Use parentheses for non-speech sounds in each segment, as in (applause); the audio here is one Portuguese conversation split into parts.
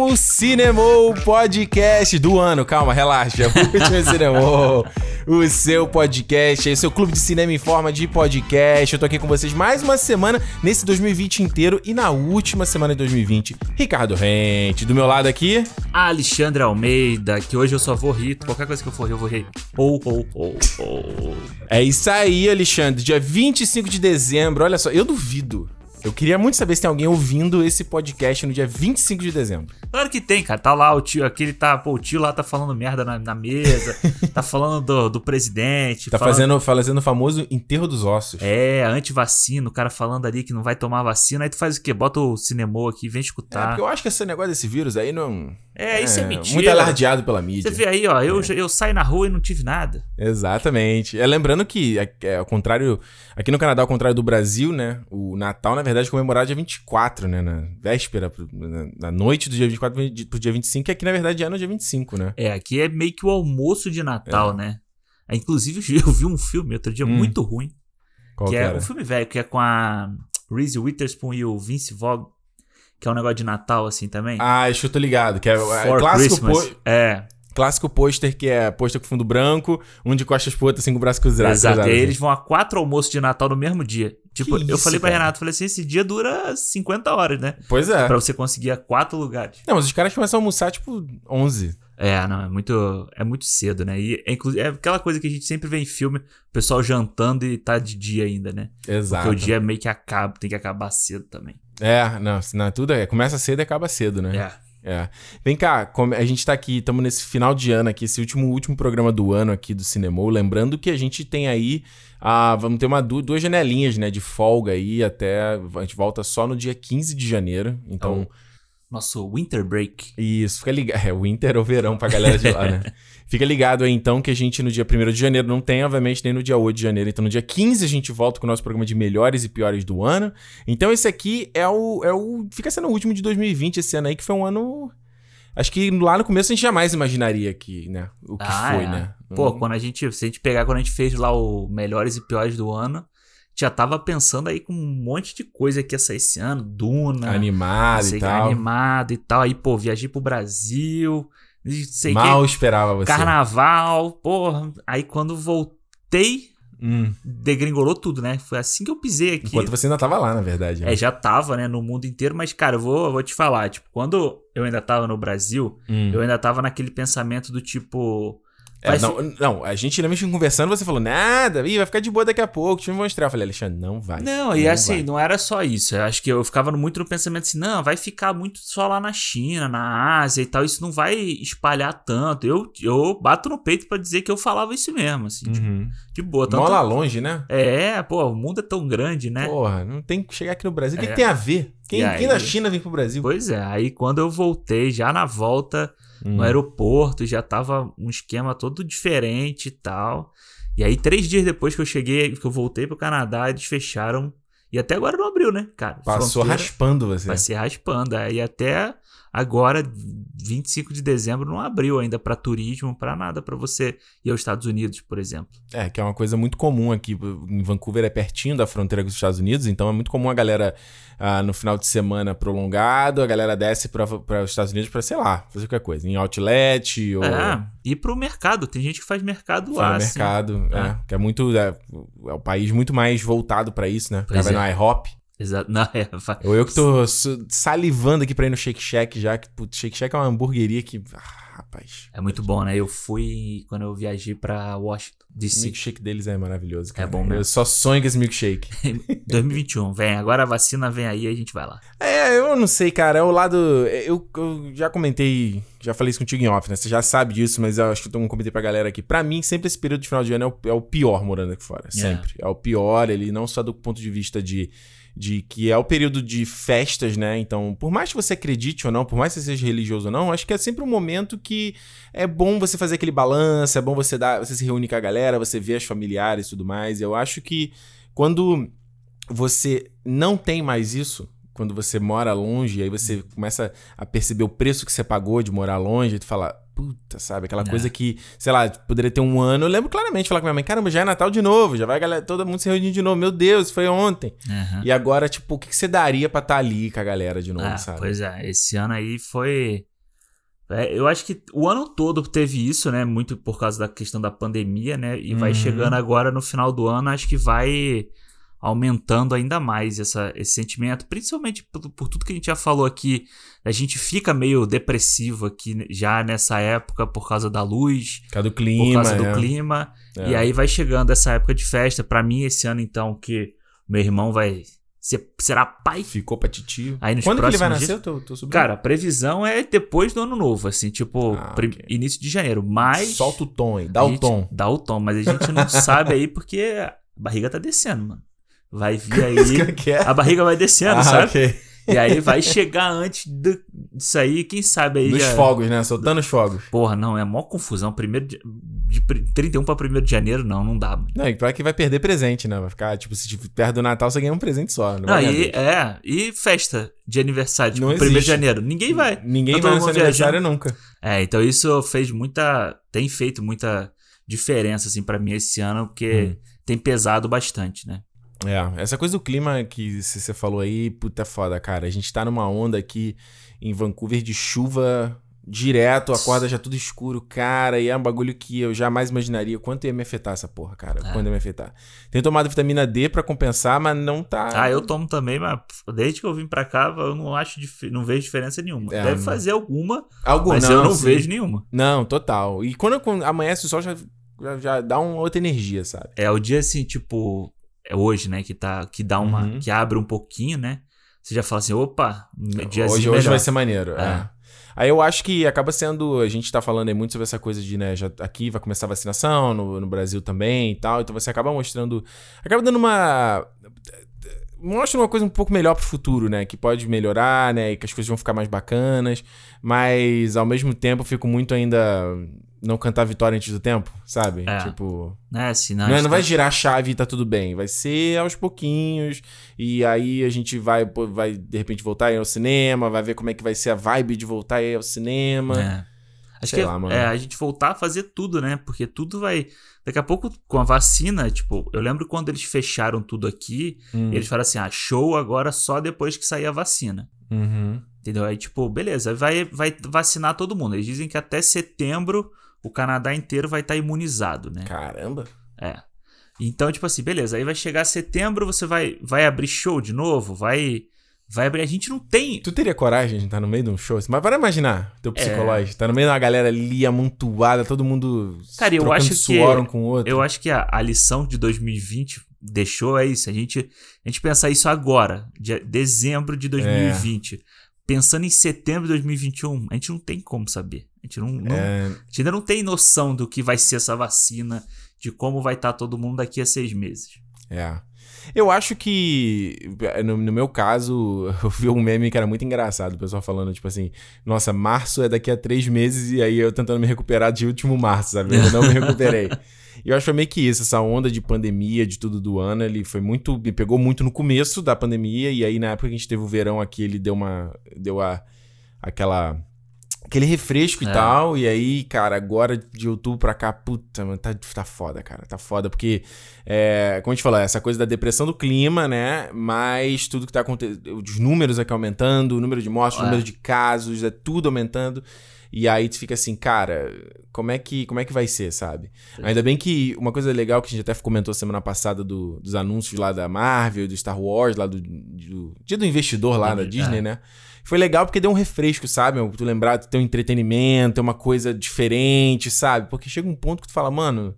O último Cinemou Podcast do ano. Calma, relaxa. O último (laughs) Cinemou, o seu podcast, o seu clube de cinema em forma de podcast. Eu tô aqui com vocês mais uma semana nesse 2020 inteiro e na última semana de 2020. Ricardo Rente, do meu lado aqui. Alexandre Almeida, que hoje eu só vou rir. Qualquer coisa que eu for rir, eu vou rir. Ou, ou, ou, ou. É isso aí, Alexandre. Dia 25 de dezembro. Olha só, eu duvido eu queria muito saber se tem alguém ouvindo esse podcast no dia 25 de dezembro. Claro que tem, cara. Tá lá o tio, aquele tá, pô, o tio lá tá falando merda na, na mesa, (laughs) tá falando do, do presidente. Tá falando... fazendo, fazendo o famoso enterro dos ossos. É, anti-vacina, o cara falando ali que não vai tomar vacina. Aí tu faz o quê? Bota o cinema aqui, vem escutar. É, porque eu acho que esse negócio desse vírus aí não. É, isso é, é mentira. Muito alardeado pela mídia. Você vê aí, ó, eu, é. eu saio na rua e não tive nada. Exatamente. É, lembrando que, é, é, ao contrário, aqui no Canadá, ao contrário do Brasil, né? O Natal, na verdade, é comemorado dia 24, né? Na véspera, na, noite do dia 24 pro dia 25, que aqui, na verdade, é no dia 25, né? É, aqui é meio que o almoço de Natal, é. né? Inclusive, eu vi um filme outro dia hum. muito ruim. Qual que, que é um filme velho, que é com a Reese Witherspoon e o Vince Vaughn que é um negócio de Natal, assim, também. Ah, acho que eu tô ligado. Que é, é clássico. Po... É. Clássico pôster que é pôster com fundo branco, um de costas pro outro, assim, com o braço cruzado. Exato, e aí eles vão a quatro almoços de Natal no mesmo dia. Tipo, que eu isso, falei pra cara? Renato, falei assim, esse dia dura 50 horas, né? Pois é. Pra você conseguir a quatro lugares. Não, mas os caras começam a almoçar, tipo, 11. É, não, é muito, é muito cedo, né? E é, é aquela coisa que a gente sempre vê em filme, o pessoal jantando e tá de dia ainda, né? Exato. Porque o dia meio que acaba, tem que acabar cedo também. É, não, não tudo é, começa cedo e acaba cedo, né? É. É. Vem cá, a gente tá aqui, estamos nesse final de ano aqui, esse último, último programa do ano aqui do Cinema. Lembrando que a gente tem aí, ah, vamos ter uma, duas janelinhas, né, de folga aí até, a gente volta só no dia 15 de janeiro, então... Oh nosso winter break. Isso, fica ligado. (laughs) É, winter ou verão pra galera de lá, né? (laughs) fica ligado aí então que a gente no dia 1 de janeiro não tem, obviamente, nem no dia 8 de janeiro. Então no dia 15 a gente volta com o nosso programa de melhores e piores do ano. Então esse aqui é o. É o fica sendo o último de 2020, esse ano aí, que foi um ano. Acho que lá no começo a gente jamais imaginaria que, né? O que ah, foi, é. né? Pô, hum. quando a gente. Se a gente pegar quando a gente fez lá o melhores e piores do ano já tava pensando aí com um monte de coisa que ia sair esse ano, Duna. Animado e tal. Animado e tal. Aí, pô, viajei pro Brasil. Sei Mal que, esperava você. Carnaval, porra. Aí quando voltei, hum. degringolou tudo, né? Foi assim que eu pisei aqui. Enquanto você ainda tava lá, na verdade. Né? É, já tava, né? No mundo inteiro. Mas, cara, eu vou, eu vou te falar. Tipo, quando eu ainda tava no Brasil, hum. eu ainda tava naquele pensamento do tipo é, não, não, a gente realmente conversando, você falou, nada, ih, vai ficar de boa daqui a pouco, deixa eu me mostrar. Eu falei, Alexandre, não vai. Não, e assim, vai. não era só isso. Eu acho que eu ficava muito no pensamento assim, não, vai ficar muito só lá na China, na Ásia e tal, isso não vai espalhar tanto. Eu, eu bato no peito para dizer que eu falava isso mesmo, assim, uhum. de, de boa. Tanto, Mola longe, né? É, pô, o mundo é tão grande, né? Porra, não tem que chegar aqui no Brasil. O é. que, que tem a ver? Quem, aí, quem da China vem pro Brasil? Pois é, aí quando eu voltei, já na volta hum. no aeroporto, já tava um esquema todo diferente e tal. E aí, três dias depois que eu cheguei, que eu voltei pro Canadá, eles fecharam. E até agora não abriu, né, cara? Passou raspando você. Passei raspando. Aí até agora, 25 de dezembro, não abriu ainda para turismo, para nada, para você ir aos Estados Unidos, por exemplo. É, que é uma coisa muito comum aqui. Em Vancouver é pertinho da fronteira com os Estados Unidos, então é muito comum a galera ah, no final de semana prolongado, a galera desce para os Estados Unidos para, sei lá, fazer qualquer coisa, em outlet ou. É, ir pro mercado. Tem gente que faz mercado lá. Faz assim. mercado, é. é. Que é muito. É, é o país muito mais voltado para isso, né? Pois vai é. no IHOP. Exato. (laughs) Não, é, Ou eu que tô salivando aqui pra ir no Shake Shack já, que putz, Shake Shack é uma hamburgueria que. Ah, rapaz. É muito bom, né? Eu fui quando eu viajei pra Washington. DC. O milkshake deles é maravilhoso, cara. É bom mesmo. Eu só sonho com esse milkshake. (laughs) 2021, vem. Agora a vacina vem aí e a gente vai lá. É, eu não sei, cara. É o lado. Eu, eu, já comentei, já falei isso contigo em off, né? Você já sabe disso, mas eu acho que eu comentei pra galera aqui. Pra mim, sempre esse período de final de ano é o, é o pior morando aqui fora. Sempre. Yeah. É o pior, ele não só do ponto de vista de de que é o período de festas, né? Então, por mais que você acredite ou não, por mais que você seja religioso ou não, acho que é sempre um momento que é bom você fazer aquele balanço, é bom você dar, você se reunir com a galera, você ver as familiares e tudo mais. Eu acho que quando você não tem mais isso, quando você mora longe, aí você começa a perceber o preço que você pagou de morar longe, e tu fala, puta, sabe? Aquela É. coisa que, sei lá, poderia ter um ano. Eu lembro claramente de falar com minha mãe, caramba, já é Natal de novo, já vai galera, todo mundo se reunir de novo. Meu Deus, foi ontem. Aham. E agora, tipo, o que, que você daria pra estar ali com a galera de novo, Ah, sabe? Pois é, esse ano aí foi. é, eu acho que o ano todo teve isso, né? Muito por causa da questão da pandemia, né? E vai Uhum. chegando agora no final do ano, acho que vai aumentando ainda mais essa, esse sentimento, principalmente por, por tudo que a gente já falou aqui. A gente fica meio depressivo aqui já nessa época por causa da luz, Por causa do por clima. causa do é. clima. É. E aí vai chegando essa época de festa. Pra mim, esse ano, então, que meu irmão vai ser, será pai. Ficou pra titio. Aí nos Quando que ele vai nascer, dias- o teu, teu sobrinho? Cara, a previsão é depois do ano novo, assim, tipo, Ah, prim- ok. início de janeiro. Mas. Solta o tom aí, dá o tom. Dá o tom, mas a gente não sabe aí porque a barriga tá descendo, mano. Vai (laughs) vir aí. que é. A barriga vai descendo, Ah, sabe? ok. E aí vai (laughs) chegar antes do- disso aí, quem sabe aí Dos já. fogos, né? Soltando os fogos. Porra, não, é mó confusão. Primeiro de, de pr- 31 pra 1 de janeiro, não, não dá, mano. Não, e pior que vai perder presente, né? Vai ficar, tipo, se tiver perto do Natal, você ganha um presente só. Não, Não, e, é, e festa de aniversário, tipo, Não 1 de janeiro. Ninguém vai. Ninguém Tá vai no seu aniversário nunca. É, então isso fez muita. Tem feito muita diferença, assim, pra mim esse ano, porque Hum. tem pesado bastante, né? É, essa coisa do clima que você falou aí, puta é foda, cara. A gente tá numa onda aqui em Vancouver de chuva direto, acorda já tudo escuro, cara, e é um bagulho que eu jamais imaginaria quanto ia me afetar essa porra, cara. É. Quanto ia me afetar. Tenho tomado vitamina D pra compensar, mas não tá. Ah, eu tomo também, mas desde que eu vim pra cá, eu não acho, dif- não vejo diferença nenhuma. É, Deve não- fazer alguma, mas eu não sim. vejo nenhuma. Não, total. E quando, quando amanhece o sol, já, já, já dá uma outra energia, sabe? É o dia assim, tipo, hoje, né, que tá, que dá uma, Uhum. que abre um pouquinho, né? Você já fala assim, opa, diazinho hoje, hoje melhor. vai ser maneiro. É. é. Aí eu acho que acaba sendo. A gente tá falando aí muito sobre essa coisa de, né? Já aqui vai começar a vacinação, no, no Brasil também e tal. Então você acaba mostrando. Acaba dando uma. Mostra uma coisa um pouco melhor pro futuro, né? Que pode melhorar, né? E que as coisas vão ficar mais bacanas. Mas ao mesmo tempo eu fico muito ainda. Não cantar vitória antes do tempo, sabe? É. Tipo. Né, assim, Não, é- gente não vai tá- girar a chave e tá tudo bem. Vai ser aos pouquinhos. E aí a gente vai, vai de repente voltar ao cinema, vai ver como é que vai ser a vibe de voltar aí ao cinema. É. Acho Sei que lá, mano. é a gente voltar a fazer tudo, né? Porque tudo vai. Daqui a pouco, com a vacina, tipo, eu lembro quando eles fecharam tudo aqui, Hum. eles falaram assim: ah, show agora só depois que sair a vacina. Uhum. Entendeu? Aí, tipo, beleza, vai, vai vacinar todo mundo. Eles dizem que até setembro o Canadá inteiro vai estar imunizado, né? Caramba. É. Então, tipo assim, beleza, aí vai chegar setembro, você vai, vai abrir show de novo? Vai. Vai abrir. A gente não tem. Tu teria coragem de estar no meio de um show? assim? Mas para imaginar, teu É. psicológico. Tá no meio de uma galera ali amontoada, todo mundo Cara, eu acho que- suor um com o outro. Eu acho que a, a lição de 2020 deixou é isso. A gente, a gente pensar isso agora, de dezembro de 2020. É. Pensando em setembro de 2021, a gente não tem como saber. A gente, não, não- É, a gente ainda não tem noção do que vai ser essa vacina, de como vai estar todo mundo daqui a seis meses. É. Eu acho que, no, no meu caso, (laughs) eu vi um meme que era muito engraçado. O pessoal falando, tipo assim, nossa, março é daqui a três meses e aí eu tentando me recuperar de último março, sabe? Eu não me recuperei. (laughs) E eu acho que foi meio que isso, essa onda de pandemia, de tudo do ano, ele foi muito. Me pegou muito no começo da pandemia, e aí na época que a gente teve o verão aqui, ele deu uma. Deu a. aquela. Aquele refresco É. e tal, e aí, cara, agora de outubro pra cá, puta, mano, tá, tá foda, cara, tá foda, porque é, como a gente falou, essa coisa da depressão do clima, né? Mas tudo que tá acontecendo. Os números aqui aumentando, o número de mortes, o É. número de casos, é tudo aumentando. E aí tu fica assim, cara, como é que, como é que vai ser, sabe? Ainda bem que uma coisa legal que a gente até comentou semana passada do- dos anúncios lá da Marvel, do Star Wars, lá do, do dia do investidor lá da É. Disney, né? Foi legal porque deu um refresco, sabe? Tu lembrar, tu ter um entretenimento, ter uma coisa diferente, sabe? Porque chega um ponto que tu fala, mano,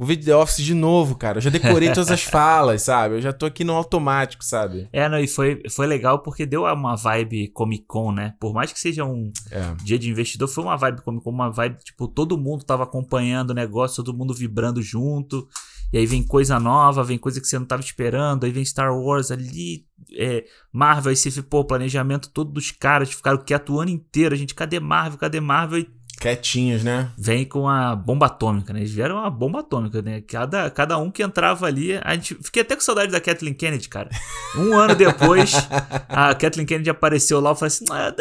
vou ver The Office de novo, cara. Eu já decorei (laughs) todas as falas, sabe? Eu já tô aqui no automático, sabe? É, não, e foi, foi legal porque deu uma vibe Comic Con, né? Por mais que seja um É. dia de investidor, foi uma vibe Comic Con, uma vibe, tipo, todo mundo tava acompanhando o negócio, todo mundo vibrando junto. E aí vem coisa nova, vem coisa que você não tava esperando, aí vem Star Wars ali, é, Marvel, aí você, pô, planejamento todo dos caras, ficaram quietos o ano inteiro, a gente, cadê Marvel, cadê Marvel? E Quietinhos, né? vem com a bomba atômica, né? Eles vieram uma bomba atômica, né? Cada, cada um que entrava ali. A gente fiquei até com saudade da Kathleen Kennedy, cara. Um ano depois, a Kathleen Kennedy apareceu lá e falou assim: ah,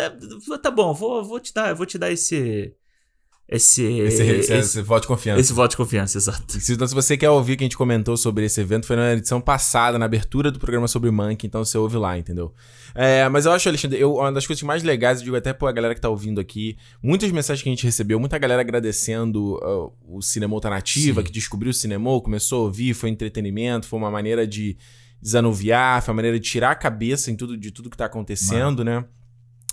tá bom, vou, vou te dar, vou te dar esse. esse, esse, esse, esse, voto de confiança. Esse voto de confiança, exato. Se, então, se você quer ouvir que a gente comentou sobre esse evento, foi na edição passada, na abertura do programa sobre Monkey, então você ouve lá, entendeu? É, mas eu acho, Alexandre, eu, uma das coisas mais legais, eu digo até pra galera que tá ouvindo aqui, muitas mensagens que a gente recebeu, muita galera agradecendo uh, o Cinema Alternativa, Sim. que descobriu o cinema, começou a ouvir, foi entretenimento, foi uma maneira de desanuviar, foi uma maneira de tirar a cabeça em tudo, de tudo que tá acontecendo, Mano. né?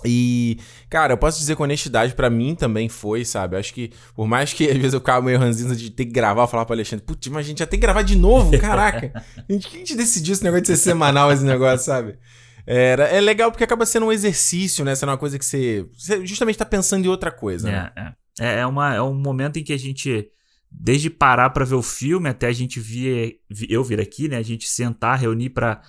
E, cara, eu posso dizer com honestidade, para mim também foi, sabe? Eu acho que, por mais que às vezes eu ficava meio ranzinho de ter que gravar, eu falava pro Alexandre, putz, mas a gente já tem que gravar de novo, caraca. (laughs) a gente, quem a gente decidiu esse negócio de ser semanal, esse negócio, sabe? Era, é legal porque acaba sendo um exercício, né? Sendo uma coisa que você, você justamente tá pensando em outra coisa, né? É, é. é, uma, é um momento em que a gente desde parar para ver o filme até a gente vir, eu vir aqui, né? A gente sentar, reunir para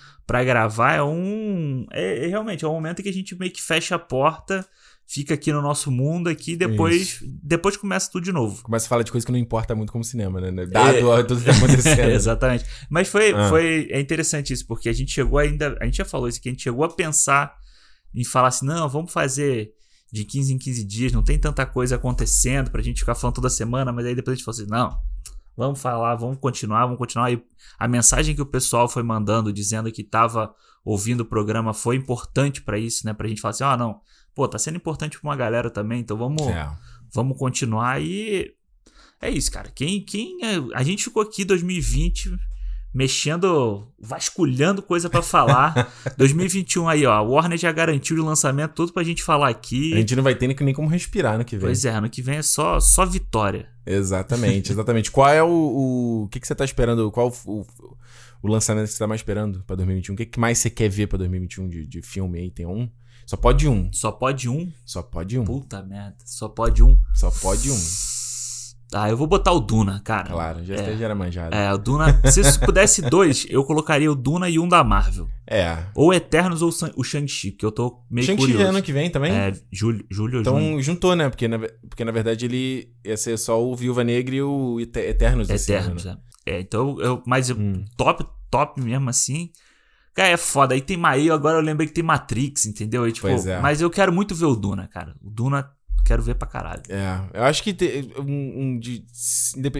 gravar é um. É, é, realmente é um momento em que a gente meio que fecha a porta, fica aqui no nosso mundo aqui, depois depois começa tudo de novo. Começa a falar de coisa que não importa muito como cinema, né? Dado é, tudo que tá acontecendo. (laughs) Exatamente. Mas foi, ah. foi é interessante isso, porque a gente chegou ainda. A gente já falou isso aqui, a gente chegou a pensar em falar assim: não, vamos fazer de 15 em 15 dias, não tem tanta coisa acontecendo pra gente ficar falando toda semana, mas aí depois a gente falou assim, não, vamos falar, vamos continuar, vamos continuar. E a mensagem que o pessoal foi mandando, dizendo que tava ouvindo o programa, foi importante para isso, né? Pra gente falar assim, oh, não, pô, tá sendo importante pra uma galera também, então vamos, é. vamos continuar. E é isso, cara. Quem, quem, é, a gente ficou aqui 2020 mexendo, vasculhando coisa para falar. (laughs) 2021 aí, ó, a Warner já garantiu o lançamento tudo pra gente falar aqui. A gente não vai ter nem como respirar no que vem. Pois é, no que vem é só, só vitória. Exatamente, exatamente. qual é o, o, o que, que você tá esperando? Qual o, o lançamento que você tá mais esperando pra 2021? O que, que mais você quer ver pra 2021 de, de filme aí? Tem um? Só pode um. Só pode um? Só pode um. Puta merda. Só pode um. Só pode um. Ah, eu vou botar o Duna, cara. Claro, já, é, era manjado. É, o Duna. se pudesse dois, eu colocaria o Duna e um da Marvel. É. Ou Eternos ou o Shang-Chi, que eu tô meio Shang curioso. Shang-Chi ano que vem também? É, julho, julho Então junho. juntou, né? Porque na, porque na verdade ele ia ser só o Viúva Negra e o Eternos. Eternos, ano, né? é. é. Então, eu, mas hum. top, top mesmo assim. Cara, é foda. Aí tem Maio, agora eu lembrei que tem Matrix, entendeu? Aí, tipo, é. Mas eu quero muito ver o Duna, cara. O Duna quero ver pra caralho. É, eu acho que um, um de,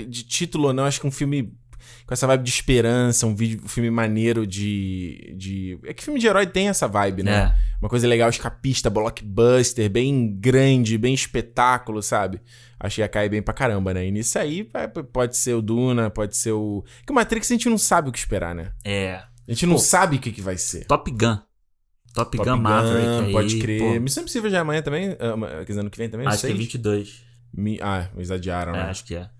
de, título ou não, acho que um filme com essa vibe de esperança, um, vídeo, um filme maneiro de, de. É que filme de herói tem essa vibe, né? É. Uma coisa legal, escapista, blockbuster, bem grande, bem espetáculo, sabe? Acho que ia cair bem pra caramba, né? E nisso aí pode ser o Duna, pode ser o. Que o Matrix a gente não sabe o que esperar, né? É. A gente não Pô, sabe o que, que vai ser. Top Gun. Top, Top Gun, Gun Maverick. Aí, pode crer. Pô. Missão Impossível já é amanhã também? Uh, quer dizer, ano que vem também? Acho que é 22. Mi... Ah, exageraram, é, né? acho que é.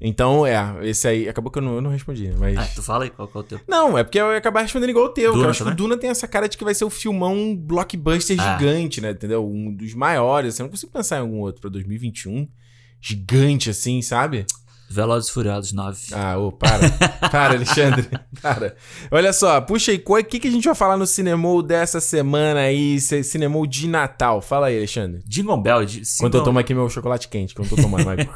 Então, é, esse aí, acabou que eu não, eu não respondi, mas... Ah, tu fala aí qual, qual é o teu. Não, é porque eu ia acabar respondendo igual o teu. Duna eu acho também? que o Duna tem essa cara de que vai ser o filmão blockbuster ah. gigante, né? Entendeu? Um dos maiores. Assim, eu não consigo pensar em algum outro pra 2021. Gigante, assim, sabe? Velozes Furiosos 9. Ah, ô, para. (laughs) para, Alexandre. Para. Olha só, puxa aí, o que, que a gente vai falar no Cinemou dessa semana aí? Cinemou de Natal. Fala aí, Alexandre. Jingle Bell. De, Enquanto eu tomo aqui meu chocolate quente, que eu não tô tomando, mas...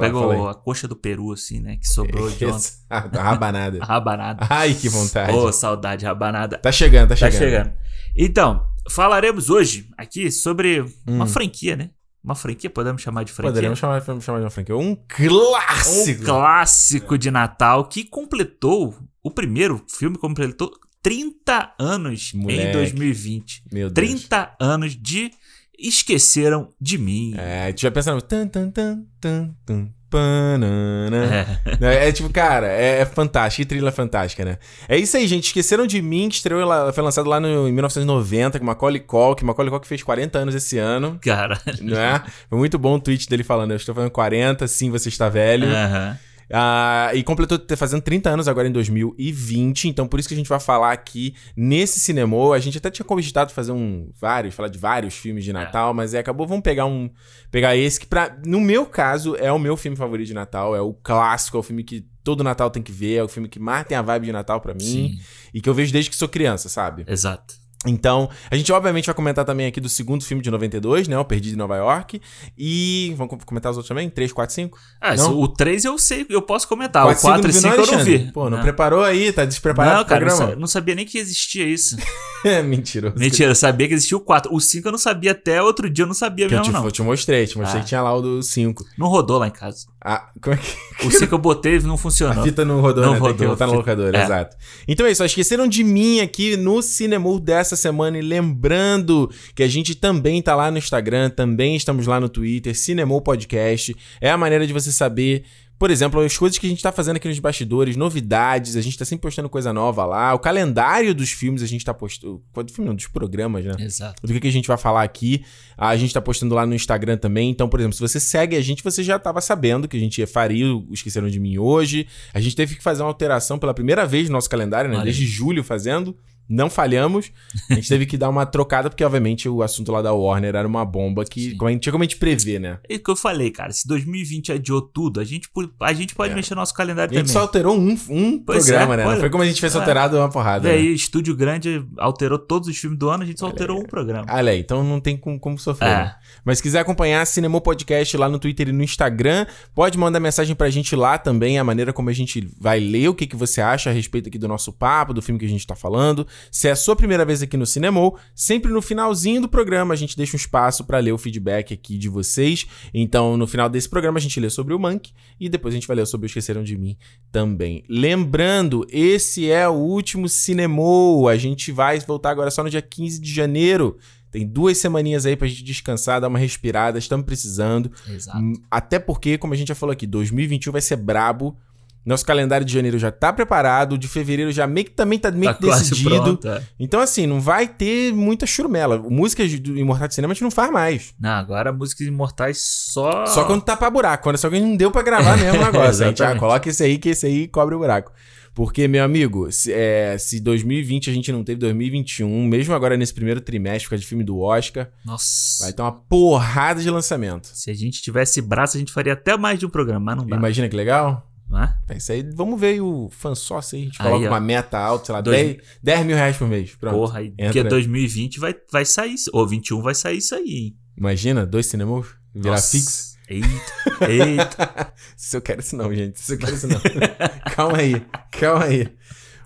Pegou a coxa do peru, assim, né? Que sobrou de ontem. A rabanada. (laughs) a rabanada. Ai, que vontade. Ô, oh, saudade, rabanada. Tá chegando, tá chegando. Tá chegando. Então, falaremos hoje aqui sobre hum. uma franquia, né? Uma franquia, podemos chamar de franquia? Podemos chamar, chamar de uma franquia. Um clássico! Um clássico de Natal que completou. O primeiro filme completou 30 anos Moleque. em 2020. Meu Deus. 30 anos de Esqueceram de Mim. É, a gente vai pensando. Tan, tan, tan, tan, tan. (laughs) É. é tipo, cara, é, é fantástico. Que trilha fantástica, né? É isso aí, gente. Esqueceram de mim, que estreou, foi lançado lá no, em 1990 com Macaulay Culkin. Macaulay Culkin fez 40 anos esse ano. Cara. Não é? Foi muito bom o tweet dele falando: Eu estou fazendo 40, sim, você está velho. Aham. Uhum. Uh, e completou fazendo 30 anos agora em 2020, então por isso que a gente vai falar aqui nesse cinema. A gente até tinha cogitado fazer um vários, falar de vários filmes de é. Natal, é. mas é, acabou vamos pegar um pegar esse que para no meu caso é o meu filme favorito de Natal, é o clássico, é o filme que todo Natal tem que ver, é o filme que mais tem a vibe de Natal para mim Sim. e que eu vejo desde que sou criança, sabe? Exato. Então, a gente obviamente vai comentar também aqui do segundo filme de 92, né? O Perdido em Nova York. E. Vamos comentar os outros também? 3, 4, 5? Ah, Não? o 3 eu sei, eu posso comentar. 4, o 4 e 5 5 não, eu não vi. Pô, não, preparou aí? Tá despreparado Não, cara, não, programa? não sabia nem que existia isso. (laughs) Mentira. Mentira, eu sabia que existia o 4. O 5 eu não sabia até outro dia, eu não sabia Que eu mesmo, te, não. eu te mostrei, te mostrei Ah. que tinha lá o do 5. Não rodou lá em casa. Ah, como é que. O 5 eu botei e não funcionou. A fita não rodou, Não né? Tem que rodou, botar no locador, é. exato. Então é isso, esqueceram de mim aqui no Cinemol dessa semana. E lembrando que a gente também tá lá no Instagram, também estamos lá no Twitter, Cinemol Podcast. É a maneira de você saber. Por exemplo, as coisas que a gente tá fazendo aqui nos bastidores, novidades, a gente tá sempre postando coisa nova lá. O calendário dos filmes a gente tá postando. Do filme não, dos programas, né? Exato. do que, que a gente vai falar aqui. A gente tá postando lá no Instagram também. Então, por exemplo, se você segue a gente, você já tava sabendo que a gente faria o Esqueceram de Mim hoje. A gente teve que fazer uma alteração pela primeira vez no nosso calendário, né? Desde julho fazendo. Não falhamos. A gente teve que dar uma trocada, porque, obviamente, o assunto lá da Warner era uma bomba que como a gente, tinha como a gente prever, né? É o que eu falei, cara. Se 2020 adiou tudo, a gente, a gente pode É. mexer no nosso calendário A gente também. só alterou um, um Pois programa, é, né? Não olha. foi como a gente fez É. alterado uma porrada. E né? aí, estúdio grande alterou todos os filmes do ano, a gente só alterou um programa. Olha aí, então não tem como, como sofrer. É. né? Mas se quiser acompanhar Cinema Podcast lá no Twitter e no Instagram, pode mandar mensagem pra gente lá também, a maneira como a gente vai ler, o que, que você acha a respeito aqui do nosso papo, do filme que a gente tá falando. Se é a sua primeira vez aqui no Cinemol, sempre no finalzinho do programa a gente deixa um espaço pra ler o feedback aqui de vocês. Então, no final desse programa a gente lê sobre o Monk e depois a gente vai ler sobre o Esqueceram de Mim também. Lembrando, esse é o último Cinemol. A gente vai voltar agora só no dia 15 de janeiro. Tem duas semaninhas aí pra gente descansar, dar uma respirada, estamos precisando. Exato. Hum, Até porque, como a gente já falou aqui, 2021 vai ser brabo. Nosso calendário de janeiro já tá preparado, de fevereiro já meio que também tá meio Tá que decidido. pronto, é. Então, assim, não vai ter muita churumela. Músicas do Imortal de Cinema a gente não faz mais. Não, agora músicas imortais só. Só quando tá pra buraco, quando só que não deu pra gravar mesmo o (laughs) negócio. a gente, ah, coloca esse aí, que esse aí cobre o buraco. Porque, meu amigo, se, é, se 2020 a gente não teve 2021, mesmo agora nesse primeiro trimestre, por causa de filme do Oscar, Nossa. vai ter uma porrada de lançamento. Se a gente tivesse braço, a gente faria até mais de um programa, mas não dá. Imagina que legal? Não é? É isso aí, vamos ver aí o fansócio aí. A gente Aí, coloca ó. uma meta alta, sei lá, Dois- 10, 10 mil reais por mês. Pronto. Porra, aí, entra. porque 2020 vai, vai sair, ou 21 vai sair isso aí, hein? Imagina, dois cinemas virar Nossa. fixo. Eita, eita. (laughs) Se eu quero isso não, gente. Se eu quero isso não. (laughs) calma aí, calma aí.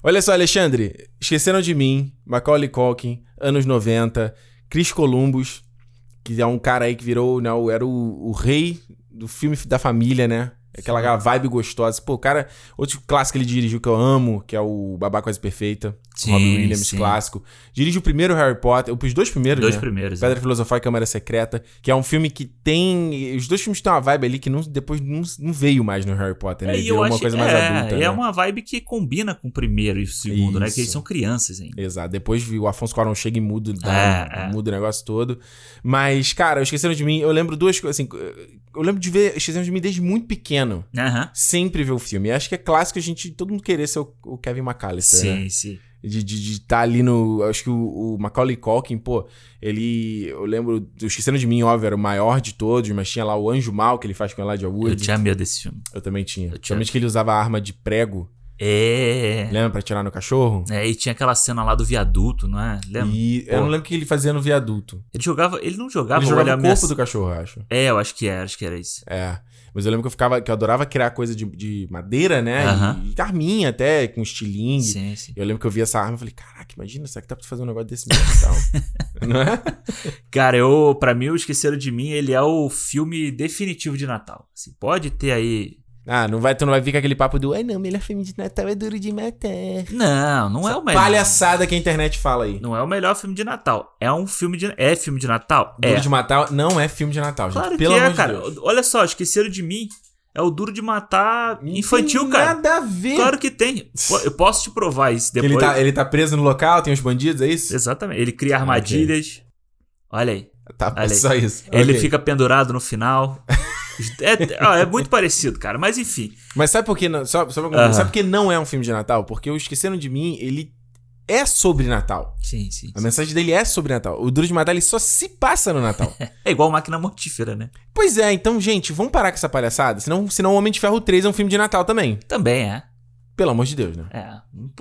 Olha só, Alexandre. Esqueceram de mim, Macaulay Culkin, anos 90, Chris Columbus, que é um cara aí que virou, né, o- era o, o rei do filme da família, né? Aquela, aquela vibe gostosa. Pô, o cara... Outro clássico que ele dirigiu que eu amo, que é o Babá Quase Perfeita. Sim, Robin Williams, sim. clássico. Dirige o primeiro Harry Potter, os dois primeiros, Dois né? primeiros. Pedra né? Filosofal e Câmara Secreta, que é um filme que tem. Os dois filmes têm uma vibe ali que não, depois não, não veio mais no Harry Potter, né? É, e virou uma acho- coisa mais é, adulta. e né? é uma vibe que combina com o primeiro e o segundo, né? Que eles Isso. são crianças ainda. Exato. Depois o Afonso Cuarón chega e muda, dá É, é. muda o negócio todo. Mas, cara, Esqueceram de Mim, eu lembro duas coisas. Assim, eu lembro de ver Esqueceram de Mim desde muito pequeno. Aham. Sempre ver o filme. E acho que é clássico a gente, todo mundo querer ser o, o Kevin McAllister, né? Sim, sim. De estar de, estar ali no. Acho que o, o Macaulay Culkin, pô, ele. Eu lembro. do Esquecendo de Mim, óbvio, era o maior de todos, mas tinha lá o Anjo Mal que ele faz com Elijah Wood. Eu tinha medo desse filme. Eu também tinha. Eu tinha. Que ele usava a arma de prego, É. lembra? Pra tirar no cachorro. É, e tinha aquela cena lá do viaduto, não é? Lembra? E eu Pô. não lembro o que ele fazia no viaduto. Ele jogava. Ele não jogava ele jogava o corpo ameaça- do cachorro, eu acho. É, eu acho que era, acho que era isso. É. Mas eu lembro que eu ficava. que eu adorava criar coisa de, de madeira, né? Aham. E, e arminha até, com estilingue. Sim, sim. Eu lembro que eu vi essa arma e falei, caraca, imagina, será que dá pra fazer um negócio desse mesmo e tal? (laughs) não é? Cara, eu, pra mim, o Esqueceram de Mim, ele é o filme definitivo de Natal. Assim, pode ter aí. Ah, não vai, tu não vai vir com aquele papo do. Ai, não, melhor filme de Natal é duro de matar. Não, não é Essa o melhor. Palhaçada que a internet fala aí. Não é o melhor filme de Natal. É um filme de. É filme de Natal? Duro É. de matar não é filme de Natal, gente. Claro Pelo que é, amor de cara. Deus. Olha só, Esqueceram de Mim é o duro de matar Não infantil, tem cara. Nada a ver. Claro que tem. (laughs) Eu posso te provar isso depois. ele, tá, ele tá preso no local, tem os bandidos, é isso? Exatamente. Ele cria armadilhas. Olha aí. Tá, é Olha aí. só isso. Ele Ok. fica pendurado no final. (laughs) É, é muito parecido, cara. Mas enfim. Mas sabe por que não, só, só pra- Aham. sabe por que não é um filme de Natal? Porque o Esqueceram de Mim, ele é sobre Natal. Sim, sim. A mensagem dele é sobre Natal. O Duro de Matar, ele só se passa no Natal. (laughs) É igual máquina mortífera, né? pois é, então, gente, vamos parar com essa palhaçada? Senão, senão o Homem de Ferro 3 é um filme de Natal também. Também é. Pelo amor de Deus, né? É.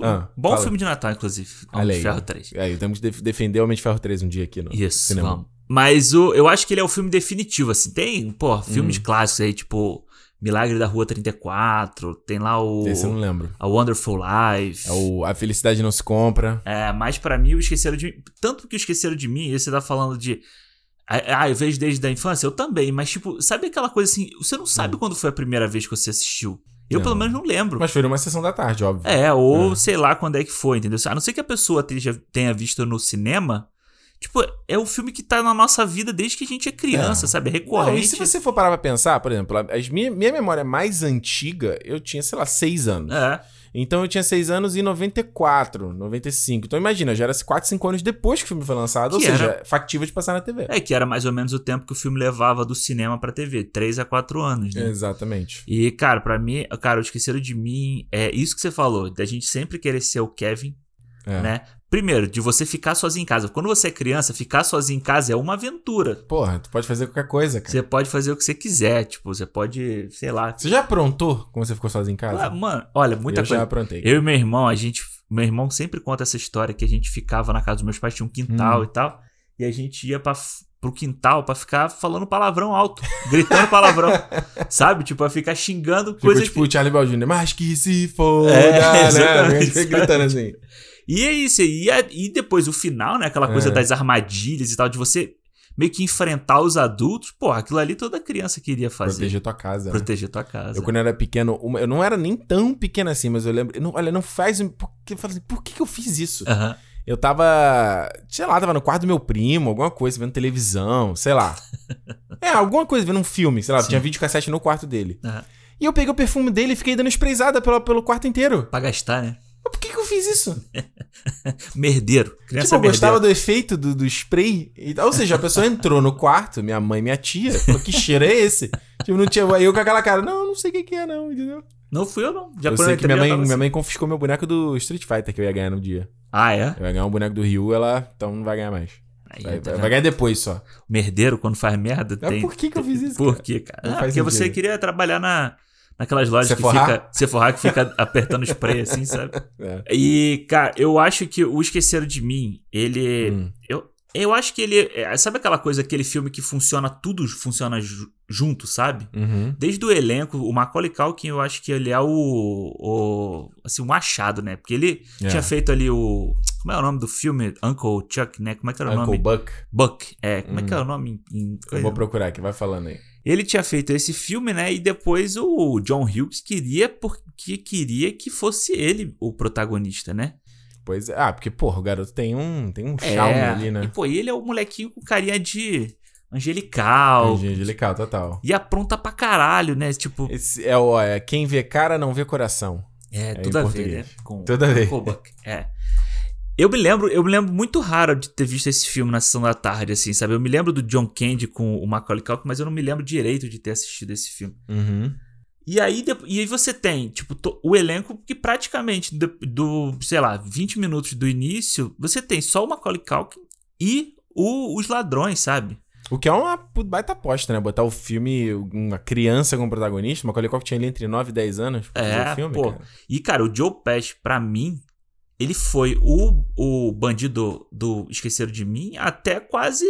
Ah, bom fala. filme de Natal, inclusive. Homem de. Ferro 3. Aí, temos que def- defender o Homem de Ferro 3 um dia aqui no Isso, cinema. vamos. Mas o, eu acho que ele é o filme definitivo, assim. Tem, pô, filmes Hum. clássicos aí, tipo Milagre da Rua 34, tem lá o Esse eu não lembro. A Wonderful Life. É o A Felicidade Não Se Compra. É, mas pra mim o Esqueceram de Mim. Tanto que o Esqueceram de Mim, e você tá falando de. Ah, eu vejo desde a infância, eu também, mas tipo, sabe aquela coisa assim, você não sabe quando foi a primeira vez que você assistiu. Eu Hum. Não. pelo menos não lembro. Mas foi numa sessão da tarde, óbvio. É, ou É. sei lá quando é que foi, entendeu? A não ser que a pessoa tenha visto no cinema. Tipo, é o filme que tá na nossa vida desde que a gente é criança, É. sabe? É Não, recorrente. e se você for parar pra pensar, por exemplo, a minha, minha memória mais antiga, eu tinha, sei lá, seis anos. É. Então eu tinha seis anos em 94, 95. Então imagina, já era 4, 5 anos depois que o filme foi lançado, Que ou seja, era- factível de passar na TV. É, que era mais ou menos o tempo que o filme levava do cinema pra TV, 3 a 4 anos, né? Exatamente. E, cara, pra mim, cara, o Esqueceram de Mim é isso que você falou, da gente sempre querer ser o Kevin, É. né? Primeiro, de você ficar sozinho em casa. Quando você é criança, ficar sozinho em casa é uma aventura. Porra, tu pode fazer qualquer coisa, cara. Você pode fazer o que você quiser, tipo, você pode, sei lá. Você já aprontou como você ficou sozinho em casa? Ah, Mano, olha, muita eu coisa. já aprontei. Eu e meu irmão, a gente. Meu irmão sempre conta essa história que a gente ficava na casa dos meus pais, tinha um quintal Hum. e tal. E a gente ia pra, pro quintal pra ficar falando palavrão alto, gritando palavrão. (laughs) sabe? Tipo, pra ficar xingando Ficou coisa tipo o Charlie Jr., mas que se foda, É, né? exatamente, gritando assim. E é isso, e, a- e depois o final, né? Aquela coisa É. das armadilhas e tal, de você meio que enfrentar os adultos. Pô, aquilo ali toda criança queria fazer. Proteger tua casa. né? Proteger tua casa. Eu, quando era pequeno, uma- eu não era nem tão pequeno assim, mas eu lembro. eu não- olha, não faz. um- Por que, eu falo assim, por que, que eu fiz isso? Eu tava. Sei lá, tava no quarto do meu primo, alguma coisa, vendo televisão, sei lá. (laughs) é, alguma coisa, vendo um filme, sei lá, Sim. tinha videocassete no quarto dele. E eu peguei o perfume dele e fiquei dando sprayzada pelo, pelo quarto inteiro. Pra gastar, né? Mas por que, que eu fiz isso? (laughs) Merdeiro. Criança tipo, eu merdeiro. gostava do efeito do, do spray. E, ou seja, a pessoa entrou no quarto, minha mãe, minha tia, falou: que cheiro é esse? Tipo, não tinha. Aí eu com aquela cara, não, não sei o que, que é, não, entendeu? Não fui eu, não. Já eu sei que entrei, minha mãe, minha assim. mãe confiscou meu boneco do Street Fighter que eu ia ganhar no dia. Ah, é? Eu ia ganhar um boneco do Ryu, ela então não vai ganhar mais. Aí, Vai, tá vai ganhar depois só. Merdeiro, quando faz merda, Mas tem. por que que eu fiz isso, Por cara? quê, cara? Ah, porque você sentido. queria trabalhar na, naquelas lojas Sephora? que fica. Sephora que fica apertando spray, assim, sabe? É. E, cara, eu acho que o Esqueceram de Mim, ele. Hum. Eu, eu acho que ele. é, Sabe aquela coisa, aquele filme que funciona, tudo funciona ju- junto, sabe? Uhum. Desde o elenco, o Macaulay Culkin, eu acho que ele é o. o assim, um achado, né? Porque ele É. tinha feito ali o. Como é o nome do filme? Uncle Chuck, né? Como é que era o Uncle nome? Buck. Buck. É, como é que é Hum. o nome em, Eu vou procurar aqui, vai falando aí. Ele tinha feito esse filme, né? E depois o John Hughes queria porque queria que fosse ele o protagonista, né? Pois é. Ah, porque, porra, o garoto tem um, tem um charme ali, E né? pô, ele é o molequinho com carinha de angelical. Angelical, total. E apronta pra caralho, né? Tipo, Esse é o é, quem vê cara não vê coração. é, em tudo a ver, né? Com Tudo a ver. Uncle Buck. É. Eu me lembro, eu me lembro muito raro de ter visto esse filme na sessão da tarde, assim, sabe? Eu me lembro do John Candy com o Macaulay Culkin, mas eu não me lembro direito de ter assistido esse filme. Uhum. E aí, e aí você tem, tipo, o elenco que praticamente do, do, sei lá, 20 minutos do início, você tem só o Macaulay Culkin e o- os ladrões, sabe? O que é uma baita aposta, né? Botar o filme, uma criança como protagonista, uma Macaulay Culkin tinha ali entre 9 e 10 anos pra fazer É, o filme, pô. cara. E, cara, o Joe Pesci, pra mim, ele foi o, o bandido do Esqueceram de Mim até quase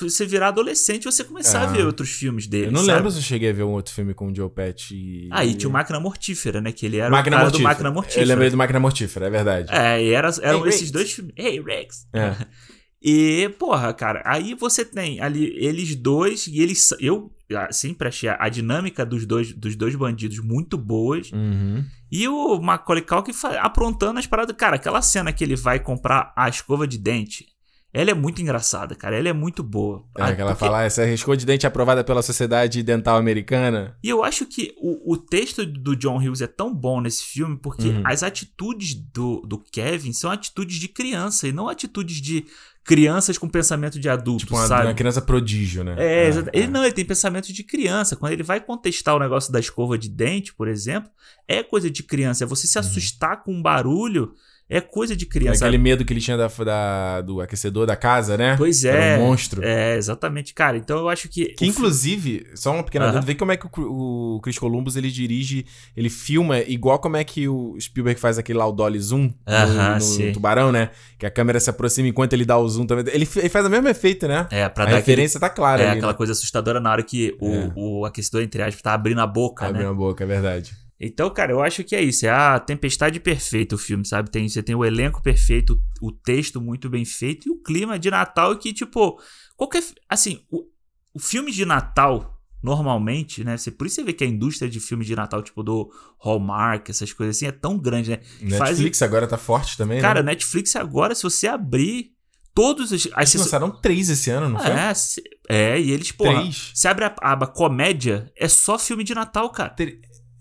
você virar adolescente e você começar Ah. a ver outros filmes dele, Eu não sabe? lembro se eu cheguei a ver um outro filme com o Joe Pesci e... Ah, e tinha o Máquina Mortífera, né? Que ele era Máquina o cara Mortífera. do Máquina Mortífera. Eu lembrei do Máquina Mortífera, é verdade. É, e era, eram Hey, esses Rex. dois filmes. Hey, Rex! É. (laughs) E, porra, cara, aí você tem ali eles dois, e eles. Eu sempre achei a, a dinâmica dos dois, dos dois bandidos muito boas. Uhum. E o Macaulay Culkin aprontando as paradas. Cara, aquela cena que ele vai comprar a escova de dente, ela é muito engraçada, cara. Ela é muito boa. É, Ah, que ela porque- fala, "Ah, essa escova de dente é aprovada pela Sociedade Dental Americana. E eu acho que o, o texto do John Hughes é tão bom nesse filme porque Uhum. as atitudes do, do Kevin são atitudes de criança e não atitudes de crianças com pensamento de adulto, Tipo, uma, sabe? uma criança prodígio, né? É, é. ele não, ele tem pensamento de criança. Quando ele vai contestar o negócio da escova de dente, por exemplo, é coisa de criança. É você se Uhum. assustar com um barulho. É coisa de criança. Aquele medo que ele tinha da, da- do aquecedor da casa, né? Pois Era é. um monstro. É, exatamente, cara. Então eu acho que. Que inclusive, só uma pequena Aham. dúvida, vê como é que o, o Chris Columbus ele dirige, ele filma igual como é que o Spielberg faz aquele lá o dolly zoom no- Aham, no, sim. tubarão, né? Que a câmera se aproxima enquanto ele dá o zoom também. Ele, ele faz o mesmo efeito, né? É, pra a dar aquele, referência tá clara é, ali. aquela né? coisa assustadora na hora que o, É. o aquecedor, entre aspas, tá abrindo a boca, Abre né? a boca, é verdade. Então, cara, eu acho que é isso. É a tempestade perfeita o filme, sabe? Tem, você tem o elenco perfeito, o texto muito bem feito e o clima de Natal que, tipo, qualquer. Assim, o, o filme de Natal, normalmente, né? Você, por isso você vê que a indústria de filme de Natal, tipo, do Hallmark, essas coisas assim, é tão grande, né? Faz- Netflix agora tá forte também, Cara, né? Netflix agora, se você abrir todos os. Eles lançaram três esse ano, não foi? é, se- é, e eles, porra, Três. você abre a aba comédia, é só filme de Natal, cara.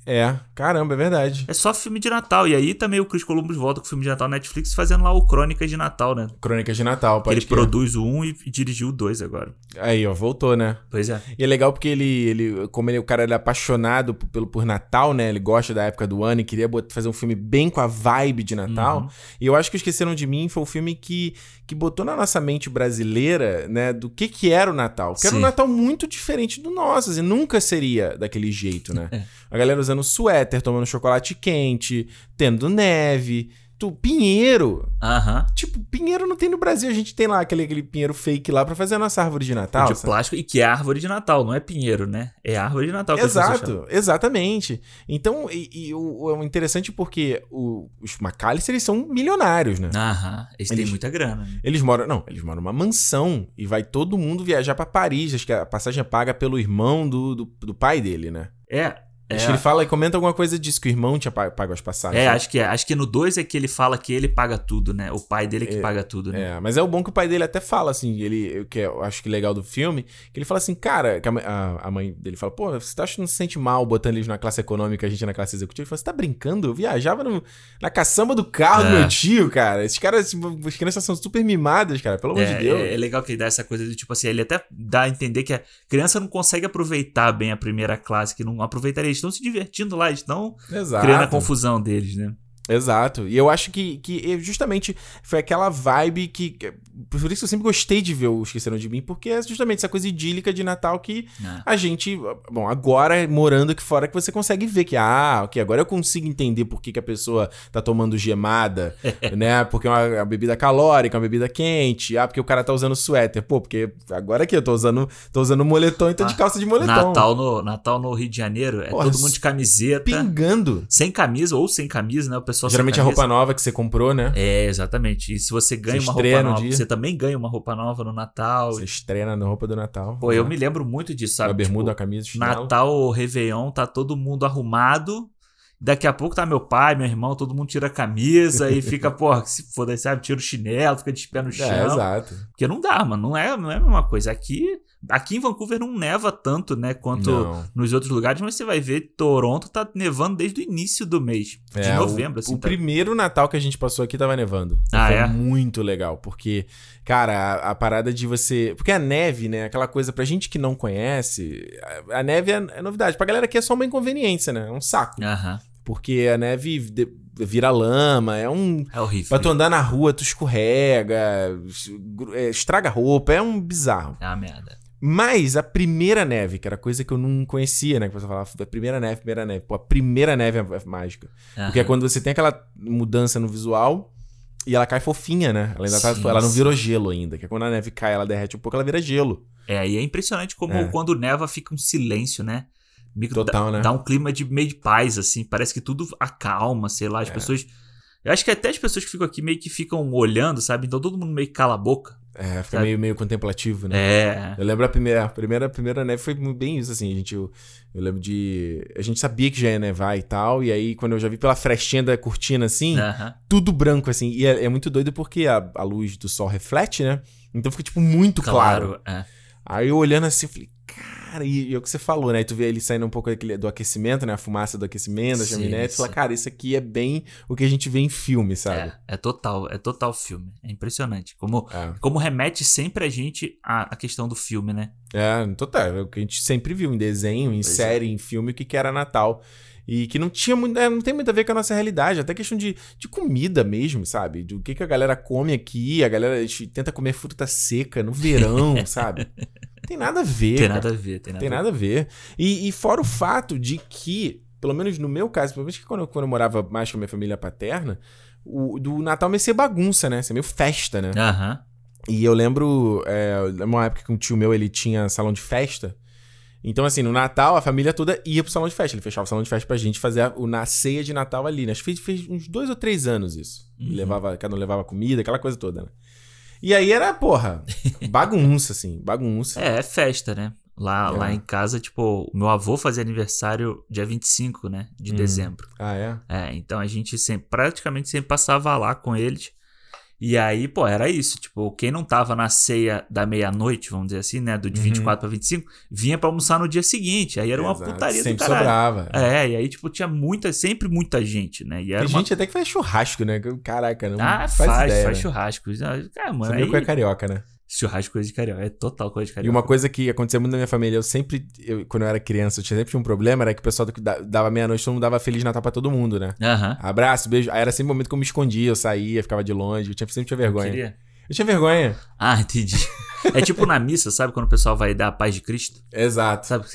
É, caramba, é verdade. É só filme de Natal. E aí também o Chris Columbus volta com o filme de Natal na Netflix fazendo lá o Crônicas de Natal, né? Crônicas de Natal, Que pode ele crer. produz o 1 e, e dirigiu o 2 agora. Aí, ó, voltou, né? Pois é. E é legal porque ele, ele como ele, o cara ele é apaixonado por, pelo, por Natal, né? Ele gosta da época do ano e queria fazer um filme bem com a vibe de Natal. Uhum. E eu acho que Esqueceram de Mim foi o filme que, que botou na nossa mente brasileira, né? Do que que era o Natal. Que era um Sim. Natal muito diferente do nosso, assim, nunca seria daquele jeito, né? É. A galera usando suéter, tomando chocolate quente, tendo neve, tu, pinheiro. Aham. Tipo, pinheiro não tem no Brasil. A gente tem lá aquele, aquele pinheiro fake lá pra fazer a nossa árvore de Natal. de sabe? plástico. E que é árvore de Natal, não é pinheiro, né? É árvore de Natal que. Exato, exatamente. Então, e, e o, o interessante porque o- os McAllister, eles são milionários, né? Aham. Eles, têm Eles- muita grana. né? Eles moram, não, eles moram numa mansão e vai todo mundo viajar pra Paris. Acho que a passagem é paga pelo irmão do, do, do pai dele, né? É. Acho É, que ele fala e comenta alguma coisa disso, que o irmão tinha pa- pago as passagens. é, né? acho que é. Acho que no 2 é que ele fala que ele paga tudo, né? O pai dele é que É, paga tudo, né? É, mas é o bom que o pai dele até fala, assim, ele, que eu acho que legal do filme, que ele fala assim, cara, a, mãe- a- mãe dele fala, pô, você tá achando que não se sente mal botando eles na classe econômica, a gente na classe executiva? Ele fala, você tá brincando? Eu viajava no- na caçamba do carro do É. meu tio, cara. Esses caras, tipo, as crianças são super mimadas, cara, pelo amor É, de Deus. é- é legal que ele dá essa coisa do tipo assim, ele até dá a entender que a criança não consegue aproveitar bem a primeira classe, que não aproveitaria. Estão se divertindo lá, estão Exato. criando a confusão deles, né? Exato. E eu acho que, que justamente foi aquela vibe que. Por isso que eu sempre gostei de ver o Esqueceram de Mim, porque é justamente essa coisa idílica de Natal que É. a gente. Bom, agora morando aqui fora que você consegue ver que, ah, ok, agora eu consigo entender por que, que a pessoa tá tomando gemada, (laughs) né? Porque é uma, uma bebida calórica, uma bebida quente. Ah, porque o cara tá usando suéter. Pô, porque agora aqui eu tô usando, tô usando moletom e tô de Ah, calça de moletom. Natal no, Natal no Rio de Janeiro é Porra, todo mundo de camiseta, Pingando. sem camisa ou sem camisa, né? O pessoal Geralmente a roupa nova que você comprou, né? É, exatamente. E se você ganha Você uma roupa no nova, dia. Você também ganha uma roupa nova no Natal. Você estreia na roupa do Natal. Pô, eu né? me lembro muito disso, sabe? bermuda, uma Tipo, camisa, chinelo. Natal, Réveillon, tá todo mundo arrumado. Daqui a pouco tá meu pai, meu irmão, todo mundo tira a camisa e fica, (laughs) porra, se foda, sabe? Tira o chinelo, fica de pé no chão. É, exato. Porque não dá, mano. Não é, não é a mesma coisa. Aqui, aqui em Vancouver não neva tanto, né? Quanto Não. nos outros lugares, mas você vai ver, Toronto tá nevando desde o início do mês. De É, novembro, o, assim. O tá- primeiro Natal que a gente passou aqui tava nevando. Ah, Foi é? muito legal, porque, cara, a, a parada de você. Porque a neve, né? Aquela coisa pra gente que não conhece, a, a neve é, é novidade. Pra galera aqui é só uma inconveniência, né? É um saco. Aham. Porque a neve de- vira lama, é um. É horrível. Pra tu andar na rua, tu escorrega, é, estraga a roupa, é um bizarro. É uma merda. Mas a primeira neve, que era coisa que eu não conhecia, né? Que você falava, a primeira neve, primeira neve. Pô, a primeira neve é é mágica. Porque é quando você tem aquela mudança no visual e ela cai fofinha, né? Ela ainda tá, Sim, ela não virou gelo ainda. Que é quando a neve cai, ela derrete um pouco, ela vira gelo. É, e é impressionante como É. quando neva fica um silêncio, né? Total, dá, né? dá um clima de meio de paz, assim. Parece que tudo acalma, sei lá. As É. pessoas. Eu acho que até as pessoas que ficam aqui meio que ficam olhando, sabe? Então todo mundo meio que cala a boca. É, fica meio, meio contemplativo, né? É. Eu lembro a primeira, a primeira, a primeira neve foi bem isso, assim. A gente, eu, eu lembro de. A gente sabia que já ia nevar e tal. E aí, quando eu já vi pela frestinha da cortina, assim, Aham. tudo branco, assim. E é, é muito doido porque a, a luz do sol reflete, né? Então fica, tipo, muito claro. Claro. É. Aí eu olhando assim, eu falei, cara, e, e é o que você falou, né? Aí tu vê ele saindo um pouco daquele- do aquecimento, né? A fumaça do aquecimento, da chaminé. Tu fala, cara, isso aqui é bem o que a gente vê em filme, sabe? É, é total, é total filme. É impressionante. Como, É, como remete sempre a gente à, à questão do filme, né? é, total. É o que a gente sempre viu em desenho, em Pois é. série, em filme, o que, que era Natal. E que não tinha muito, é, não tem muito a ver com a nossa realidade, até questão de, de comida mesmo, sabe? Do que, que a galera come aqui, a galera a gente tenta comer fruta seca no verão, (laughs) sabe? Tem nada a ver. Tem cara. nada a ver, tem nada, Tem nada a ver. E, e fora o fato de que, pelo menos no meu caso, pelo menos que quando eu, quando eu morava mais com a minha família paterna, o, do Natal meio ser bagunça, né? Ser meio festa, né? Aham. E eu lembro, é, uma época que um tio meu, ele tinha salão de festa. Então, assim, no Natal, a família toda ia pro salão de festa. Ele fechava o salão de festa pra gente fazer a, o, na ceia de Natal ali, né? Acho que fez, fez uns dois ou três anos isso. Uhum. levava, cada um levava comida, aquela coisa toda, né? E aí era, porra, bagunça, assim, bagunça. É, é festa, né? Lá, É. lá em casa, tipo, meu avô fazia aniversário dia 25, né? De Hum. dezembro. Ah, é? É, então a gente sempre, praticamente sempre passava lá com eles. E aí, pô, era isso. Tipo, quem não tava na ceia da meia-noite, vamos dizer assim, né? Do de Uhum. 24 pra 25, vinha pra almoçar no dia seguinte. Aí era uma Exato. putaria Sempre do caralho. sobrava. É, e aí, tipo, tinha muita, sempre muita gente, né? E era Tem uma... gente até que faz churrasco, né? Caraca, não Ah, faz, faz, ideia, faz né? churrasco. Ah, mano, Você viu aí... que é carioca, né? Churrasco coisa de carioca. É total coisa de E carioca. uma coisa que acontecia muito na minha família, eu sempre, eu- quando eu era criança, eu tinha sempre tinha um problema, era que o pessoal do dava meia-noite, todo mundo dava Feliz Natal pra todo mundo, né? Aham. Abraço, beijo. Aí era sempre o momento que eu me escondia, eu saía, ficava de longe, eu tinha, sempre tinha vergonha. Queria? Eu tinha vergonha. Ah, entendi. É tipo na missa, sabe? Quando o pessoal vai dar a paz de Cristo. Exato. Sabe?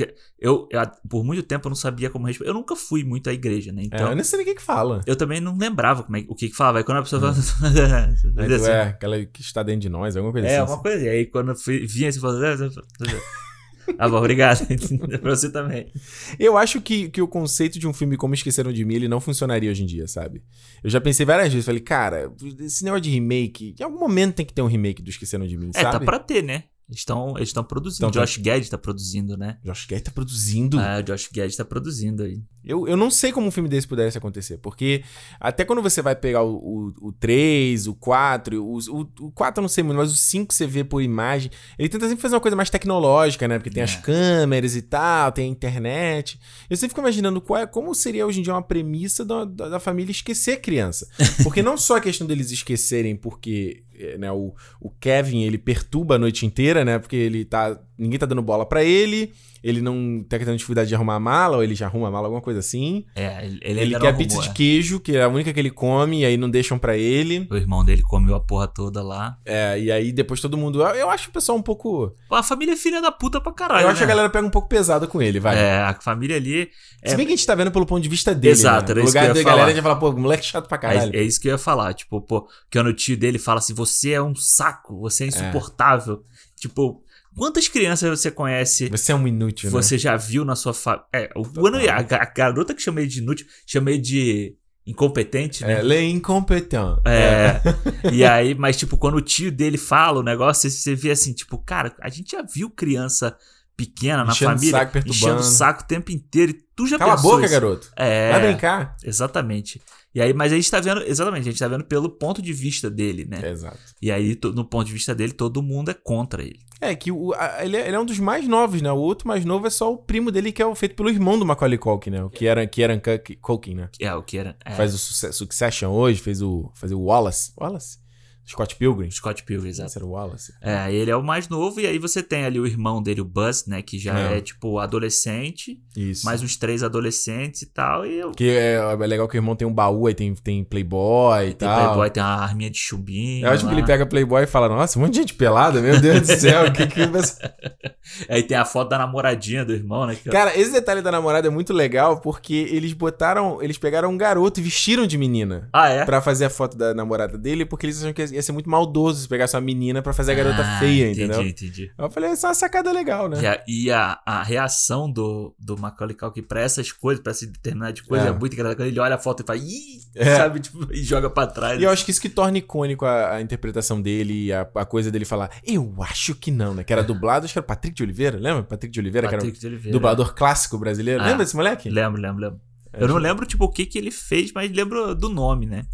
Eu, eu, por muito tempo, eu não sabia como responder. Eu nunca fui muito à igreja, né? É, Então, eu nem sei nem o que fala. eu também não lembrava como é, o que que falava. Aí quando a pessoa fala. Aí (laughs) assim, é aquela que está dentro de nós, alguma coisa é, assim. uma coisa. E aí quando eu fui, vinha assim, falando. (laughs) (laughs) Ah, bom, obrigado. (laughs) pra você também. Eu acho que, que o conceito de um filme como Esqueceram de Mim, ele não funcionaria hoje em dia, sabe? Eu já pensei várias vezes, falei, cara, esse negócio de remake, em algum momento tem que ter um remake do Esqueceram de Mim, É, sabe? tá pra ter, né? Eles estão eles estão produzindo. Então, Josh Gad tá produzindo, né? Josh Gad tá produzindo. Ah, o Josh Gad tá produzindo aí. Eu, eu não sei como um filme desse pudesse acontecer, porque até quando você vai pegar o, o, o 3, o 4, o, o, o 4 eu não sei muito, mas o 5 você vê por imagem, ele tenta sempre fazer uma coisa mais tecnológica, né? Porque tem É. as câmeras e tal, tem a internet. Eu sempre fico imaginando qual é, como seria hoje em dia uma premissa da, da, da família esquecer criança. (laughs) Porque não só a questão deles esquecerem porque né, o, o Kevin, ele perturba a noite inteira, né? Porque ele tá... Ninguém tá dando bola pra ele, ele não tá tendo dificuldade de arrumar a mala, ou ele já arruma a mala, alguma coisa assim. É, ele, ele, Ele, quer pizza de queijo, que é a única que ele come, e aí não deixam pra ele. é. O irmão dele comeu a porra toda lá. É, e aí depois todo mundo. Eu, eu acho o pessoal um pouco. A família é filha da puta pra caralho. eu acho né? que a galera pega um pouco pesado com ele, vai. É, a família ali. É, Se bem que a gente tá vendo pelo ponto de vista dele. Exato, né? No que lugar da galera, gente fala, pô, moleque chato pra caralho. É, é isso que eu ia falar. Tipo, pô, que o tio dele fala assim: você é um saco, você é insuportável. Tipo, quantas crianças você conhece? Você é um inútil, né? Você já viu na sua família. É, o, a, a garota que chamei de inútil, chamei de incompetente, né? Ela é incompetente. É. (laughs) e aí, mas tipo, quando o tio dele fala o negócio, você vê assim, tipo, cara, a gente já viu criança pequena na Enchendo família saco, enchendo o saco o tempo inteiro. E tu já Cala a boca, isso? garoto. É. Vai brincar. Exatamente. E aí, mas a gente tá vendo, exatamente, a gente tá vendo pelo ponto de vista dele, né? Exato. E aí, no ponto de vista dele, todo mundo é contra ele. É, que o, a- ele, é, ele é um dos mais novos, né? O outro mais novo é só o primo dele, que é o feito pelo irmão do Macaulay Culkin, né? O que era, que era Culkin, né? É, o que era. É, Faz o Succession hoje, fez o, fez o Wallace. Wallace? Scott Pilgrim. Scott Pilgrim, exato. Esse era o Wallace. É, ele é o mais novo, e aí você tem ali o irmão dele, o Buzz, né? Que já É. é, tipo, adolescente, Isso. mais uns três adolescentes e tal. E eu, Que é, é legal que o irmão tem um baú, aí tem, tem Playboy e tem tal. Playboy, tem uma arminha de chubinho. Eu acho que lá. ele pega Playboy e fala, nossa, um monte de gente pelada, meu Deus do céu, o que que vai ser?" (laughs) Aí tem a foto da namoradinha do irmão, né? que- Cara, esse detalhe da namorada é muito legal, porque eles botaram, eles pegaram um garoto e vestiram de menina. Ah, é? Pra fazer a foto da namorada dele, porque eles acham que ia ser muito maldoso se pegasse uma menina pra fazer a garota Ah, feia, entendi, entendeu? Entendi, Eu falei, essa é uma sacada legal, né? E, a, e a, a reação do, do Macaulay Culkin pra essas coisas, pra esse determinado coisa, É. é. muito engraçada. Quando ele olha a foto e fala, ih, É. sabe, tipo, e joga pra trás. E eu acho que isso que torna icônico a, a interpretação dele, a, a coisa dele falar, eu acho que não, né? Que era dublado, acho que era Patrick de Oliveira, lembra? Patrick de Oliveira, que Patrick de era Oliveira. um dublador clássico brasileiro. Ah. Lembra desse moleque? Lembro, lembro, lembro. É, eu não lembro, tipo, o que que ele fez, mas lembro do nome, né?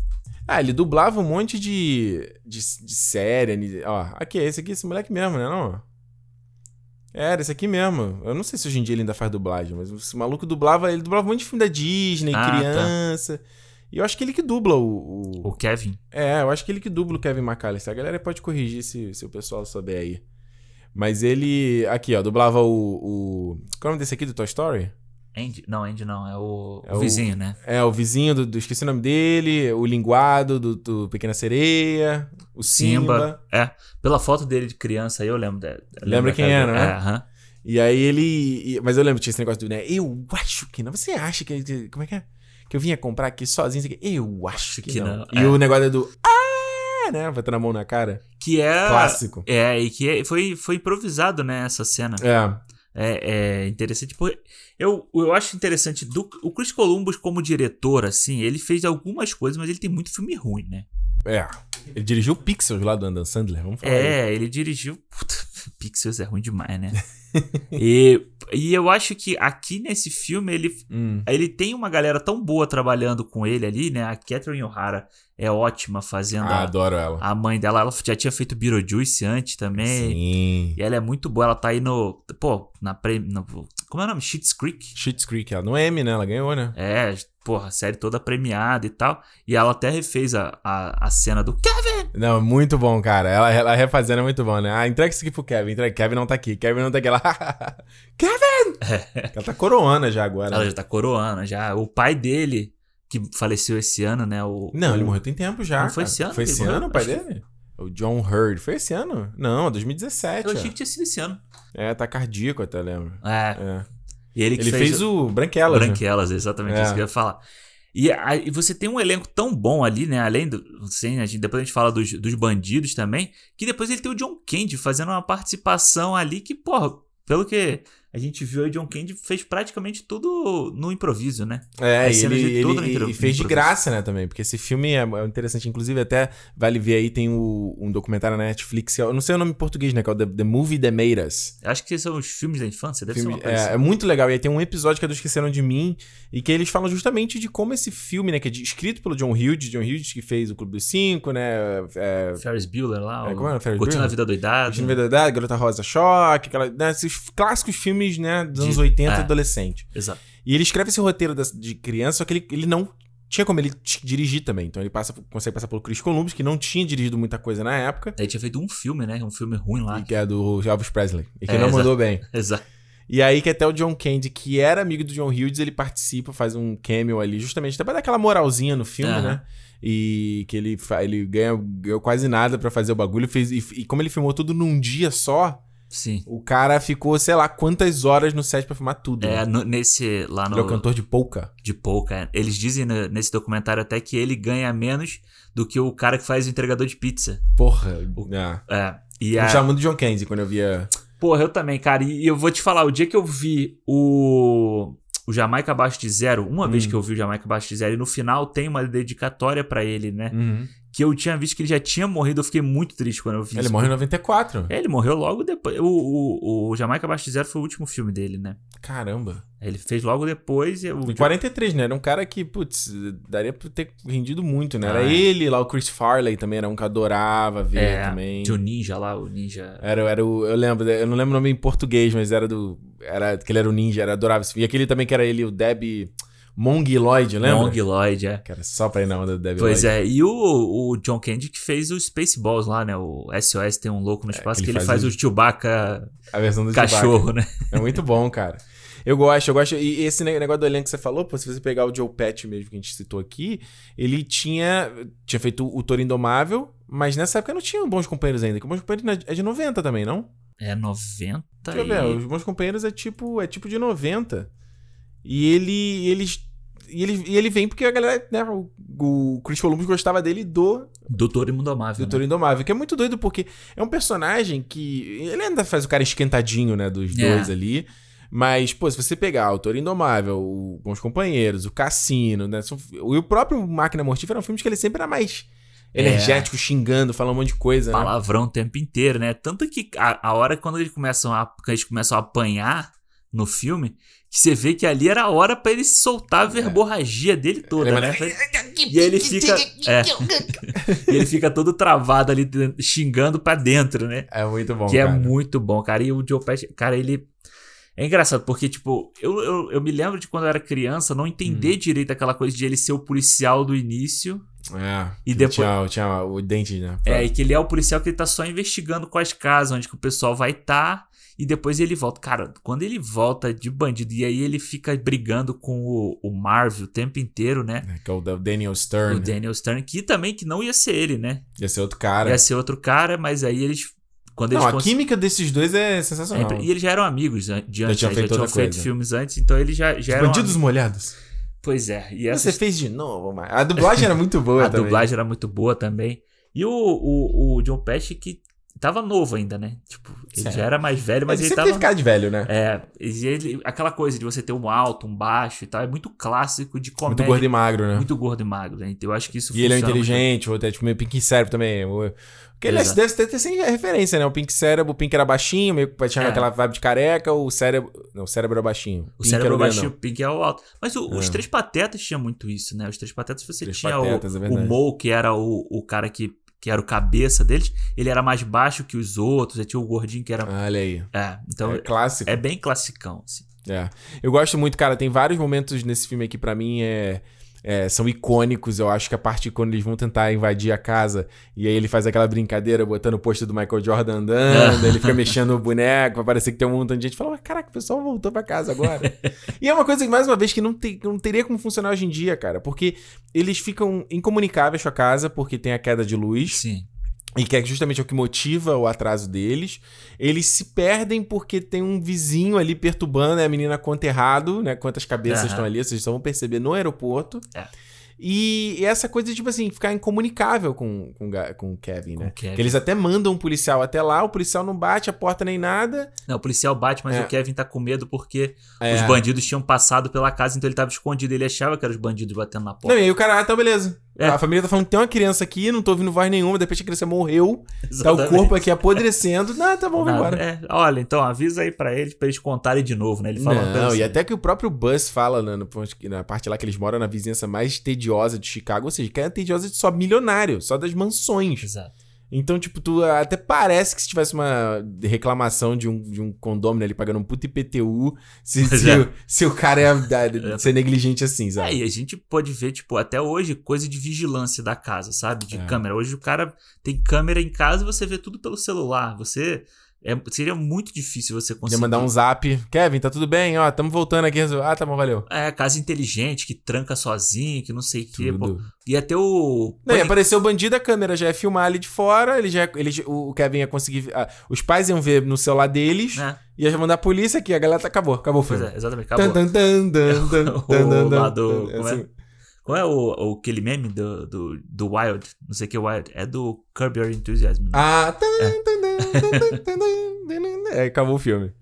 Ah, ele dublava um monte de, de, de série. Ó, aqui, esse aqui, esse moleque mesmo, né? Não? Era, esse aqui mesmo. Eu não sei se hoje em dia ele ainda faz dublagem, mas esse maluco dublava, ele dublava um monte de filme da Disney, Ah, tá. criança. E eu acho que ele que dubla o, o- O Kevin. É, eu acho que ele que dubla o Kevin McAllister. A galera pode corrigir se, se o pessoal souber aí. Mas ele. Aqui, ó, dublava o. o qual é o nome desse aqui do Toy Story? Andy, não, Andy não, é o, É o o- vizinho, né? É, o vizinho do, do- Esqueci o nome dele, o linguado do, do Pequena Sereia, o Simba. Simba. É. Pela foto dele de criança aí, eu lembro. Eu Lembra quem era, né? É, aham. E aí ele. Mas eu lembro que tinha esse negócio do, né? Eu acho que não. Você acha que. Como é que é? Que eu vinha comprar aqui sozinho? aqui? Eu acho que, que não. não, E é. o negócio é do. Ah, né? Botando a mão na cara. Que é. Clássico. É, e que é- foi, foi improvisado, né, essa cena. É. É, é interessante, eu, eu acho interessante, do, o Chris Columbus como diretor, assim, ele fez algumas coisas, mas ele tem muito filme ruim, né? É. Ele dirigiu Pixels lá do Adam Sandler, vamos falar. aí. É, ele dirigiu. Puta, Pixels é ruim demais, né? (laughs) e, e eu acho que aqui nesse filme ele, Hum. ele tem uma galera tão boa trabalhando com ele ali, né? A Catherine O'Hara é ótima fazendo Ah, a, adoro ela. a mãe dela. Ela já tinha feito Beetlejuice antes também. Sim. E ela é muito boa. Ela tá aí no. Pô, na. Pre, no como é o nome? Schitt's Creek? Schitt's Creek, ela no M, né? Ela ganhou, né? É, porra, a série toda premiada e tal. E ela até refez a, a, a cena do Kevin! Não, muito bom, cara. Ela, ela refazendo é muito bom, né? Ah, entrega isso aqui pro Kevin. Entrega. Kevin não tá aqui. Kevin não tá aqui. Ela. (laughs) Kevin! ela tá coroana já agora. Ela já tá coroando já. O pai dele, que faleceu esse ano, né? O, Não, o- ele morreu tem tempo já. Não foi cara. esse ano Foi que esse morreu? ano o pai Acho que- dele? O John Hurd. Foi esse ano? Não, 2017. Eu ó. achei que tinha sido esse ano. É, tá cardíaco até, lembro. É. É. E ele Ele fez, o Branquelas. né? Branquelas, exatamente É. isso que eu ia falar. E aí você tem um elenco tão bom ali, né? Além do. Assim, a gente, depois a gente fala dos, dos bandidos também. Que depois ele tem o John Candy fazendo uma participação ali que, porra, pelo que a gente viu, o John Candy fez praticamente tudo no improviso, né? É, e ele, de ele- e fez de graça, né, também. Porque esse filme é, é interessante. Inclusive, até vale ver aí, tem o- um documentário na Netflix. que Eu não sei o nome em português, né? Que é o The, The Movie That Made Us. Acho que são os filmes da infância, deve Filme- ser uma coisa é, assim. é muito legal. E aí tem um episódio que é do Esqueceram de Mim. E que eles falam justamente de como esse filme, né? Que é de- escrito pelo John Hughes. John Hughes que fez o Clube dos Cinco, né? É, Ferris Bueller lá, É, como é? Ferris Curtindo Bueller? a Vida Doidada. Curtindo a Verdade, Garota Rosa Choque. Aquela, né, esses clássicos filmes, né? Dos De- anos 80 é. adolescente. Exato. E ele escreve esse roteiro de criança, só que ele, ele não tinha como ele dirigir também. Então ele passa, consegue passar pelo Chris Columbus, que não tinha dirigido muita coisa na época. Aí tinha feito um filme, né? Um filme ruim lá. Que é do Elvis Presley. E que É, não exato. mandou bem. (laughs) Exato. E aí que até o John Candy, que era amigo do John Hughes, ele participa, faz um cameo ali, justamente até pra dar aquela moralzinha no filme, Aham. né? E que ele, ele ganha, ganhou quase nada pra fazer o bagulho. Fez, e, e como ele filmou tudo num dia só, Sim. o cara ficou, sei lá, quantas horas no set pra filmar tudo. É, né? no- nesse. Lá Ele é o no. cantor de polka. De pouca. é. Eles dizem no- nesse documentário até que ele ganha menos do que o cara que faz o entregador de pizza. Porra. Ah. É. E Eu a... chamo muito John Candy quando eu via. Porra, eu também, cara. E eu vou te falar, o dia que eu vi o. O Jamaica Abaixo de Zero, uma vez Hum. que eu vi o Jamaica Abaixo de Zero, e no final tem uma dedicatória pra ele, né? Uhum. Que eu tinha visto que ele já tinha morrido, eu fiquei muito triste quando eu vi Ele isso. morre em 94. É, ele morreu logo depois. O, o, o Jamaica Abaixo de Zero foi o último filme dele, né? Caramba. Ele fez logo depois. E o Em 43, né? Era um cara que, putz, daria pra ter rendido muito, né? Era Ah, é. ele, lá o Chris Farley também era um que adorava ver É, também. Tinha o Ninja lá, o Ninja. Era, era o. Eu lembro, eu não lembro o nome em português, mas era do. Era que ele era o ninja, era adorável. E aquele também que era ele, o Deb Mongoloid, lembra? Mongoloid, é. Era só pra ir na onda do Deb Pois Lloyd. é, e o, o John Candy que fez o Spaceballs lá, né? O SOS tem um louco no espaço É, que que ele ele faz faz o- o Chewbacca A versão do cachorro, né? Chewbacca. É muito bom, cara. Eu gosto, eu gosto. E esse ne- negócio do elenco que você falou, pô, se você pegar o Joe Patch mesmo que a gente citou aqui, ele tinha, tinha feito o Toro Indomável, mas nessa época não tinha Bons Companheiros ainda. Que o Bons Companheiros é de 90 também, não? É 90 Deixa eu e... ver, os Bons Companheiros é tipo, é tipo de 90. E ele, eles, e ele, e ele vem porque a galera, né, o, o Chris Columbus gostava dele do Doutor Indomável. do Toro Indomável, que é muito doido porque é um personagem que. Ele ainda faz o cara esquentadinho, né? Dos É. dois ali. Mas, pô, se você pegar o Toro Indomável, o Bons Companheiros, o Cassino, né? são- e o próprio Máquina Mortífera eram filmes que ele sempre era mais É. energético, xingando, falando um monte de coisa, né? Palavrão o tempo inteiro, né? Tanto que a, a hora quando eles começam a, quando eles começam a apanhar no filme, que você vê que ali era a hora pra ele soltar a verborragia dele toda, Ele né? E ele fica. É. (laughs) e ele fica todo travado ali, xingando pra dentro, né? É muito bom, que cara. é muito bom, cara. E o Joe Pesci, cara, ele. É engraçado, porque, tipo, eu, eu, eu me lembro de quando eu era criança não Hum. entender direito aquela coisa de ele ser o policial do início. É, E depois- Tinha, tinha o dente, né? É, e que ele é o policial que ele tá só investigando quais casas, onde que o pessoal vai estar. E depois ele volta. Cara, quando ele volta de bandido e aí ele fica brigando com o, o Marvel o tempo inteiro, né? É, que é o Daniel Stern. O Daniel Stern, que também que não ia ser ele, né? Ia ser outro cara. Ia ser outro cara, mas aí eles. Quando eles não, a cons... química desses dois é sensacional. É, e eles já eram amigos de antes, já, tinham já feito tinham outra feito filmes antes, então eles já, já eram. Bandidos amigos. molhados. Pois é. E essa Você fez de novo, mas a dublagem era muito boa (laughs) a também. dublagem era muito boa também. E o, o, o John Pesci que tava novo ainda, né? Tipo, ele Certo. já era mais velho, mas Ele ele, sempre tava. cara de velho, né? É, ele, aquela coisa de você ter um alto, um baixo e tal, é muito clássico de comédia. muito gordo e magro, né? Muito gordo e magro, né? Então eu acho que isso E ele é muito inteligente, o outro é tipo meio Pink Cérebro também. O- Porque ele é- Exato. deve ter, ter sem referência, né? O Pink Cérebro, o Pink era baixinho, meio que tinha É. aquela vibe de careca, o cérebro. Não, o cérebro era baixinho. O Pink cérebro era o baixinho, o Pink é o alto. Mas o- os É. Três Patetas tinha muito isso, né? Os Três Patetas você Três tinha Patetas, é o, o verdade. Mo, que era o, o cara que, que era o cabeça deles. Ele era mais baixo que os outros. Aí tinha o gordinho que era... Olha aí. É, então é clássico. é bem classicão, assim. É. Eu gosto muito, cara. Tem vários momentos nesse filme aqui pra mim é, é, são icônicos. Eu acho que a parte quando eles vão tentar invadir a casa e aí ele faz aquela brincadeira botando o pôster do Michael Jordan andando, ele fica (laughs) mexendo o boneco pra parecer que tem um montão de gente. Fala, caraca, o pessoal voltou pra casa agora. e é uma coisa que, mais uma vez, que não, não teria como funcionar hoje em dia, cara. Porque eles ficam incomunicáveis com a casa porque tem a queda de luz. Sim. E que é justamente o que motiva o atraso deles. Eles se perdem porque tem um vizinho ali perturbando né, a menina conta errado, né? Quantas cabeças Aham. estão ali, vocês só vão perceber no aeroporto. É. E essa coisa de, tipo assim, ficar incomunicável com, com, com o Kevin, Com né? o Kevin. Que eles até mandam um policial até lá, o policial não bate a porta nem nada. Não, o policial bate, mas É. o Kevin tá com medo porque É. os bandidos tinham passado pela casa, então ele tava escondido. Ele achava que eram os bandidos batendo na Não, porta. e aí o cara, ah, então beleza. É. A família tá falando que tem uma criança aqui, não tô ouvindo voz nenhuma, de repente a criança morreu, tá o Exatamente. corpo aqui apodrecendo. Não, tá bom, Nada. vambora. É, olha, então avisa aí pra eles, pra eles contarem de novo, né? Ele fala Não, assim. e até que o próprio Buzz fala né, no, na parte lá que eles moram na vizinhança mais tediosa de Chicago, ou seja, que é tediosa de só milionário, só das mansões. Exato. Então, tipo, tu até parece que se tivesse uma reclamação de um, de um condômino ali pagando um puto IPTU, se, (laughs) se, é. o, se o cara (laughs) é, da- ser negligente assim, É, sabe? e a gente pode ver, tipo, até hoje, coisa de vigilância da casa, sabe? De É. câmera. Hoje o cara tem câmera em casa e você vê tudo pelo celular. Você. É- seria muito difícil você conseguir. mandar um zap. Kevin, tá tudo bem? Ó, tamo voltando aqui. Ah, tá bom, valeu. É, casa inteligente, que tranca sozinho, que não sei o quê. Pô. E até o. Não, ia aparecer o bandido, a câmera já ia filmar ali de fora, ele já, ele, o Kevin ia conseguir. ah, os pais iam ver no celular deles, né? ia mandar a polícia aqui, a galera tá, acabou, acabou o Pois filme. é, exatamente. Acabou. Tan, tan, tan, (laughs) tan, O como é? assim. Qual é o, o- aquele meme do, do, do Wild? Não sei o que é Wild. É do Curb Your Enthusiasm. né? Ah, tan, tan, tan, (laughs) é, acabou o filme.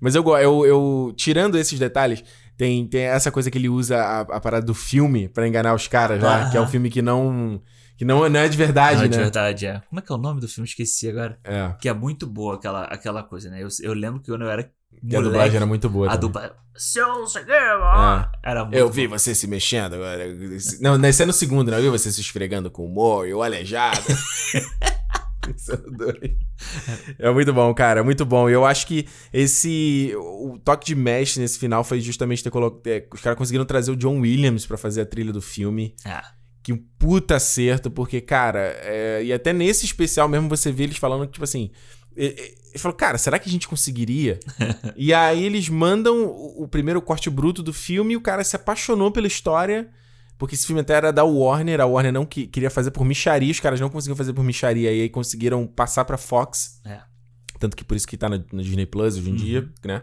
Mas eu, eu, eu tirando esses detalhes, tem, tem essa coisa que ele usa a, a parada do filme pra enganar os caras lá, que é um filme que não que não, não é de verdade, Não, né? de verdade, é. Como é que é o nome do filme? Esqueci agora. É. Que é muito boa aquela, aquela coisa, né? Eu, eu lembro que quando eu era Que a moleque, dublagem era muito boa. a dublagem... Seu cinema! Era muito Eu vi boa. você se mexendo agora. Não, esse é no segundo, não. Eu vi você se esfregando com humor e o aleijado. (laughs) É muito bom, cara. É muito bom. E eu acho que esse. O toque de mestre nesse final foi justamente ter colocado. é, os caras conseguiram trazer o John Williams pra fazer a trilha do filme. É. Que um puta acerto, porque, cara, é, e até nesse especial mesmo você vê eles falando que, tipo assim. Ele falou, cara, será que a gente conseguiria? (laughs) e aí eles mandam o, o primeiro corte bruto do filme e o cara se apaixonou pela história. Porque esse filme até era da Warner, a Warner não que- queria fazer por micharia, os caras não conseguiam fazer por micharia, e aí conseguiram passar pra Fox. É. Tanto que por isso que tá no, no Disney Plus hoje em Uhum. dia, né?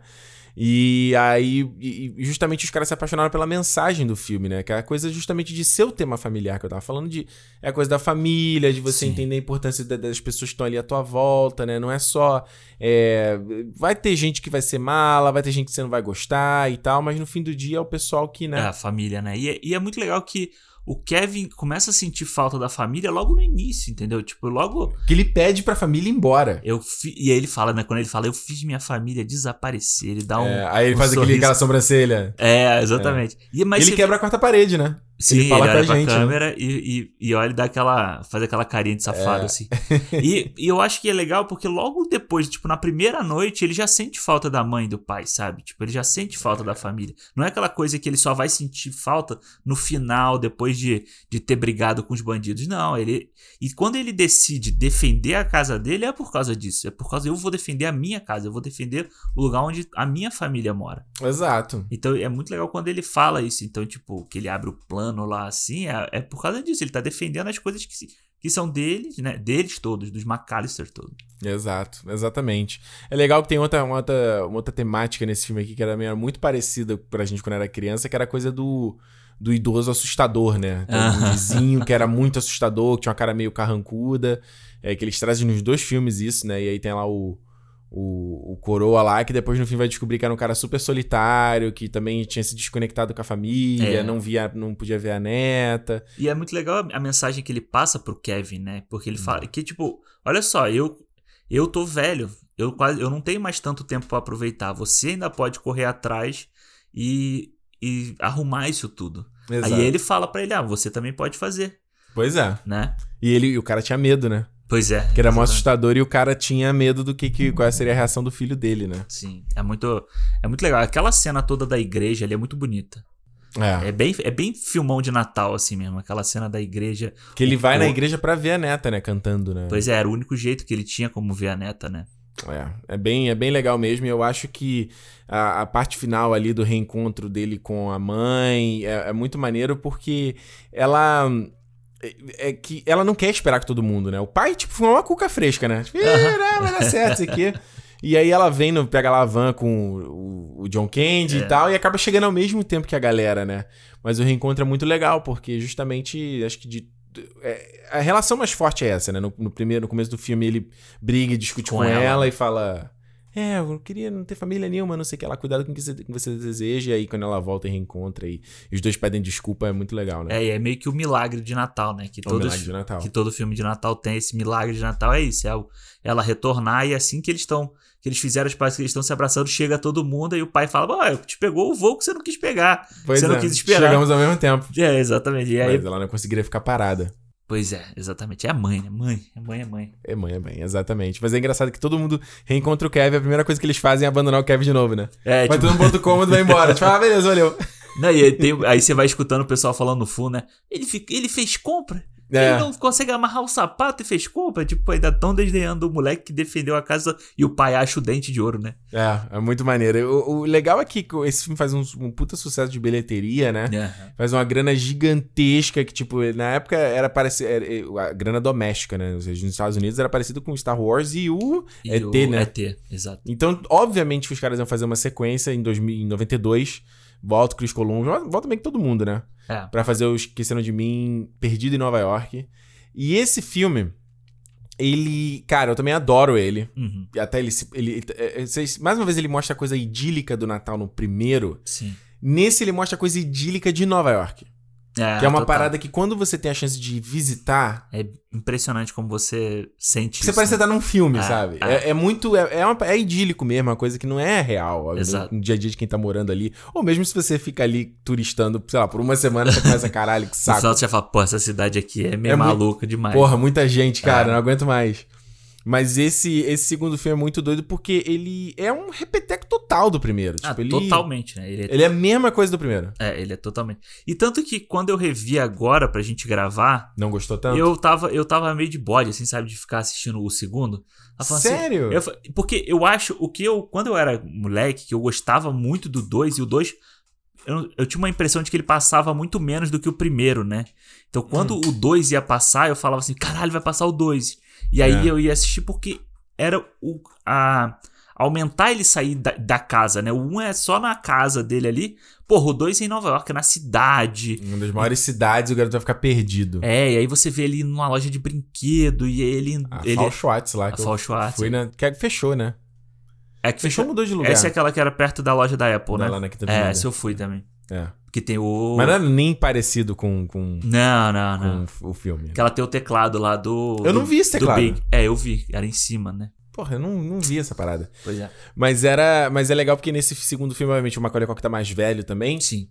E aí, e- justamente os caras se apaixonaram pela mensagem do filme, né? Que é a coisa justamente de ser o tema familiar que eu tava falando, de é a coisa da família, de você Sim. entender a importância da- das pessoas que estão ali à tua volta, né? Não é só. é, vai ter gente que vai ser mala, vai ter gente que você não vai gostar e tal, mas no fim do dia é o pessoal que, É, né? a família, né? E, é- e é muito legal que o Kevin começa a sentir falta da família logo no início, entendeu? Tipo, logo. Que ele pede pra família ir embora. Eu fi... E aí ele fala, né? Quando ele fala, eu fiz minha família desaparecer, ele dá um. É, aí ele um faz aquele, sorriso. aquela sobrancelha. É, exatamente. E, mas ele quebra a quarta parede, né? Sim, ele fala ele olha pra gente. né? câmera e, e, e olha e dá aquela. faz aquela carinha de safado, É. assim. E, e eu acho que é legal porque logo depois, tipo, na primeira noite, ele já sente falta da mãe e do pai, sabe? Tipo, ele já sente falta da família. Não é aquela coisa que ele só vai sentir falta no final, depois de, de ter brigado com os bandidos. Não, ele. E quando ele decide defender a casa dele, é por causa disso. É por causa eu vou defender a minha casa, eu vou defender o lugar onde a minha família mora. Exato. Então é muito legal quando ele fala isso. Então, tipo, que ele abre o plano lá assim, é, é por causa disso. Ele tá defendendo as coisas que, se- que são deles, né? Deles todos, dos McAllister todos. Exato, exatamente. É legal que tem outra, uma, outra, uma outra temática nesse filme aqui que era meio- muito parecida pra gente quando era criança, que era a coisa do, do idoso assustador, né? Tem um Ah. vizinho que era muito assustador, que tinha uma cara meio carrancuda. É que eles trazem nos dois filmes isso, né? E aí tem lá o, o, o Coroa lá, que depois no fim vai descobrir que era um cara super solitário, que também tinha se desconectado com a família, É. não via, não podia ver a neta. E é muito legal a mensagem que ele passa pro Kevin, né? Porque ele fala que, tipo, olha só, eu eu tô velho, eu quase eu não tenho mais tanto tempo pra aproveitar. Você ainda pode correr atrás e, e arrumar isso tudo. Exato. Aí ele fala pra ele: "Ah, você também pode fazer", Pois é. né? E ele, e o cara tinha medo, né? Pois é. Que era mó assustador e o cara tinha medo do que, que qual seria a reação do filho dele, né? Sim, é muito é muito legal. Aquela cena toda da igreja ali é muito bonita. É. É bem, é bem filmão de Natal, assim mesmo. Aquela cena da igreja. Que ele vai o- na igreja pra ver a neta, né? Cantando, né? Pois é, era o único jeito que ele tinha como ver a neta, né? É, é bem, é bem legal mesmo. E eu acho que a, a parte final ali do reencontro dele com a mãe é, é muito maneiro porque ela. É, é que ela não quer esperar com todo mundo, né? O pai, tipo, foi uma cuca fresca, né? Tipo, "Ih, não, vai dar certo isso aqui. E aí ela vem, no, pega lá a van com o, o John Candy É. e tal, e acaba chegando ao mesmo tempo que a galera, né? Mas o reencontro é muito legal, porque justamente, acho que de. é, a relação mais forte é essa, né? No, no primeiro, no começo do filme, ele briga e discute com, Com ela. ela. e fala. É, eu queria não ter família nenhuma, não sei o que lá, cuidado com o que você, com você deseja. E aí, quando ela volta e reencontra e, e os dois pedem desculpa, é muito legal, né? É, e é meio que o milagre de Natal, né? Que o todos, de Natal. que todo filme de Natal tem esse milagre de Natal é isso, é o- ela retornar e assim que eles estão que eles fizeram as pazes que eles estão se abraçando, chega todo mundo e o pai fala: "Ah, te pegou o voo que você não quis pegar". Pois você não é, quis esperar. Chegamos ao mesmo tempo. É, exatamente. E aí, Mas ela não conseguiria ficar parada. Pois é, exatamente. É a mãe, né? Mãe, é mãe, é mãe. É mãe, é mãe, exatamente. Mas é engraçado que todo mundo reencontra o Kevin, a primeira coisa que eles fazem é abandonar o Kevin de novo, né? É, Vai tipo, todo mundo pro cômodo e vai embora. (laughs) tipo, ah, beleza, valeu. não, e aí, tem- aí você vai escutando o pessoal falando no fundo, né? Ele, fica- ele fez compra. É. Ele não consegue amarrar o sapato e fez compra. Tipo, ainda tão desdenhando o moleque que defendeu a casa e o pai acha o dente de ouro, né? É, é muito maneiro. O, o legal é que esse filme faz um, um puta sucesso de bilheteria, né? É. Faz uma grana gigantesca que, tipo, na época era parecido. A grana doméstica, né? Ou seja, nos Estados Unidos era parecido com Star Wars e o E ET, o né? ET, exato. Então, obviamente, os caras iam fazer uma sequência em, 2000, em 92. Volta o Chris Columbus, volta meio que todo mundo, né? É. Pra fazer o Esqueceram de Mim, Perdido em Nova York. E esse filme, ele. Cara, eu também adoro ele. Uhum. E Até ele, se- ele, é, é, Mais uma vez ele mostra a coisa idílica do Natal no primeiro. Sim. Nesse ele mostra a coisa idílica de Nova York. É, que é uma total. parada que quando você tem a chance de visitar, É impressionante como você sente você isso. parece né? estar num filme, É, sabe? é. É, é muito. É, é, uma- é idílico mesmo, uma coisa que não é real Exato. no, dia a dia de quem tá morando ali. Ou mesmo se você fica ali turistando, sei lá, por uma semana você começa, caralho, que (laughs) saco. final você fala, pô, essa cidade aqui é meio É muito- maluca demais. Porra, muita gente, cara, não aguento mais. Mas esse, esse segundo filme é muito doido porque ele é um repeteco total do primeiro. Ah, Tipo, ele, totalmente, né? Ele é, ele é a mesma coisa do primeiro. é, ele é totalmente. E tanto que quando eu revi agora pra gente gravar, Não gostou tanto? eu tava, eu tava meio de bode, assim, sabe, de ficar assistindo o segundo. Assim, Sério? Eu fa- porque eu acho, o que eu. Quando eu era moleque, que eu gostava muito do 2, e o 2. Eu, eu tinha uma impressão de que ele passava muito menos do que o primeiro, né? Então, quando Hum. o 2 ia passar, eu falava assim: caralho, vai passar o 2. E aí É. eu ia assistir porque era o. A, aumentar ele sair da, da casa, né? O 1 um é só na casa dele ali. Porra, o 2 é em Nova York, é na cidade. Uma das maiores cidades, o garoto vai ficar perdido. É, e aí você vê ele numa loja de brinquedo e ele. A ele Fall Schwartz lá. a que Fall Schwartz. Fui na, que fechou, né? É que Fechou, mudou de lugar. Essa é aquela que era perto da loja da Apple, Não, né? lá na Quinta É, Avenida. essa eu fui também. É. Que tem o. Mas não é nem parecido com, com, Não, não, não. com o filme. Que ela tem o teclado lá do. Eu do- não vi esse do teclado. É, eu vi. Era em cima, né? Porra, eu não, não vi essa parada. Pois é. Mas era. Mas é legal porque nesse segundo filme, obviamente, o Macaulay Culkin tá mais velho também. Sim.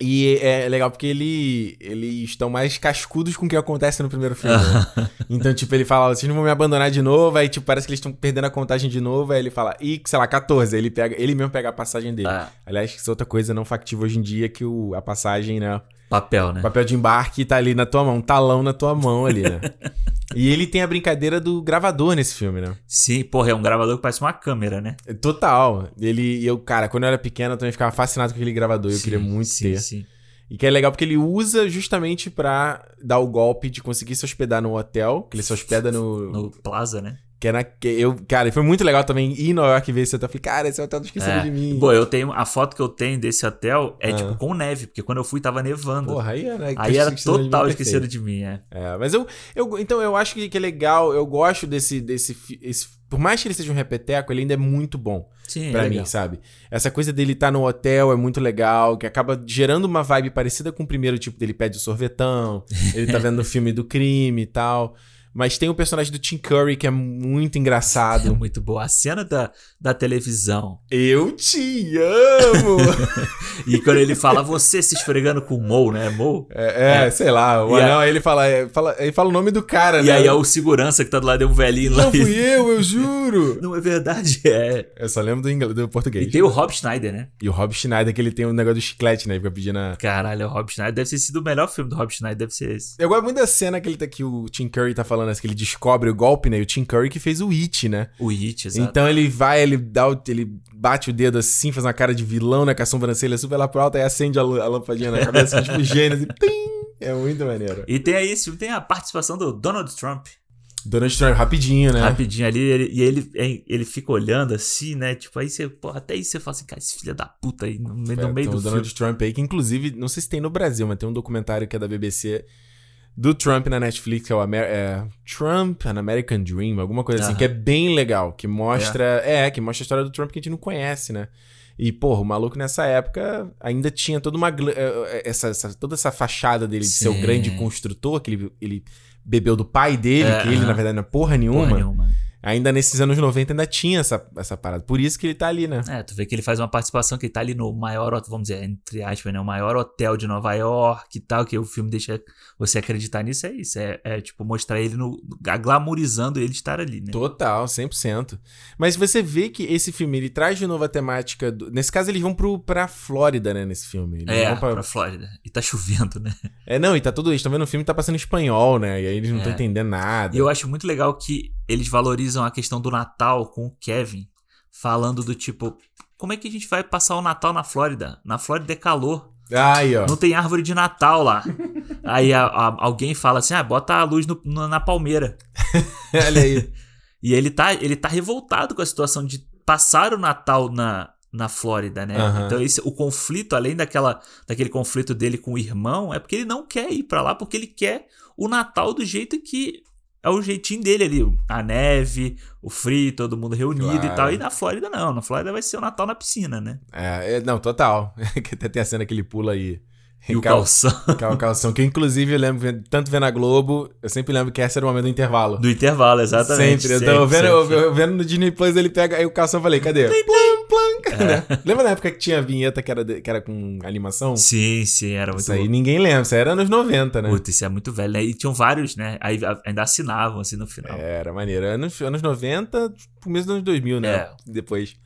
E é legal porque ele, eles estão mais cascudos com o que acontece no primeiro filme. né? (laughs) Então, tipo, ele fala, vocês não vão me abandonar de novo, aí, tipo, parece que eles estão perdendo a contagem de novo, aí ele fala, e, sei lá, 14, aí ele, pega, ele mesmo pega a passagem dele. Ah, Aliás, isso é outra coisa não factível hoje em dia, que o, a passagem, né, papel, né? papel de embarque tá ali na tua mão, um talão na tua mão ali, né. (laughs) e ele tem a brincadeira do gravador nesse filme, né. Sim, porra, é um gravador que parece uma câmera, né? Total. Ele, eu, cara, quando eu era pequeno, eu também ficava fascinado com aquele gravador, eu Sim, queria muito sim, ter. Sim. E que é legal porque ele usa justamente pra dar o golpe de conseguir se hospedar no hotel, que ele se hospeda no. No Plaza, né? Que é na. Que eu, cara, e foi muito legal também ir em Nova York ver esse hotel. Falei, cara, esse hotel não esqueceram É. de mim. Pô, eu tenho. A foto que eu tenho desse hotel é Ah. tipo com neve, porque quando eu fui tava nevando. Porra, aí era. Aí era total esquecido de mim, é. É, mas eu, eu. Então eu acho que, que é legal, eu gosto desse. desse esse- por mais que ele seja um repeteco, ele ainda é muito bom. Sim, pra é mim, sabe? Essa coisa dele estar no hotel é muito legal, que acaba gerando uma vibe parecida com o primeiro, tipo, dele pede o sorvetão, ele tá vendo o (laughs) filme do crime e tal. Mas tem o personagem do Tim Curry que é muito É engraçado. (laughs) muito boa. A cena da, da televisão. Eu te amo! (laughs) E quando ele fala, você se esfregando com o Mo, né? Mo? é, é, sei lá, o E anão, aí ele fala, é, fala, ele fala o nome do cara, E né? aí é o segurança que tá do lado de um velhinho lá. Não fui eu, eu juro! (laughs) Não é verdade, é. Eu só lembro do, inglês, do português. E tem o Rob Schneider, né? E o Rob Schneider, que ele tem um negócio do chiclete, né? Ele fica pedindo a... Caralho, o Rob Schneider deve ter sido o melhor filme do Rob Schneider, deve ser esse. Eu gosto muito da cena que, ele tá, que o Tim Curry tá falando, assim, que ele descobre o golpe, né? E o Tim Curry que fez o It, né? O It, exato. Então ele vai, ele dá o, ele bate o dedo assim, faz uma cara de vilão, né? Com a sobrancelha super lá pro alto, aí acende a, a lampadinha na cabeça, tipo gênio, assim, tim! É muito maneiro. E tem aí esse filme, tem a participação do Donald Trump. Donald Trump, rapidinho, né? Rapidinho ali, ele- e ele, ele fica olhando assim, né? Tipo, aí você, porra, até aí você fala assim, cara, esse filho da puta aí no meio, É, no meio do o filme. Donald Trump aí, que inclusive, não sei se tem no Brasil, mas tem um documentário que é da BBC do Trump na Netflix, que é o Amer é, Trump, An American Dream, alguma coisa assim, Aham. que é bem legal, que mostra, é. que mostra a história do Trump que a gente não conhece, né? E, porra, o maluco nessa época ainda tinha toda uma. eh, eh, Essa, essa- toda essa fachada dele de ser o grande construtor, que ele, ele bebeu do pai dele, É, que ele, na verdade, não é porra nenhuma. Porra nenhuma. Ainda nesses anos 90 ainda tinha essa, essa parada. Por isso que ele tá ali, né? É, tu vê que ele faz uma participação que ele tá ali no maior, vamos dizer, entre aspas, né? O maior hotel de Nova York e tal, que o filme deixa você acreditar nisso, é isso. É, é, tipo, mostrar ele no. glamorizando ele estar ali, né? Total, 100%. Mas você vê que esse filme, ele traz de novo a temática. do- Nesse caso, eles vão pro, pra Flórida, né?Esse filme. Eles É, vão pra- pra Flórida. E tá chovendo, né? É, não, e tá tudo. Eles estão vendo o filme tá passando em espanhol, né? E aí eles não estão É. entendendo nada. E eu acho muito legal que eles valorizam a questão do Natal com o Kevin, falando do tipo, como é que a gente vai passar o Natal na Flórida? Na Flórida é calor, Aí, ó. não tem árvore de Natal lá. (laughs) Aí a- a- alguém fala assim, ah, bota a luz no- no- na palmeira. (laughs) Olha aí. E ele tá, ele tá revoltado com a situação de passar o Natal na, na Flórida, né? Aham. Então esse, o conflito, além daquela, daquele conflito dele com o irmão, é porque ele não quer ir pra lá, porque ele quer o Natal do jeito que é o jeitinho dele ali. A neve, o frio, todo mundo reunido Claro. e tal. E na Flórida não, na Flórida vai ser o Natal na piscina, né? É, é, não, total. (laughs) Até tem a cena que ele pula aí. E o Cal- calção (laughs) Cal- calção, que inclusive eu lembro, tanto vendo a Globo, eu sempre lembro que esse era o momento do intervalo. do intervalo, exatamente. Sempre. Eu tô vendo, eu- sempre. eu vendo no Disney Plus, ele pega, aí o calção eu falei, cadê? Plim, plim, né? Lembra na época que tinha a vinheta que era, de- que era com animação? Sim, sim, era muito Isso aí ninguém lembra, isso aí era anos 90, né? Puta, isso é muito velho, né? E tinham vários, né? Aí ainda assinavam, assim, no final. Era maneiro. Anos, anos 90, começo dos anos 2000, né? É. Depois.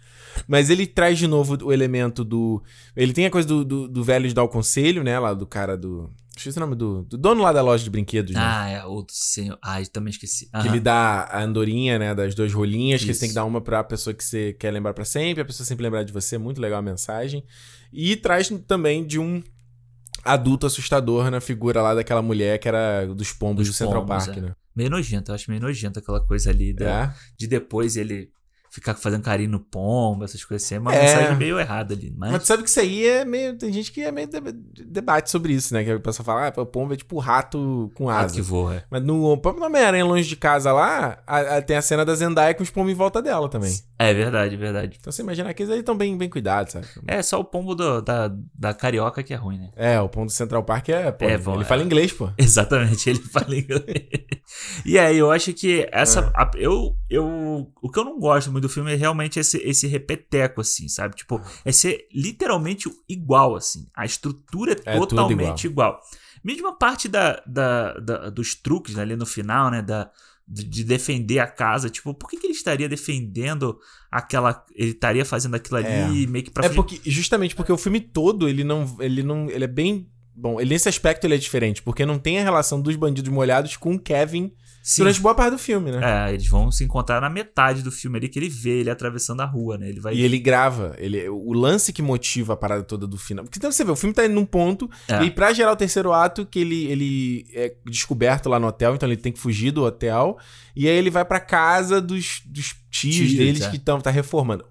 Mas ele traz de novo o elemento do. Ele tem a coisa do, do, do velho de dar o conselho, né? Lá do cara do. Esqueci o nome do. Do dono lá da loja de brinquedos, né? Ah, é, o senhor. Ai, também esqueci. Que ele dá a andorinha, né? Das duas rolinhas, que você tem que dar uma pra pessoa que você quer lembrar pra sempre, a pessoa sempre lembrar de você. Muito legal a mensagem. E traz também de um adulto assustador na figura lá daquela mulher que era dos pombos Dos do Central pombos, Park, é. né? Meio nojento, eu acho meio nojento aquela coisa ali da- É. de depois ele ficar fazendo carinho no pombo, essas coisas assim. É uma É. mensagem meio errada ali. Mas, Mas tu sabe que isso aí é meio. Tem gente que é meio de- debate sobre isso, né? Que a pessoa fala, ah, o pombo é tipo rato com asa. que voa. é. Mas no próprio Homem-Aranha longe de casa lá, a- a- tem a cena da Zendaya com os pombos em volta dela também. É verdade, verdade. Então você imagina que eles aí estão bem, bem cuidados, sabe? É só o pombo do- da, da carioca que é ruim, né? É, o pombo do Central Park é. Pô, É bom, ele é. fala inglês, pô. (laughs) Exatamente, ele fala inglês. E aí, eu acho que essa. É. A, eu, eu. O que eu não gosto muito do filme é realmente esse, esse repeteco, assim, sabe? Tipo, é ser literalmente igual, assim. A estrutura é, é totalmente igual. igual. Mesmo a parte da, da, da, dos truques né, ali no final, né? Da, de defender a casa. Tipo, por que, que ele estaria defendendo aquela. Ele estaria fazendo aquilo ali é. meio que pra. É porque, justamente porque o filme todo, ele não. Ele não. Ele é bem. Bom, ele, nesse aspecto ele é diferente, porque não tem a relação dos bandidos molhados com o Kevin Sim. durante boa parte do filme, né? É, eles vão se encontrar na metade do filme ali que ele vê ele atravessando a rua, né? Ele vai... E ele grava. Ele, o lance que motiva a parada toda do final. Porque então você vê, o filme tá indo num ponto, é. e pra gerar o terceiro ato, que ele, ele é descoberto lá no hotel, então ele tem que fugir do hotel. E aí ele vai pra casa dos, dos tios, tios deles é. que estão tá reformando.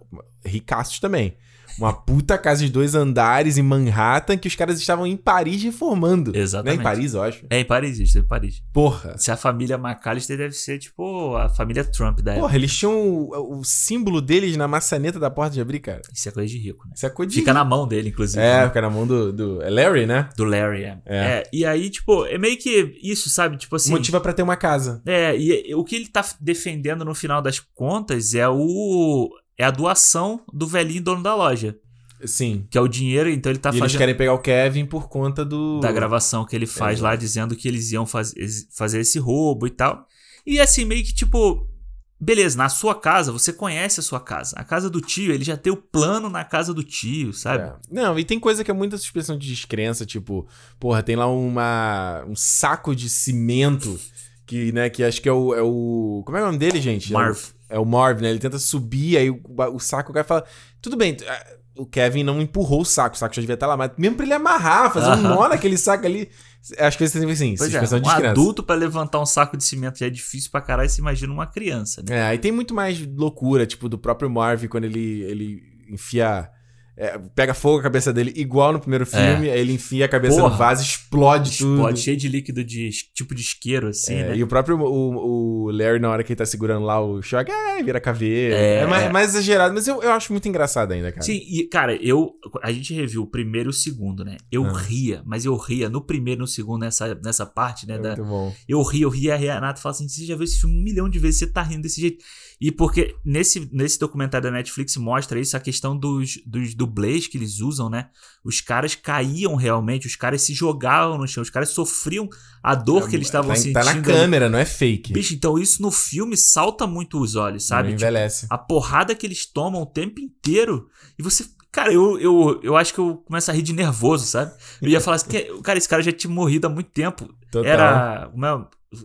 Ricaços também uma puta casa de dois andares em Manhattan que os caras estavam em Paris reformando. Exatamente. Não é em Paris, eu acho. É em Paris, isso é em Paris. Porra. Se a família McAllister deve ser, tipo, a família Trump da época. Porra, eles tinham o, o, símbolo deles na maçaneta da porta de abrir, cara. Isso é coisa de rico, né? Isso é coisa de Fica rico. na mão dele, inclusive. É, né? fica na mão do, do... É Larry, né? Do Larry, é. é. é. E aí, tipo, é meio que isso, sabe? Tipo assim... Motiva para ter uma casa. É, e o que ele tá defendendo no final das contas é o... É a doação do velhinho dono da loja. Sim. Que é o dinheiro, então ele tá e fazendo. Eles querem pegar o Kevin por conta do. Da gravação que ele faz é, lá, dizendo que eles iam faz... fazer esse roubo e tal. E assim, meio que tipo. Beleza, na sua casa, você conhece a sua casa. A casa do tio, ele já tem o plano na casa do tio, sabe? É. Não, e tem coisa que é muita suspensão de descrença, tipo, porra, tem lá uma, um saco de cimento que, né, que acho que é o, é o. Como é o nome dele, gente? Marv. É o, é o Marv, né? Ele tenta subir, aí o, o saco o cara fala. Tudo bem, o Kevin não empurrou o saco, o saco já devia estar lá, mas mesmo pra ele amarrar, fazer uh -huh. um nó naquele saco ali. Acho que eles têm assim, pois é, um adulto para levantar um saco de cimento já é difícil pra caralho, você imagina uma criança, né? É, aí tem muito mais loucura, tipo, do próprio Marv quando ele, ele enfia é, pega fogo a cabeça dele, igual no primeiro filme, é. aí ele enfia a cabeça Porra, no vaso, explode, explode tudo. Explode, cheio de líquido de tipo de isqueiro, assim, é, né? E o próprio o, o Larry, na hora que ele tá segurando lá o choque, ah, vira caveira. É, é mais, é. mais, exagerado, mas eu, eu acho muito engraçado ainda, cara. Sim, e, cara, eu. A gente reviu o primeiro e o segundo, né? Eu ah. ria, mas eu ria no primeiro e no segundo, nessa, nessa parte, né? É da, muito bom. Eu ria, eu ria, a Renata fala assim: você já viu esse filme um milhão de vezes, você tá rindo desse jeito. E porque nesse, nesse documentário da Netflix mostra isso, a questão dos, dos dublês que eles usam, né? Os caras caíam realmente, os caras se jogavam no chão, os caras sofriam a dor é, que eles estavam tá, sentindo. Tá na câmera, não é fake. Bicho, então isso no filme salta muito os olhos, sabe? Não envelhece. Tipo, a porrada que eles tomam o tempo inteiro. E você Cara, eu, eu, eu acho que eu começo a rir de nervoso, sabe? Eu ia falar assim, cara, esse cara já tinha morrido há muito tempo. Total. Era.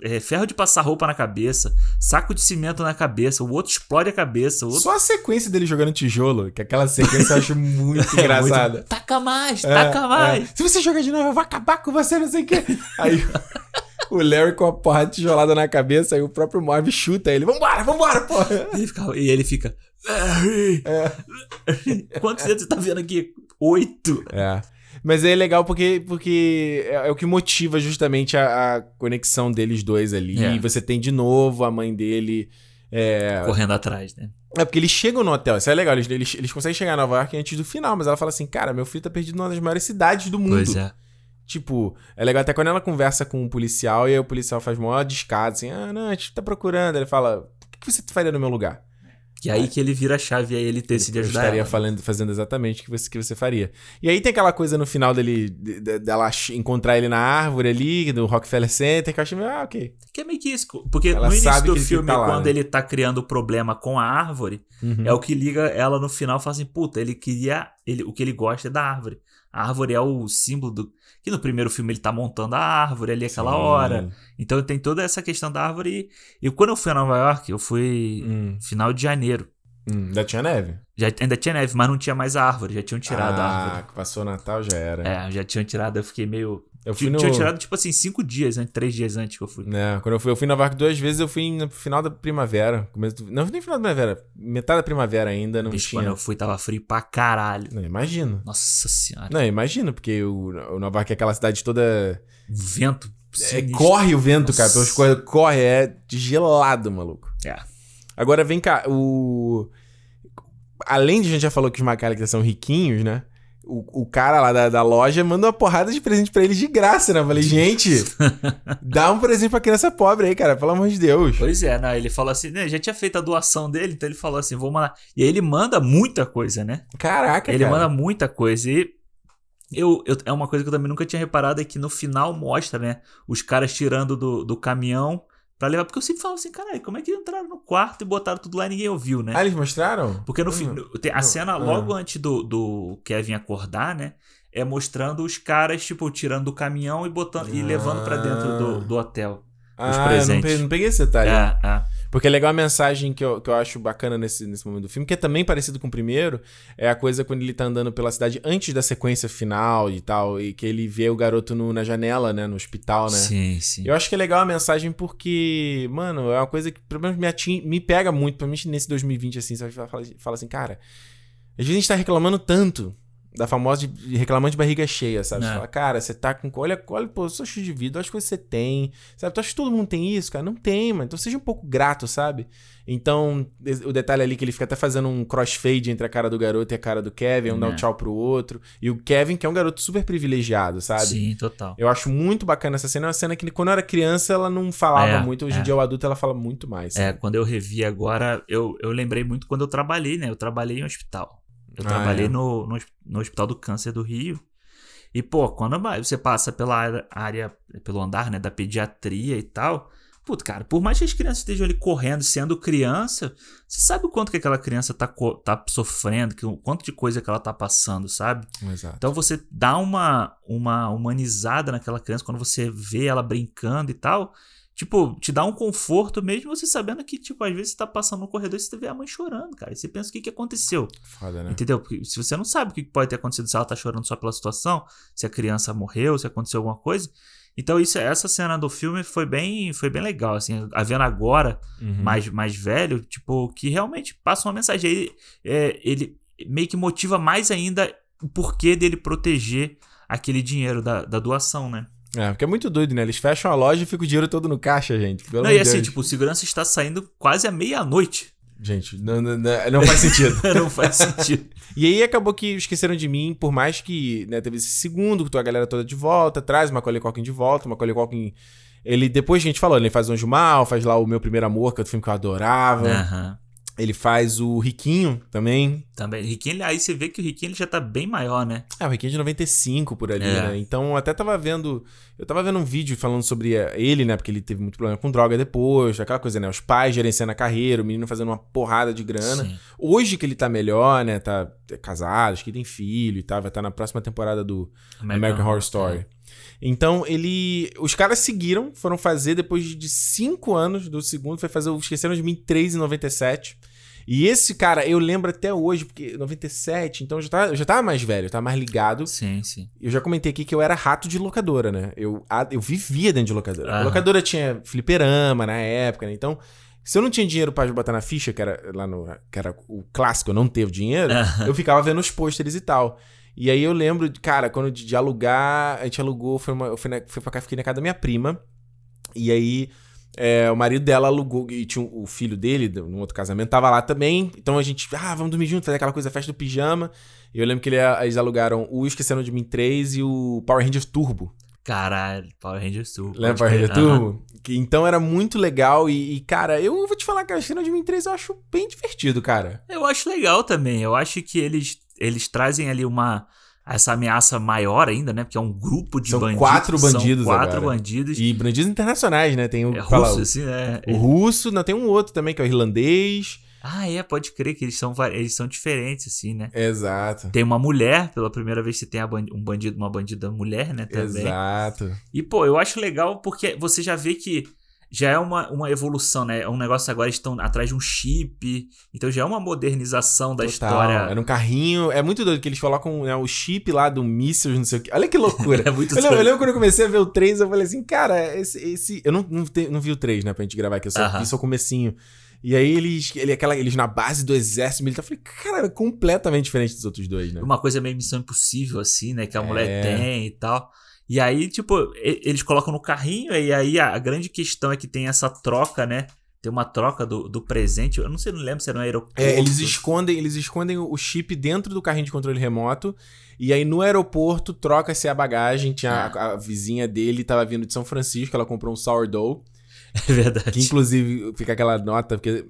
É, ferro de passar roupa na cabeça, saco de cimento na cabeça, o outro explode a cabeça. Outro... Só a sequência dele jogando tijolo, que aquela sequência eu acho muito (laughs) é, engraçada. Muito... Taca mais, é, taca mais. É. Se você jogar de novo, eu vou acabar com você, não sei o quê. Aí o Larry com a porra tijolada na cabeça, aí o próprio Marv chuta ele. Vambora, vambora, porra. Ele fica, e ele fica. Larry! É. (laughs) Quantos dedos você tá vendo aqui? Oito. É. Mas é legal porque, porque é, é o que motiva justamente a, a conexão deles dois ali. É. E você tem de novo a mãe dele. É... Correndo atrás, né? É porque eles chegam no hotel, isso é legal, eles, eles, eles conseguem chegar em Nova York antes do final, mas ela fala assim: cara, meu filho tá perdido numa das maiores cidades do mundo. Pois é. Tipo, é legal até quando ela conversa com o um policial e aí o policial faz maior descado, assim: ah, não, a gente tá procurando. Ele fala: o que você faria no meu lugar? E aí que ele vira a chave e aí ele decide ele ajudar. estaria ela. falando, fazendo exatamente o que você, que você faria. E aí tem aquela coisa no final dele, dela encontrar ele na árvore ali, do Rockefeller Center, que eu achei meio, ah, ok. Que é meio que isso. Porque ela no início do filme, tá lá, quando né? ele tá criando o problema com a árvore, uhum. é o que liga ela no final fala assim, puta, ele queria. Ele, o que ele gosta é da árvore. A árvore é o símbolo do. Que no primeiro filme ele tá montando a árvore ali aquela Sim. hora. Então tem toda essa questão da árvore. E, quando eu fui a Nova York, eu fui hum. final de janeiro. Hum, ainda tinha neve? Já, ainda tinha neve, mas não tinha mais a árvore. Já tinham tirado ah, a árvore. Ah, passou o Natal já era. É, já tinham tirado, eu fiquei meio. Eu fui no... Tinha tirado, tipo assim, cinco dias, né? três dias antes que eu fui. É, quando eu fui, eu fui na Nova York duas vezes, eu fui no final da primavera. Começo do... Não, nem final da primavera, metade da primavera ainda, não Bicho, tinha. quando eu fui, tava frio pra caralho. Não, imagino. Nossa senhora. Não, imagino, porque o, o Nova York é aquela cidade toda... Vento. É, corre o vento, Nossa. cara, pelas coisas, corre, é gelado, maluco. É. Agora, vem cá, o... Além de a gente já falou que os McAllister são riquinhos, né? O, o cara lá da, da loja manda uma porrada de presente pra eles de graça, né? Eu falei, gente, dá um presente pra criança pobre aí, cara, pelo amor de Deus. Pois é, né? Ele falou assim, né? Já tinha feito a doação dele, então ele falou assim, vou mandar. E aí ele manda muita coisa, né? Caraca, Ele cara. manda muita coisa. E eu, eu, é uma coisa que eu também nunca tinha reparado, é que no final mostra, né? Os caras tirando do, do caminhão pra levar. Porque eu sempre falo assim, caralho, como é que entraram no quarto e botaram tudo lá e ninguém ouviu, né? Ah, eles mostraram? Porque no fim, Hum, tem a hum, cena hum. logo antes do, do Kevin acordar, né? É mostrando os caras, tipo, tirando do caminhão e botando e levando pra dentro do, do hotel. Ah, eu não presentes. peguei, não peguei esse detalhe. É, é. Porque é legal a mensagem que eu, que eu acho bacana nesse, nesse momento do filme, que é também parecido com o primeiro, é a coisa quando ele tá andando pela cidade antes da sequência final e tal, e que ele vê o garoto no- na janela, né, no hospital, né? Sim, sim. Eu acho que é legal a mensagem porque, mano, é uma coisa que pelo menos me, atin- me pega muito, principalmente nesse 2020, assim, sabe? Fala, fala assim, cara, às vezes a gente tá reclamando tanto da famosa de, reclamando de barriga cheia, sabe? Você É. fala, cara, você tá com. Olha, olha, pô, eu sou cheio de vida, olha as coisas que você tem, sabe? Tu acha que todo mundo tem isso, cara? Não tem, mano. Então seja um pouco grato, sabe? Então, o detalhe ali que ele fica até fazendo um crossfade entre a cara do garoto e a cara do Kevin, um dá um É. tchau pro outro. E o Kevin, que é um garoto super privilegiado, sabe? Sim, total. Eu acho muito bacana essa cena. É uma cena que quando eu era criança ela não falava É, muito. Hoje em é. dia, o adulto, ela fala muito mais. É, sabe? quando eu revi agora, eu, eu lembrei muito quando eu trabalhei, né? Eu trabalhei em hospital. Eu Ah, trabalhei é. no, no, no Hospital do Câncer do Rio. E, pô, quando você passa pela área- pelo andar, né, da pediatria e tal, puto, cara, por mais que as crianças estejam ali correndo, sendo criança, você sabe o quanto que aquela criança tá, tá sofrendo, que, o quanto de coisa que ela tá passando, sabe? Exato. Então você dá uma, uma humanizada naquela criança quando você vê ela brincando e tal. Tipo, te dá um conforto mesmo você sabendo que, tipo, às vezes você tá passando no corredor e você vê a mãe chorando, cara. E você pensa o que, que aconteceu. Foda, né? Entendeu? Porque se você não sabe o que pode ter acontecido, se ela tá chorando só pela situação, se a criança morreu, se aconteceu alguma coisa. Então, isso, essa cena do filme foi bem, foi bem legal, assim, a vendo agora, Uhum. mais, mais velho, tipo, que realmente passa uma mensagem. Aí, é, ele meio que motiva mais ainda o porquê dele proteger aquele dinheiro da, da doação, né? É, porque é muito doido, né? Eles fecham a loja e fica o dinheiro todo no caixa, gente. Pelo Não, e assim, Deus. tipo, o segurança está saindo quase à meia-noite. Gente, não, não, não- faz sentido. (laughs) Não faz sentido. E aí acabou que esqueceram de mim, por mais que né, teve esse segundo, que a galera toda de volta, traz o Macaulay Culkin de volta, o Macaulay Culkin... Ele, depois a gente falou, ele faz o Anjo Mal, faz lá o Meu Primeiro Amor, que é outro filme que eu adorava. Aham. Ele faz o Riquinho também. Também. Riquinho, aí você vê que o Riquinho ele já tá bem maior, né? Ah, o Riquinho é de 95 por ali, É. né? Então eu até tava vendo. Eu tava vendo um vídeo falando sobre eh, ele, né? Porque ele teve muito problema com droga depois, aquela coisa, né? Os pais gerenciando a carreira, o menino fazendo uma porrada de grana. Sim. Hoje que ele tá melhor, né? Tá é casado, acho que tem filho e tal, vai estar na próxima temporada do American, Horror Story. Então ele. Os caras seguiram, foram fazer depois de cinco anos do segundo, foi fazer o Esqueceram de Mim 3 em 97. E esse cara, eu lembro até hoje, porque 97, então eu já tava, eu já tava mais velho, eu tava mais ligado. Sim, sim. Eu já comentei aqui que eu era rato de locadora, né? Eu, eu vivia dentro de locadora. A locadora tinha fliperama na época, né? Então, se eu não tinha dinheiro pra botar na ficha, que era lá no. que era o clássico, eu não ter o dinheiro, eu ficava vendo os pôsteres e tal. E aí eu lembro, cara, quando de, de alugar, a gente alugou, foi uma, eu fui, na, fui pra cá, fiquei na casa da minha prima. E aí. é, o marido dela alugou, e tinha o filho dele, de um outro casamento, tava lá também. Então a gente, ah, vamos dormir junto, fazer aquela coisa, festa do pijama. E eu lembro que ele- eles alugaram o Esquecendo de Mim 3 e o Power Rangers Turbo. Caralho, Power Rangers Turbo. Lembra Power crer. Ranger Aham. Turbo? Que, então era muito legal. E, e, cara, eu vou te falar que o Esquecendo de Mim 3 eu acho bem divertido, cara. Eu acho legal também. Eu acho que eles, eles trazem ali uma. Essa ameaça maior ainda, né? Porque é um grupo de São bandidos. quatro bandidos São quatro agora. bandidos. E bandidos internacionais, né? Tem o, é fala, russo, o- assim, né? o russo, não, tem um outro também, que é o irlandês. Ah, é, pode crer que eles são, eles são diferentes, assim, né? Exato. Tem uma mulher, pela primeira vez você tem um bandido, uma bandida mulher, né? Também. Exato. E, pô, eu acho legal porque você já vê que já é uma, uma evolução, né? É um negócio agora, eles estão atrás de um chip. Então já é uma modernização da Total. história. Era um carrinho. É muito doido que eles colocam né, o chip lá do míssil, não sei o que. Olha que loucura. (laughs) É muito Eu lembro, eu lembro quando eu comecei a ver o 3, eu falei assim, cara, esse. esse... Eu não, não, te- não vi o 3, né, pra gente gravar aqui, eu só Aham. vi só o comecinho. E aí eles, ele, aquela, eles na base do exército militar, eu falei, cara, é completamente diferente dos outros dois, né? Uma coisa meio missão impossível, assim, né? Que a É. mulher tem e tal. E aí, tipo, eles colocam no carrinho, e aí a, grande questão é que tem essa troca, né? tem uma troca do, do presente. Eu não sei, não lembro se era no aeroporto. É, eles escondem, eles escondem o chip dentro do carrinho de controle remoto. E aí no aeroporto troca-se a bagagem. Tinha Ah. a, a vizinha dele, tava vindo de São Francisco, ela comprou um sourdough. (laughs) É verdade. Que inclusive fica aquela nota, porque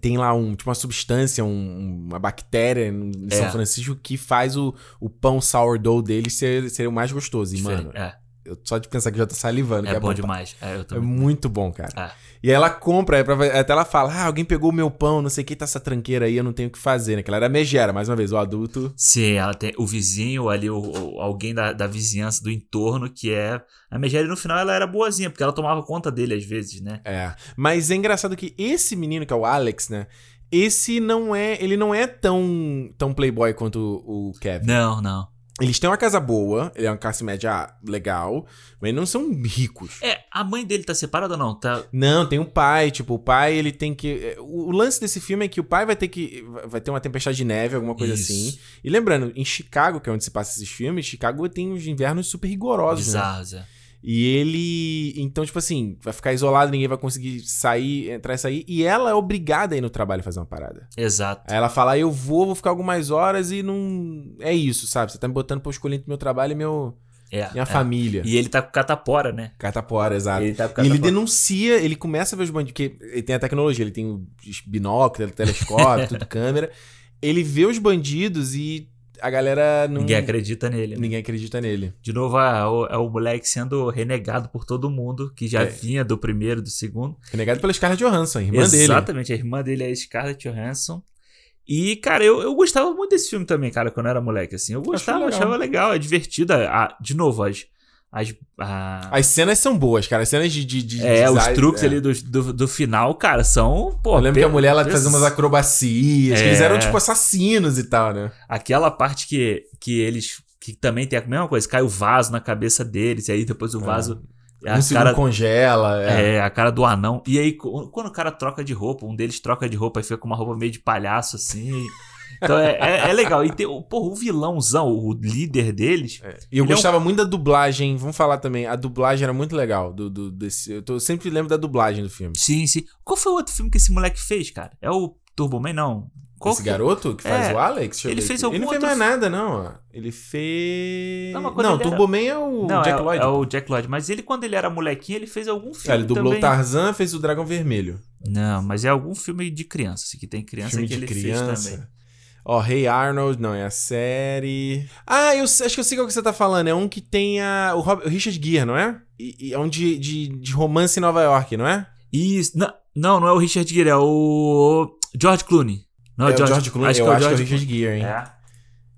tem lá um, tipo uma substância, um- uma bactéria em É. São Francisco que faz o, o pão sourdough dele ser, ser o mais gostoso. E, mano, é, eu só de pensar que já tô salivando. é, que bom pra- demais. É, eu É muito bom, cara. Ah. E aí ela compra, é pra- até ela fala: Ah, alguém pegou o meu pão, não sei o que, tá essa tranqueira aí, eu não tenho o que fazer, né? Que ela era megera, mais uma vez, o adulto. Sim, ela tem o vizinho ali, o, o- alguém da, da vizinhança do entorno que é. A Megera no final ela era boazinha, porque ela tomava conta dele às vezes, né? É. Mas é engraçado que esse menino, que é o Alex, né? Esse não é. Ele não é tão, tão playboy quanto o Kevin. Não, não. Eles têm uma casa boa, ele é uma classe média legal, mas não são ricos. É, a mãe dele tá separada ou não? Tá. Não, tem um pai, tipo, o pai, ele tem que. é, O lance desse filme é que o pai vai ter que. Vai ter uma tempestade de neve, alguma coisa Isso. assim. E lembrando, em Chicago, que é onde se passa esses filmes, Chicago tem uns invernos super rigorosos, né? Bizarro, Zé. E ele. Então, tipo assim, vai ficar isolado, ninguém vai conseguir sair, entrar e sair. E ela é obrigada a ir no trabalho fazer uma parada. Exato. Aí ela fala, "Ah, eu vou, vou ficar algumas horas e não. É isso, sabe? Você tá me botando pra eu escolher entre meu trabalho e meu, É, minha é. família. E ele tá com catapora, né? Catapora, exato. Ele tá com E ele catapora. denuncia, ele começa a ver os bandidos, porque ele tem a tecnologia, ele tem o binóculo, telescópio, (laughs) tudo câmera. Ele vê os bandidos e a galera não. Ninguém acredita nele. né? ninguém acredita nele. De novo, é o, é o moleque sendo renegado por todo mundo, que já É. vinha do primeiro, do segundo. Renegado pela Scarlett Johansson, irmã dele. Exatamente, a irmã dele é a Scarlett Johansson. E, cara, eu, eu gostava muito desse filme também, cara, quando eu era moleque, assim. Eu gostava, legal. achava legal, é divertido. Ah, de novo, as. As a- As cenas são boas, cara. As cenas de. de, de é, os design- truques é. ali do, do, do final, cara, são. Pô, Eu lembro que a mulher ela fazia umas acrobacias. que É. Eles eram, tipo, assassinos e tal, né? Aquela parte que, que eles. Que também tem a mesma coisa, cai o vaso na cabeça deles, e aí depois o vaso. é a cara, congela. É. É, a cara do anão. E aí, quando o cara troca de roupa, um deles troca de roupa e fica com uma roupa meio de palhaço, assim. Então é, é, é legal. E tem, o- porra, o vilãozão, o líder deles. E eu é um- gostava muito da dublagem. Vamos falar também. A dublagem era muito legal. Do, do- desse, eu, tô- sempre lembro da dublagem do filme. Sim, sim. Qual foi o outro filme que esse moleque fez, cara? É o Turbo Man, não? Qual Esse garoto que faz É, o Alex? Deixa ele fez algum Ele não fez outro mais nada, não. Ele fez. Não, Não, mas quando ele Turbo Man é o Não, Jack é, Lloyd. é o Jack Lloyd. Mas ele, quando ele era molequinho, ele fez algum filme ele dublou também. Tarzan, fez o Dragão Vermelho. Não, mas é algum filme de criança, assim, que tem criança filme que de ele fez criança. também. Ó, Hey Arnold, não, é a série. Ah, eu acho que eu sei qual que você tá falando. É um que tem a, o, Rob- o Richard Gere, não é? E, e é um de, de, de romance em Nova York, não é? Isso. Não, não, é o Richard Gere, é o George Clooney. Não, é o George Clooney. Acho eu que é o acho George que é o Richard Gere, hein? É.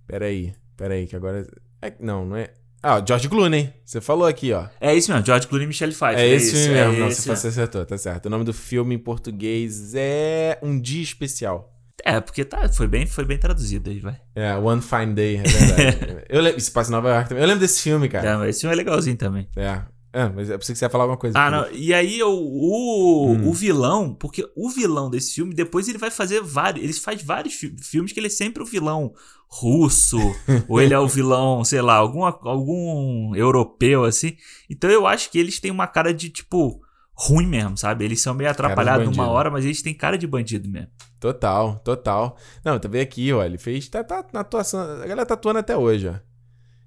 Peraí, peraí, que agora. é- não, não é. Ah, George Clooney. Você falou aqui, ó. É isso mesmo, George Clooney e Michelle Pfeiffer. É esse é mesmo. Não, esse você, você acertou, tá certo. O nome do filme em português é Um Dia Especial. É, porque tá, foi, bem, foi bem traduzido aí, vai. É, One Fine Day, é verdade. (laughs) eu lembro, isso passa em Nova York também. Eu lembro desse filme, cara. É, mas esse filme é legalzinho também. É. É, mas eu pensei que você ia falar alguma coisa. Ah, não. E aí o, o, Hum. o vilão, porque o vilão desse filme, depois ele vai fazer vários. Ele faz vários fi- filmes que ele é sempre o vilão russo, (laughs) ou ele é o vilão, sei lá, algum, algum europeu, assim. Então eu acho que eles têm uma cara de, tipo, ruim mesmo, sabe? Eles são meio atrapalhados numa bandido. hora, mas eles têm cara de bandido mesmo. Total, total. Não, vendo aqui, ó. Ele fez. Tá, tá na atuação. A galera tá atuando até hoje, ó.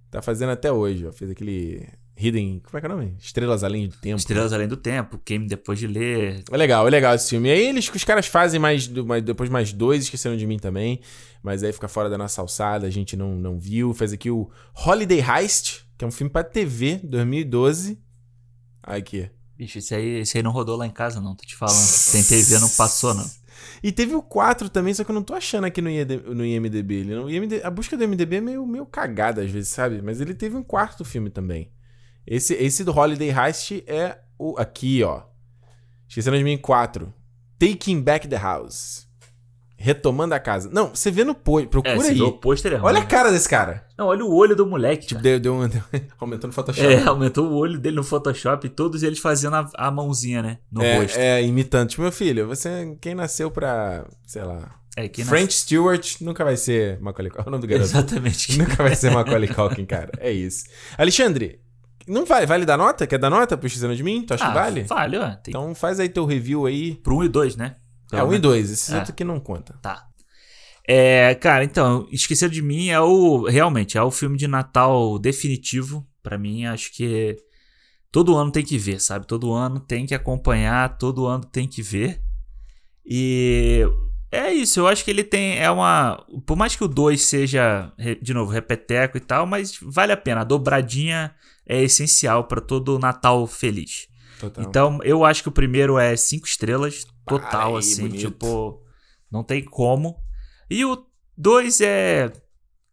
Tá fazendo até hoje, ó. Fez aquele. Hidden. Como é que é o nome? Estrelas Além do Tempo. Estrelas Além do Tempo, Queime Depois de Ler. É legal, é legal esse filme. E aí eles, os caras fazem mais, mais- depois mais dois, esqueceram de mim também. Mas aí fica fora da nossa alçada, a gente não, não viu. Fez aqui o Holiday Heist, que é um filme pra TV, 2012. Aqui. Bicho, esse aí, esse aí não rodou lá em casa, não, tô te falando. Tem TV, não passou, não. E teve o 4 também, só que eu não tô achando aqui no, IED no IMDB. Ele não- IMD a busca do IMDB é meio, meio cagada às vezes, sabe? Mas ele teve um quarto filme também. Esse, esse do Holiday Heist é o. Aqui, ó. Esquecendo de mim 4. Taking Back the House. Retomando a casa. Não, você vê no pôster. É, Procura se aí. o pôster é ruim. Olha a cara desse cara. Não, olha o olho do moleque. Tipo, deu, (laughs) deu um. aumentou no Photoshop. É, aumentou o olho dele no Photoshop e todos eles fazendo a, a mãozinha, né? No rosto. É, é, imitando. Tipo, meu filho, você. Quem nasceu pra. Sei lá. É, French Stewart nunca vai ser Macaulay Culkin. É o nome do garoto. Exatamente. (laughs) Nunca vai ser Macaulay Culkin, cara. É isso. Alexandre, Não vai, vale dar nota? Quer dar nota pro Esquecendo de Mim? Tu acha Ah, que vale? Vale, ó. Tem Então faz aí teu review aí. pro 1 e 2, né? É, um e dois. Esse É. outro aqui não conta. Tá. É, cara, então, Esquecer de Mim é o. Realmente, é o filme de Natal definitivo. Pra mim, acho que todo ano tem que ver, sabe? Todo ano tem que acompanhar, todo ano tem que ver. E é isso, eu acho que ele tem. É uma. Por mais que o 2 seja, de novo, repeteco e tal, mas vale a pena. A dobradinha é essencial pra todo Natal feliz. Total. Então, eu acho que o primeiro é cinco estrelas, total, aí, assim, bonito. tipo, não tem como. E o dois é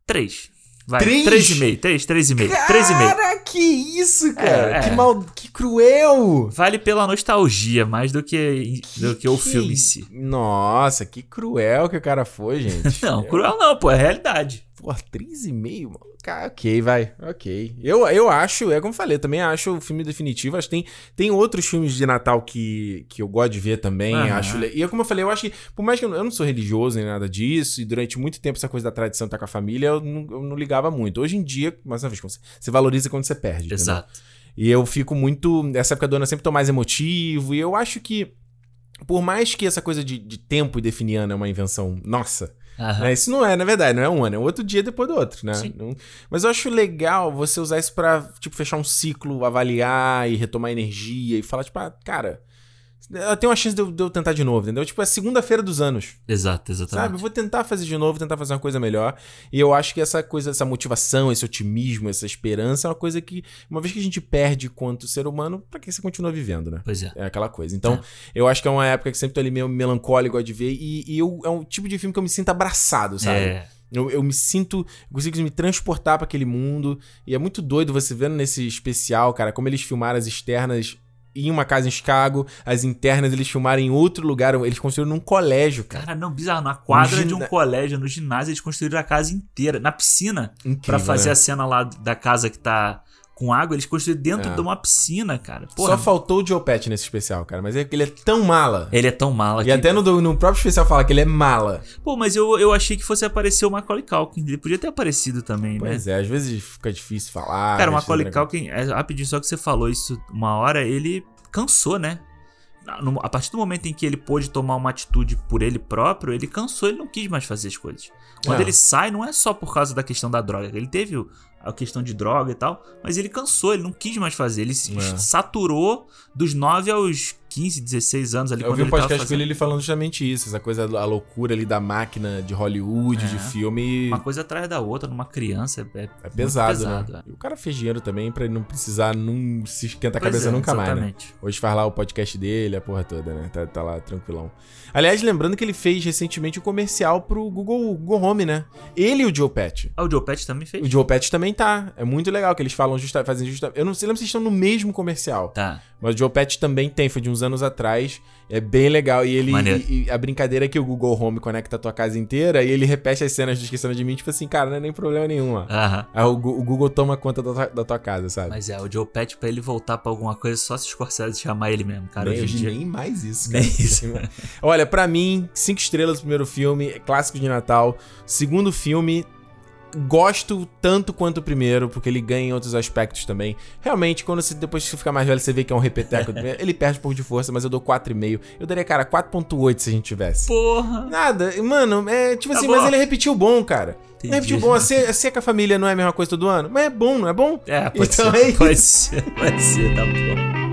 três. Vai, Três? três e meio, três, três e meio, três e meio. Cara, que isso, cara? É, Que é. mal, que cruel. Vale pela nostalgia, mais do que, do que o Que- filme em si. Nossa, que cruel que o cara foi, gente. (laughs) Não, cruel não, pô, é realidade. Pô, 3,5, mano. Cara, ok, vai. Ok. Eu, eu acho, é como eu falei, também acho o filme definitivo. Acho que tem, tem outros filmes de Natal que, que eu gosto de ver também. Aham. Acho, e é como eu falei, eu acho que, por mais que eu não, eu não sou religioso nem nada disso, e durante muito tempo essa coisa da tradição tá com a família, eu não, eu não ligava muito. Hoje em dia, mais uma vez, você, você valoriza quando você perde. entendeu? Exato. E eu fico muito. Nessa época do ano eu sempre tô mais emotivo. E eu acho que. Por mais que essa coisa de, de tempo e definir ano é uma invenção nossa, Aham. né? Isso não é, na verdade, não é um ano, é outro dia depois do outro, né? Não- Mas eu acho legal você usar isso pra, tipo, fechar um ciclo, avaliar e retomar energia e falar, tipo, ah, cara, eu tenho uma chance de eu, de eu tentar de novo, entendeu? Tipo, é segunda-feira dos anos. Exato, exatamente. Sabe? Eu vou tentar fazer de novo, tentar fazer uma coisa melhor. E eu acho que essa coisa, essa motivação, esse otimismo, essa esperança é uma coisa que, uma vez que a gente perde quanto ser humano, pra que você continua vivendo, né? Pois é. É aquela coisa. Então, É. eu acho que é uma época que sempre tô ali meio melancólico de ver. E, e eu, é um tipo de filme que eu me sinto abraçado, sabe? É. Eu, eu me sinto, eu consigo me transportar pra aquele mundo. E é muito doido você vendo nesse especial, cara, como eles filmaram as externas em uma casa em Chicago, as internas eles filmaram em outro lugar. Eles construíram num colégio, cara. Cara, não, bizarro. Na quadra de um colégio, no ginásio, eles construíram a casa inteira. Na piscina, pra fazer né? a cena lá da casa que tá com água, eles construíram dentro É. de uma piscina, cara. Porra, Só faltou o Joe Pet nesse especial, cara. Mas é que ele é tão mala. ele é tão mala E que... até no, no próprio especial fala que ele é mala. Pô, mas eu, eu achei que fosse aparecer o Macaulay Culkin. Ele podia ter aparecido também, né? Pois é, às vezes fica difícil falar. Cara, o Macaulay Culkin, é, rapidinho, só que você falou isso uma hora, ele cansou, né? A partir do momento em que ele pôde tomar uma atitude por ele próprio, ele cansou, ele não quis mais fazer as coisas. Quando É. ele sai, não é só por causa da questão da droga. Ele teve a questão de droga e tal, mas ele cansou, ele não quis mais fazer. Ele se É. saturou dos 9 aos 15, 16 anos ali Eu vi um podcast com fazendo. ele, ele falando justamente isso, essa coisa, a loucura ali da máquina de Hollywood, É. de filme. Uma coisa atrás da outra, numa criança, é, É pesado, pesado, né? é. E o cara fez dinheiro também pra ele não precisar não se esquentar a cabeça é, nunca mais, né? exatamente. Hoje faz lá o podcast dele, a porra toda, né? Tá, tá lá tranquilão. Aliás, lembrando que ele fez recentemente o comercial pro Google, Google Home, né? Ele e o Joe Pet. Ah, o Joe Pet também fez? O Joe Pet também tá. É muito legal que eles falam justa, fazem justa. Eu não sei lembro se estão no mesmo comercial. Tá. Mas o Joe Pet também tem, foi de uns anos atrás. É bem legal. E ele. E, e a brincadeira é que o Google Home conecta a tua casa inteira e ele repete as cenas do Esquecendo de mim, tipo assim, cara, não é nem problema nenhum, ó. Aham. Aí o, o Google toma conta da tua, da tua casa, sabe? Mas é, o Joe Pet, pra ele voltar pra alguma coisa, só se Scorsese chamar ele mesmo, cara. nem, hoje dia. nem mais isso, Nem cara. isso. Olha, pra mim, cinco estrelas o primeiro filme, clássico de Natal. Segundo filme, gosto tanto quanto o primeiro, porque ele ganha em outros aspectos também. Realmente, quando você, depois que você fica mais velho, você vê que é um repeteco. (laughs) ele perde um pouco de força, mas eu dou 4,5. Eu daria, cara, 4,8 se a gente tivesse. Porra! Nada, mano, é tipo Tá assim, bom. mas ele repetiu bom, cara. Entendi. Ele repetiu bom, a ser, a ser com a família não é a mesma coisa todo ano, mas é bom, não é bom? É, pode Então ser. é isso. Pode ser, pode ser, tá bom.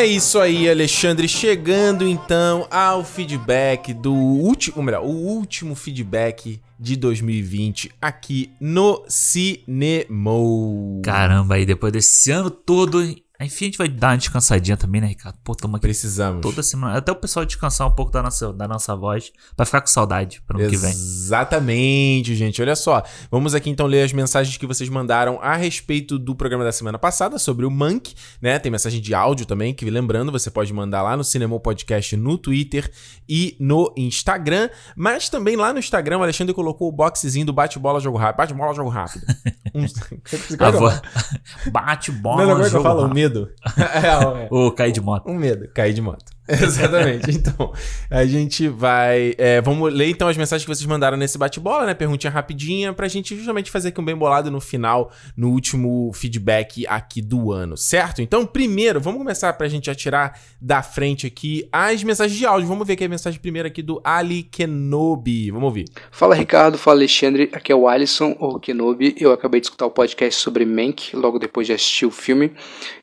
É isso aí, Alexandre. Chegando então ao feedback do último, melhor, o último feedback de 2020 aqui no Cinemou. Caramba, aí depois desse ano todo, Enfim, a gente vai dar uma descansadinha também, né, Ricardo? Pô, tamo aqui Precisamos. toda semana. Até o pessoal descansar um pouco da nossa, da nossa voz, pra ficar com saudade pro ano que vem. Exatamente, gente. Olha só. Vamos aqui então ler as mensagens que vocês mandaram a respeito do programa da semana passada sobre o Monk, né? Tem mensagem de áudio também, que lembrando, você pode mandar lá no Cinema Podcast no Twitter e no Instagram, mas também lá no Instagram o Alexandre colocou o boxezinho do bate-bola jogo rápido. Bate-bola jogo rápido. (laughs) (laughs) A vo... (laughs) Bate bola, Não, não, como é que eu falo? Medo. (laughs) é, é. Ô, cair de moto. Um medo, cair de moto. (laughs) Exatamente. Então, a gente vai. é, vamos ler então as mensagens que vocês mandaram nesse bate-bola, né? Perguntinha rapidinha, pra gente justamente fazer aqui um bem bolado no final, no último feedback aqui do ano, certo? Então, primeiro, vamos começar pra gente atirar da frente aqui as mensagens de áudio. Vamos ver aqui a mensagem primeira aqui do Ali Kenobi. Vamos ouvir. Fala Ricardo, fala Alexandre, aqui é o Alisson, ou Kenobi. Eu acabei de escutar o podcast sobre Mank, logo depois de assistir o filme,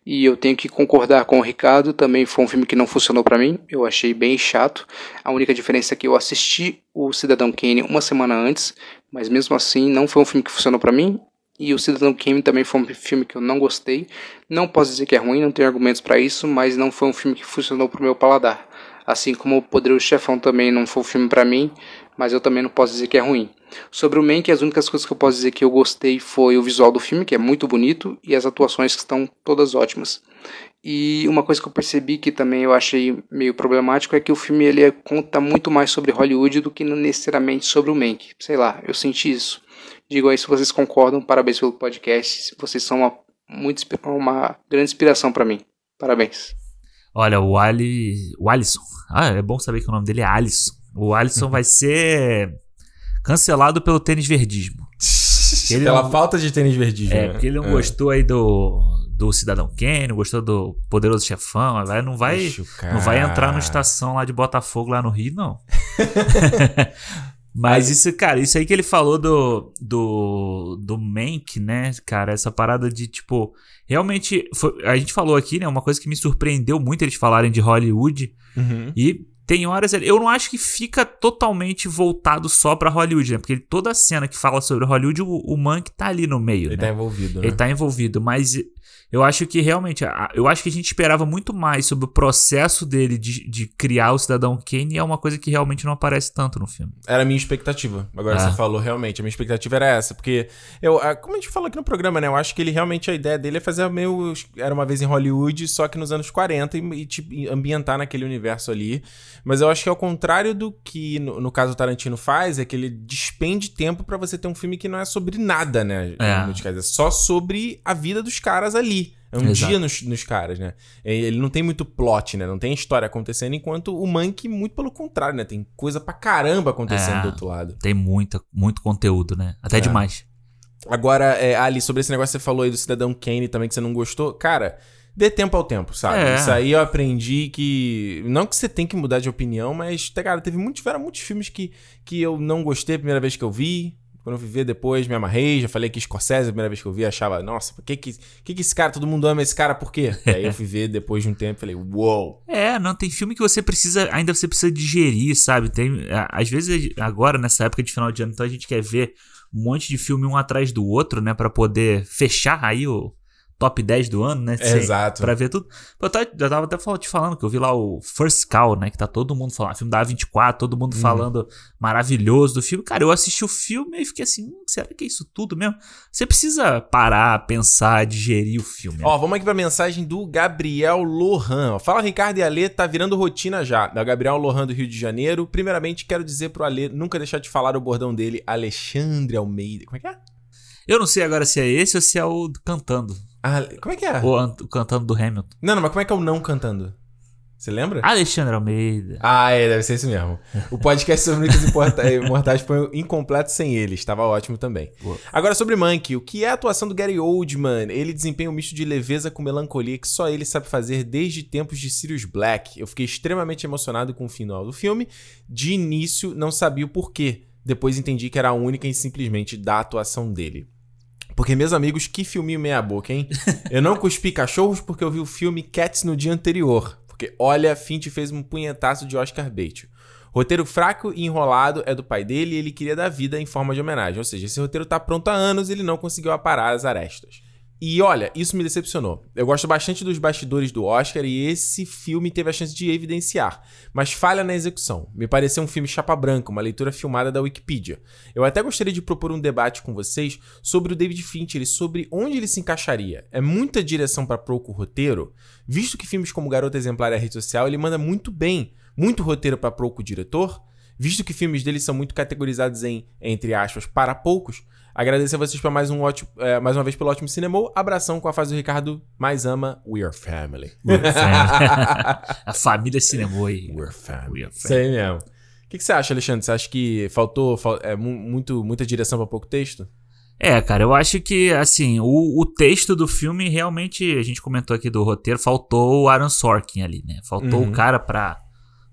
e eu tenho que concordar com o Ricardo, também foi um filme que não funcionou pra mim, eu achei bem chato. A única diferença é que eu assisti o Cidadão Kane uma semana antes, mas mesmo assim não foi um filme que funcionou pra mim. E o Cidadão Kane também foi um filme que eu não gostei. Não posso dizer que é ruim, não tenho argumentos pra isso, mas não foi um filme que funcionou pro meu paladar. Assim como o Poderoso Chefão também não foi um filme pra mim, mas eu também não posso dizer que é ruim. Sobre o Mank, as únicas coisas que eu posso dizer que eu gostei foi o visual do filme, que é muito bonito, e as atuações que estão todas ótimas. E uma coisa que eu percebi que também eu achei meio problemático é que o filme ele é- conta muito mais sobre Hollywood do que necessariamente sobre o Mank. Sei lá, eu senti isso. Digo aí se vocês concordam, parabéns pelo podcast. Vocês são uma, muito, uma grande inspiração pra mim. Parabéns. Olha, o Ali. O Alisson. Ah, é bom saber que o nome dele é Alisson. O Alisson (laughs) vai ser cancelado pelo tênis verdismo. (laughs) Ele Pela não- falta de tênis verdinho. É, né? porque ele não gostou aí do, do Cidadão Kane, gostou do Poderoso Chefão, não vai, Ixi, não vai entrar no estação lá de Botafogo, lá no Rio, não. (laughs) Mas isso, cara, isso aí que ele falou do, do, do Mank, né, cara, essa parada de, tipo, realmente, foi- a gente falou aqui, né, uma coisa que me surpreendeu muito eles falarem de Hollywood, Uhum. e tem horas. Eu não acho que fica totalmente voltado só pra Hollywood, né? Porque toda cena que fala sobre Hollywood, o, o Mank tá ali no meio. Ele né? tá envolvido, né? Ele tá envolvido, mas eu acho que realmente, eu acho que a gente esperava muito mais sobre o processo dele de, de criar o Cidadão Kane e é uma coisa que realmente não aparece tanto no filme. Era a minha expectativa. Agora Ah. você falou realmente. A minha expectativa era essa. Porque, eu, como a gente falou aqui no programa, né? Eu acho que ele realmente, a ideia dele é fazer meio. Era uma vez em Hollywood, só que nos anos 40 e, e, tipo, ambientar naquele universo ali. Mas eu acho que ao contrário do que, no, no caso, o Tarantino faz, é que ele despende tempo pra você ter um filme que não é sobre nada, né? É. É só sobre a vida dos caras ali. É um Exato. dia nos, nos caras, né? É, Ele não tem muito plot, né? Não tem história acontecendo, enquanto o Monkey, muito pelo contrário, né? Tem coisa pra caramba acontecendo É. do outro lado. Tem muita, muito conteúdo, né? Até É. demais. Agora, é, Ali, sobre esse negócio que você falou aí do Cidadão Kane também, que você não gostou, cara, dê tempo ao tempo, sabe? É. Isso aí eu aprendi que. Não que você tem que mudar de opinião, mas, tá, cara, teve muitos, tiveram muitos filmes que, que eu não gostei a primeira vez que eu vi. Quando eu fui ver depois, me amarrei, já falei que Scorsese, a primeira vez que eu vi, achava, nossa, por que que, que que esse cara, todo mundo ama esse cara, por quê? E (laughs) aí eu fui ver depois de um tempo e falei, uou! É, não, tem filme que você precisa, ainda você precisa digerir, sabe? Tem, às vezes, agora, nessa época de final de ano, então a gente quer ver um monte de filme um atrás do outro, né? Pra poder fechar aí o top 10 do ano, né? Sem- Exato. Pra ver tudo. Eu tava, eu tava até fal- te falando que eu vi lá o First Call, né? Que tá todo mundo falando, filme da A24, todo Uhum. mundo falando maravilhoso do filme. Cara, eu assisti o filme e fiquei assim, hum, será que é isso tudo mesmo? Você precisa parar, pensar, digerir o filme. Ó, vamos aqui pra mensagem do Gabriel Lohan. Fala, Ricardo e Alê, tá virando rotina já. Da Gabriel Lohan do Rio de Janeiro. Primeiramente, quero dizer pro Alê nunca deixar de falar o bordão dele, Alexandre Almeida. Como é que é? Eu não sei agora se é esse ou se é o do cantando. Ah, como é que é? O, o cantando do Hamilton. Não, não, mas como é que é o não cantando? Você lembra? Alexandre Almeida. Ah, é, deve ser isso mesmo. O podcast sobre Importa- (laughs) Imortais foi incompleto sem ele, estava ótimo também. Boa. Agora sobre Monkey, o que é a atuação do Gary Oldman? Ele desempenha um misto de leveza com melancolia que só ele sabe fazer desde tempos de Sirius Black. Eu fiquei extremamente emocionado com o final do filme. De início, não sabia o porquê. Depois entendi que era a única e simplesmente da atuação dele. Porque, meus amigos, que filminho meia boca, hein? Eu não cuspi cachorros porque eu vi o filme Cats no dia anterior. Porque, olha, Finch fez um punhetaço de Oscar Bate. Roteiro fraco e enrolado é do pai dele e ele queria dar vida em forma de homenagem. Ou seja, esse roteiro tá pronto há anos e ele não conseguiu aparar as arestas. E olha, isso me decepcionou. Eu gosto bastante dos bastidores do Oscar e esse filme teve a chance de evidenciar, mas falha na execução. Me pareceu um filme chapa branca, uma leitura filmada da Wikipedia. Eu até gostaria de propor um debate com vocês sobre o David Fincher e sobre onde ele se encaixaria. É muita direção para pouco roteiro? Visto que filmes como Garota Exemplar e a Rede Social ele manda muito bem, muito roteiro para pouco diretor? Visto que filmes dele são muito categorizados em, entre aspas, para poucos, Agradecer a vocês por mais, um ótimo, é, mais uma vez pelo ótimo cinema. Abração com a fase do Ricardo mais ama We Are Family. We're family. (laughs) a família cinema aí. We're Family. We're Isso aí mesmo. O que, que você acha, Alexandre? Você acha que faltou fal- é, mu- muito, muita direção para pouco texto? É, cara, eu acho que, assim, o, o texto do filme realmente, a gente comentou aqui do roteiro, faltou o Aaron Sorkin ali, né? Faltou Uhum. o cara pra,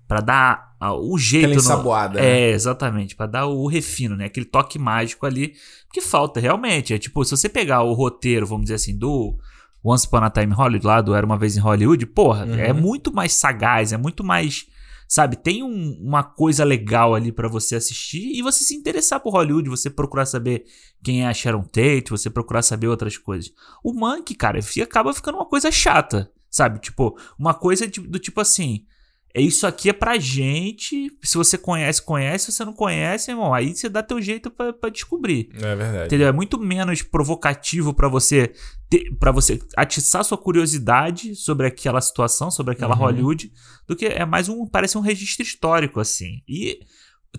pra dar o jeito. Aquela ensaboada, né? É, exatamente, pra dar o refino, né? Aquele toque mágico ali, que falta realmente. É tipo, se você pegar o roteiro, vamos dizer assim, do Once Upon a Time in Hollywood, lá do Era Uma Vez em Hollywood, porra, Uhum. é muito mais sagaz, é muito mais... Sabe, tem um- uma coisa legal ali pra você assistir e você se interessar por Hollywood, você procurar saber quem é a Sharon Tate, você procurar saber outras coisas. O Monkey, cara, fi- acaba ficando uma coisa chata, sabe? Tipo, uma coisa de- do tipo assim, é isso aqui é pra gente, se você conhece, conhece, se você não conhece, irmão, aí você dá teu jeito pra, pra descobrir. É verdade. Entendeu? É muito menos provocativo pra você para você atiçar sua curiosidade sobre aquela situação, sobre aquela Uhum. Hollywood, do que é mais um, parece um registro histórico assim. E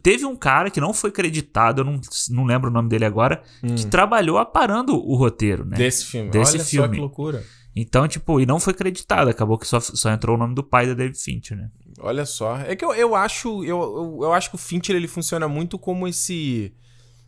teve um cara que não foi creditado, eu não, não lembro o nome dele agora, que trabalhou aparando o roteiro, né? Hum. Desse filme. Desse Olha só filme. que loucura. Então, tipo, e não foi creditado, acabou que só, só entrou o nome do pai da David Fincher, né? Olha só. É que eu, eu acho. Eu, eu, eu acho que o Fincher ele funciona muito como esse.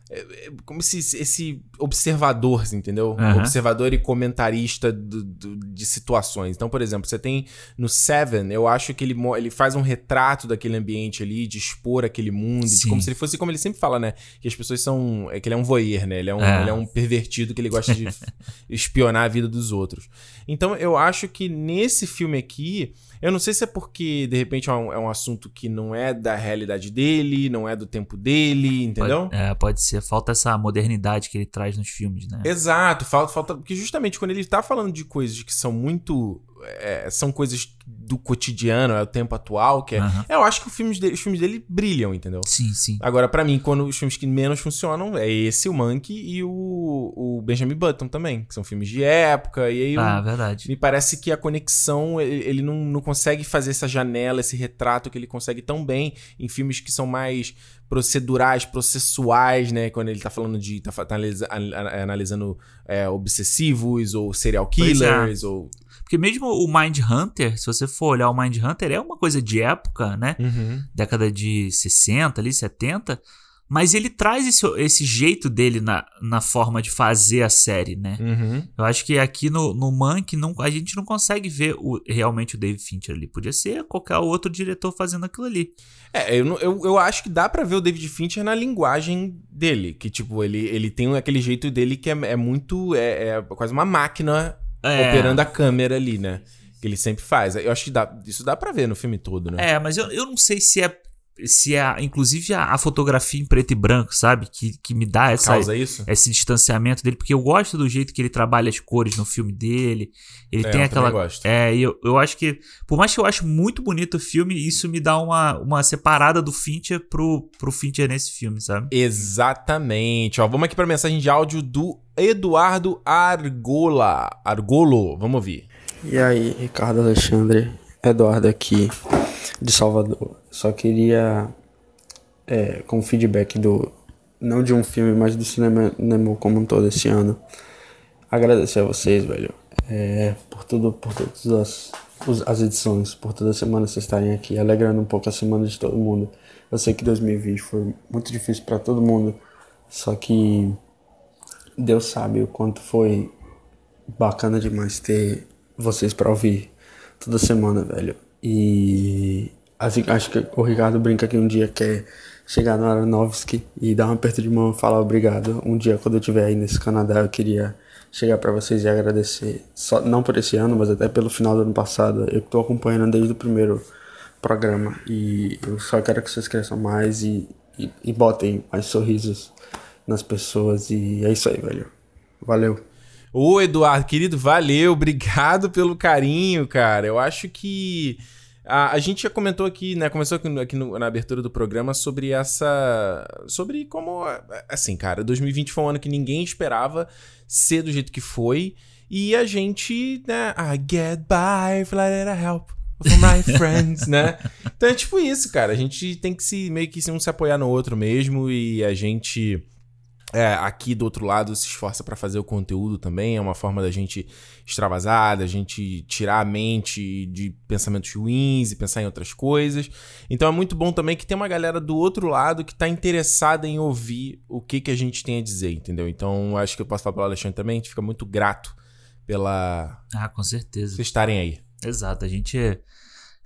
é, é, Como esse, esse observador, entendeu? Aham. Observador e comentarista do- do- de situações. Então, por exemplo, você tem no Seven, eu acho que ele, ele faz um retrato daquele ambiente ali, de expor aquele mundo, como se ele fosse, como ele sempre fala, né? Que as pessoas são. É que ele é um voyeur, né? Ele é um, É. ele é um pervertido que ele gosta de (laughs) espionar a vida dos outros. Então, eu acho que nesse filme aqui. Eu não sei se é porque, de repente, é um, é um assunto que não é da realidade dele, não é do tempo dele, entendeu? Pode, é, pode ser. Falta essa modernidade que ele traz nos filmes, né? Exato, falta, falta. Porque justamente quando ele tá falando de coisas que são muito. É, são coisas do cotidiano, é o tempo atual, que é. Aham. Eu acho que os filmes dele, os filmes dele brilham, entendeu? Sim, sim. Agora, pra mim, quando os filmes que menos funcionam é esse, o Monkey e o, o Benjamin Button também, que são filmes de época, e aí Ah, verdade. me parece que a conexão, ele, ele não, não consegue fazer essa janela, esse retrato que ele consegue tão bem em filmes que são mais procedurais, processuais, né? Quando ele tá falando de. tá, tá analisa- an- analisando é, obsessivos ou serial é. killers, ou. Porque mesmo o Mind Hunter, se você for olhar o Mind Hunter, é uma coisa de época, né? Uhum. Década de 60, ali, 70. Mas ele traz esse, esse jeito dele na, na forma de fazer a série, né? Uhum. Eu acho que aqui no, no Mank não, a gente não consegue ver o, realmente o David Fincher ali. Podia ser qualquer outro diretor fazendo aquilo ali. É, eu, eu, eu acho que dá pra ver o David Fincher na linguagem dele. Que, tipo, ele, ele tem aquele jeito dele que é, é muito. É, é quase uma máquina É. operando a câmera ali, né? Que ele sempre faz. Eu acho que dá, isso dá pra ver no filme todo, né? É, mas eu, eu não sei se é. Se é, inclusive, a, a fotografia em preto e branco, sabe? Que, que me dá essa, Causa isso? esse distanciamento dele, porque eu gosto do jeito que ele trabalha as cores no filme dele. Ele É, tem eu aquela. gosto. É, eu, eu acho que. Por mais que eu acho muito bonito o filme, isso me dá uma, uma separada do Fincher pro, pro Fincher nesse filme, sabe? Exatamente. Ó, vamos aqui pra mensagem de áudio do Eduardo Argola. Argolo, vamos ouvir. E aí, Ricardo Alexandre, Eduardo aqui de Salvador. Só queria, é, com feedback do, não de um filme, mas do cinema Nemo como um todo esse ano, agradecer a vocês, velho, é, por tudo, por todas as, as edições, por toda semana vocês estarem aqui, alegrando um pouco a semana de todo mundo. Eu sei que 2020 foi muito difícil para todo mundo, só que Deus sabe o quanto foi bacana demais ter vocês pra ouvir toda semana, velho. E assim, acho que o Ricardo brinca que um dia quer chegar no Aronofsky e dar um aperto de mão e falar obrigado. Um dia, quando eu estiver aí nesse Canadá, eu queria chegar pra vocês e agradecer. Só, não por esse ano, mas até pelo final do ano passado. Eu tô acompanhando desde o primeiro programa e eu só quero que vocês cresçam mais e, e, e botem mais sorrisos nas pessoas. E é isso aí, velho. Valeu. Ô, Eduardo, querido, valeu, obrigado pelo carinho, cara. Eu acho que a, a gente já comentou aqui, né? Começou aqui, aqui no- na abertura do programa sobre essa. Sobre como. Assim, cara, 2020 foi um ano que ninguém esperava ser do jeito que foi. E a gente, né? I get by, let help. For my (laughs) friends, né? Então é tipo isso, cara. A gente tem que se meio que um se apoiar no outro mesmo. E a gente. É, aqui do outro lado se esforça pra fazer o conteúdo também, é uma forma da gente extravasar, da gente tirar a mente de pensamentos ruins e pensar em outras coisas. Então é muito bom também que tem uma galera do outro lado que tá interessada em ouvir o que, que a gente tem a dizer, entendeu? Então acho que eu posso falar pro Alexandre também, a gente fica muito grato pela Ah, com certeza. vocês estarem aí. Exato, a gente